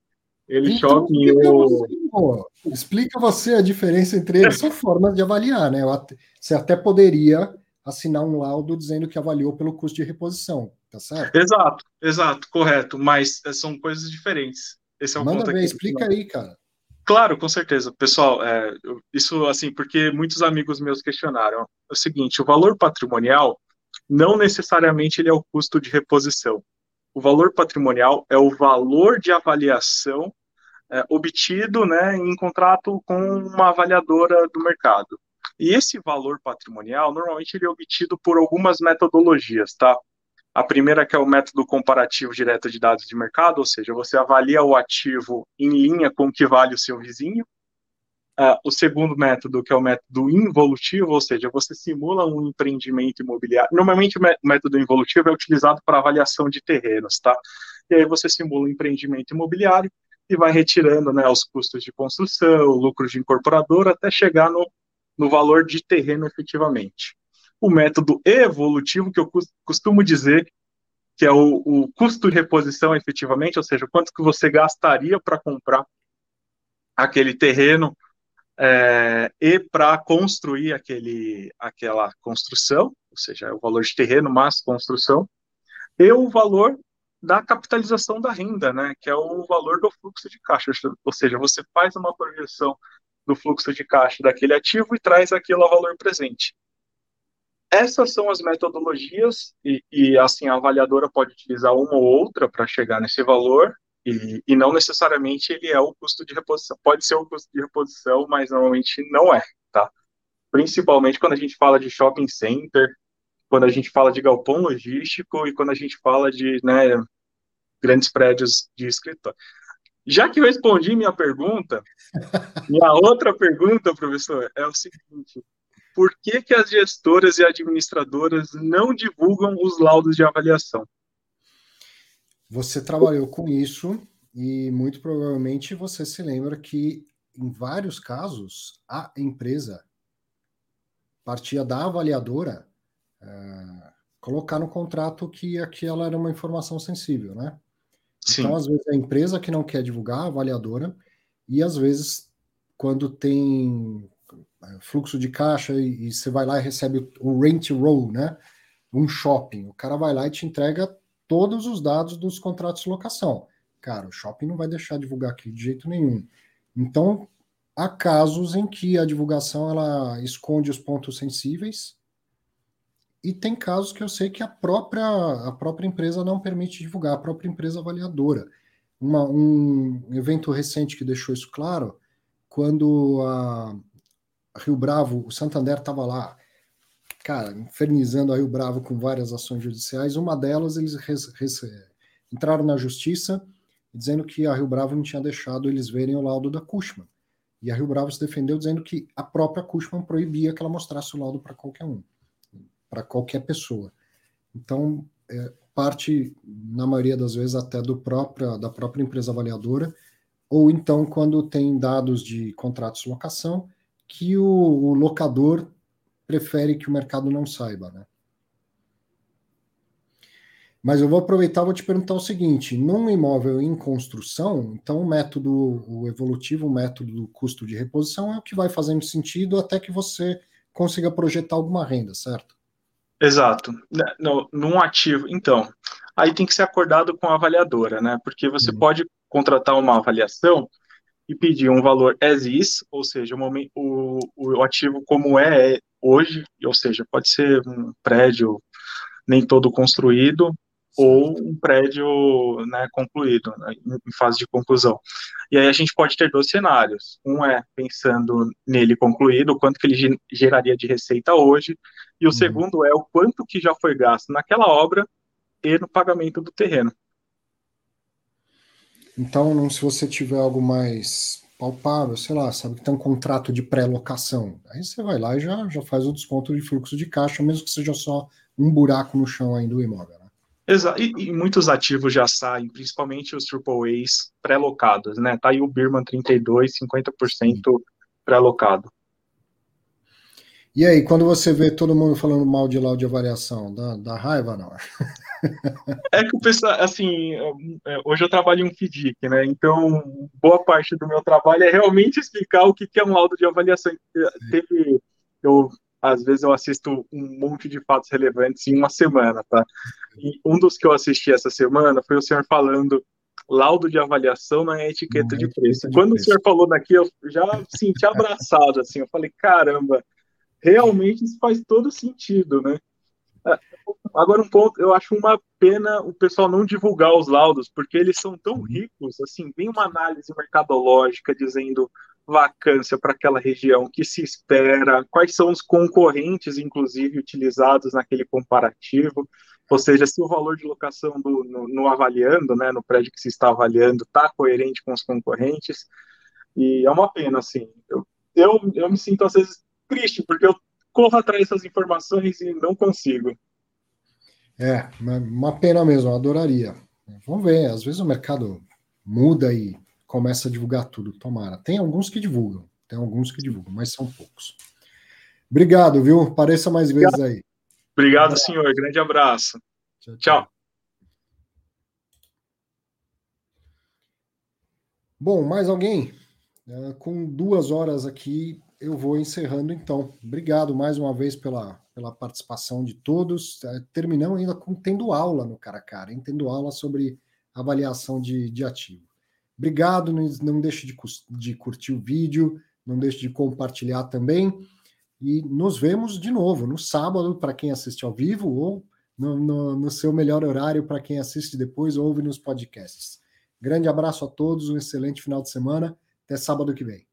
Speaker 6: Ele então, shopping
Speaker 1: você, explica você a diferença entre eles. São formas de avaliar, né? Você até poderia assinar um laudo dizendo que avaliou pelo custo de reposição, tá certo?
Speaker 6: Exato, exato, correto. Mas eh, são coisas diferentes. Esse é o
Speaker 1: Manda
Speaker 6: ponto
Speaker 1: ver, aqui. explica aí, cara.
Speaker 6: Claro, com certeza. Pessoal, é, isso assim, porque muitos amigos meus questionaram. É o seguinte, o valor patrimonial não necessariamente ele é o custo de reposição. O valor patrimonial é o valor de avaliação é, obtido né, em contrato com uma avaliadora do mercado. E esse valor patrimonial, normalmente, ele é obtido por algumas metodologias, tá? A primeira que é o método comparativo direto de dados de mercado, ou seja, você avalia o ativo em linha com o que vale o seu vizinho. Uh, o segundo método, que é o método involutivo, ou seja, você simula um empreendimento imobiliário. Normalmente, o método involutivo é utilizado para avaliação de terrenos, tá? E aí você simula um empreendimento imobiliário e vai retirando né, os custos de construção, lucros de incorporador, até chegar no, no valor de terreno efetivamente. O método evolutivo, que eu costumo dizer que é o, o custo de reposição efetivamente, ou seja, quanto que você gastaria para comprar aquele terreno é, e para construir aquele, aquela construção, ou seja, o valor de terreno mais construção, e o valor da capitalização da renda, né, que é o valor do fluxo de caixa, ou seja, você faz uma projeção do fluxo de caixa daquele ativo e traz aquilo ao valor presente. Essas são as metodologias e, e assim a avaliadora pode utilizar uma ou outra para chegar nesse valor e, e, não necessariamente ele é o custo de reposição. Pode ser o custo de reposição, mas normalmente não é, tá? Principalmente quando a gente fala de shopping center, quando a gente fala de galpão logístico e quando a gente fala de né, grandes prédios de escritório. Já que eu respondi minha pergunta, minha outra pergunta, professor, é o seguinte: por que, que as gestoras e administradoras não divulgam os laudos de avaliação?
Speaker 1: Você trabalhou com isso e muito provavelmente você se lembra que em vários casos a empresa partia da avaliadora é, colocar no contrato que aquela era uma informação sensível, né? Sim. Então, às vezes, a empresa que não quer divulgar, a avaliadora, e às vezes, quando tem é, fluxo de caixa e, e você vai lá e recebe o rent roll, né? Um shopping, o cara vai lá e te entrega todos os dados dos contratos de locação. Cara, o shopping não vai deixar divulgar aqui de jeito nenhum. Então, há casos em que a divulgação ela esconde os pontos sensíveis e tem casos que eu sei que a própria, a própria empresa não permite divulgar, a própria empresa avaliadora. Uma, um evento recente que deixou isso claro, quando a, Rio Bravo, o Santander estava lá, cara, infernizando a Rio Bravo com várias ações judiciais, uma delas eles res, res, entraram na justiça dizendo que a Rio Bravo não tinha deixado eles verem o laudo da Cushman. E a Rio Bravo se defendeu dizendo que a própria Cushman proibia que ela mostrasse o laudo para qualquer um para qualquer pessoa. Então, é, parte, na maioria das vezes, até do própria, da própria empresa avaliadora, ou então quando tem dados de contratos de locação que o, o locador prefere que o mercado não saiba, né? Mas eu vou aproveitar e vou te perguntar o seguinte: num imóvel em construção, então o método o evolutivo, o método do custo de reposição é o que vai fazendo sentido até que você consiga projetar alguma renda, certo?
Speaker 6: Exato. Né, no, num ativo, então, aí tem que ser acordado com a avaliadora, né? Porque você uhum. pode contratar uma avaliação e pedir um valor as is, ou seja, o, o, o ativo como é, é hoje, ou seja, pode ser um prédio nem todo construído, ou um prédio né, concluído, né, em fase de conclusão. E aí a gente pode ter dois cenários. Um é pensando nele concluído, quanto que ele geraria de receita hoje, e o uhum. segundo é o quanto que já foi gasto naquela obra e no pagamento do terreno.
Speaker 1: Então, se você tiver algo mais palpável, sei lá, sabe que tem um contrato de pré-locação, aí você vai lá e já, já faz o desconto de fluxo de caixa, mesmo que seja só um buraco no chão ainda do imóvel. Né?
Speaker 6: Exato. E, e, muitos ativos já saem, principalmente os Triple A's pré-locados, né? Tá aí o Birman 32, 50% pré-locado.
Speaker 1: E aí, quando você vê todo mundo falando mal de laudo de avaliação, dá, dá raiva, não?
Speaker 6: É que o pessoal, assim, é, hoje eu trabalho em um FDIC, né? Então, boa parte do meu trabalho é realmente explicar o que é um laudo de avaliação. Teve, eu às vezes eu assisto um monte de fatos relevantes em uma semana, tá? E um dos que eu assisti essa semana foi o senhor falando laudo de avaliação na etiqueta de preço. Quando o senhor falou daqui, eu já senti abraçado, assim, eu falei, caramba, realmente isso faz todo sentido, né? É, agora um ponto, eu acho uma pena o pessoal não divulgar os laudos, porque eles são tão ricos, assim, vem uma análise mercadológica dizendo vacância para aquela região, que se espera, quais são os concorrentes, inclusive, utilizados naquele comparativo, ou seja, se o valor de locação do, no, no avaliando, né, no prédio que se está avaliando, está coerente com os concorrentes, e é uma pena, assim, eu, eu, eu me sinto às vezes triste, porque eu corro atrás dessas informações e não consigo.
Speaker 1: É, uma pena mesmo, eu adoraria. Vamos ver, às vezes o mercado muda e começa a divulgar tudo, tomara. Tem alguns que divulgam, tem alguns que divulgam, mas são poucos. Obrigado, viu? Apareça mais vezes aí.
Speaker 6: Obrigado, senhor. Grande abraço. tchau. tchau.
Speaker 1: Bom, mais alguém? É, com duas horas aqui, eu vou encerrando então. Obrigado mais uma vez pela, pela participação de todos. É, terminamos ainda com tendo aula no cara a cara, hein? tendo aula sobre avaliação de, de ativo. Obrigado, não, não deixe de, de curtir o vídeo, não deixe de compartilhar também. E nos vemos de novo no sábado, para quem assiste ao vivo, ou no, no, no seu melhor horário para quem assiste depois ou ouve nos podcasts. Grande abraço a todos, um excelente final de semana. Até sábado que vem.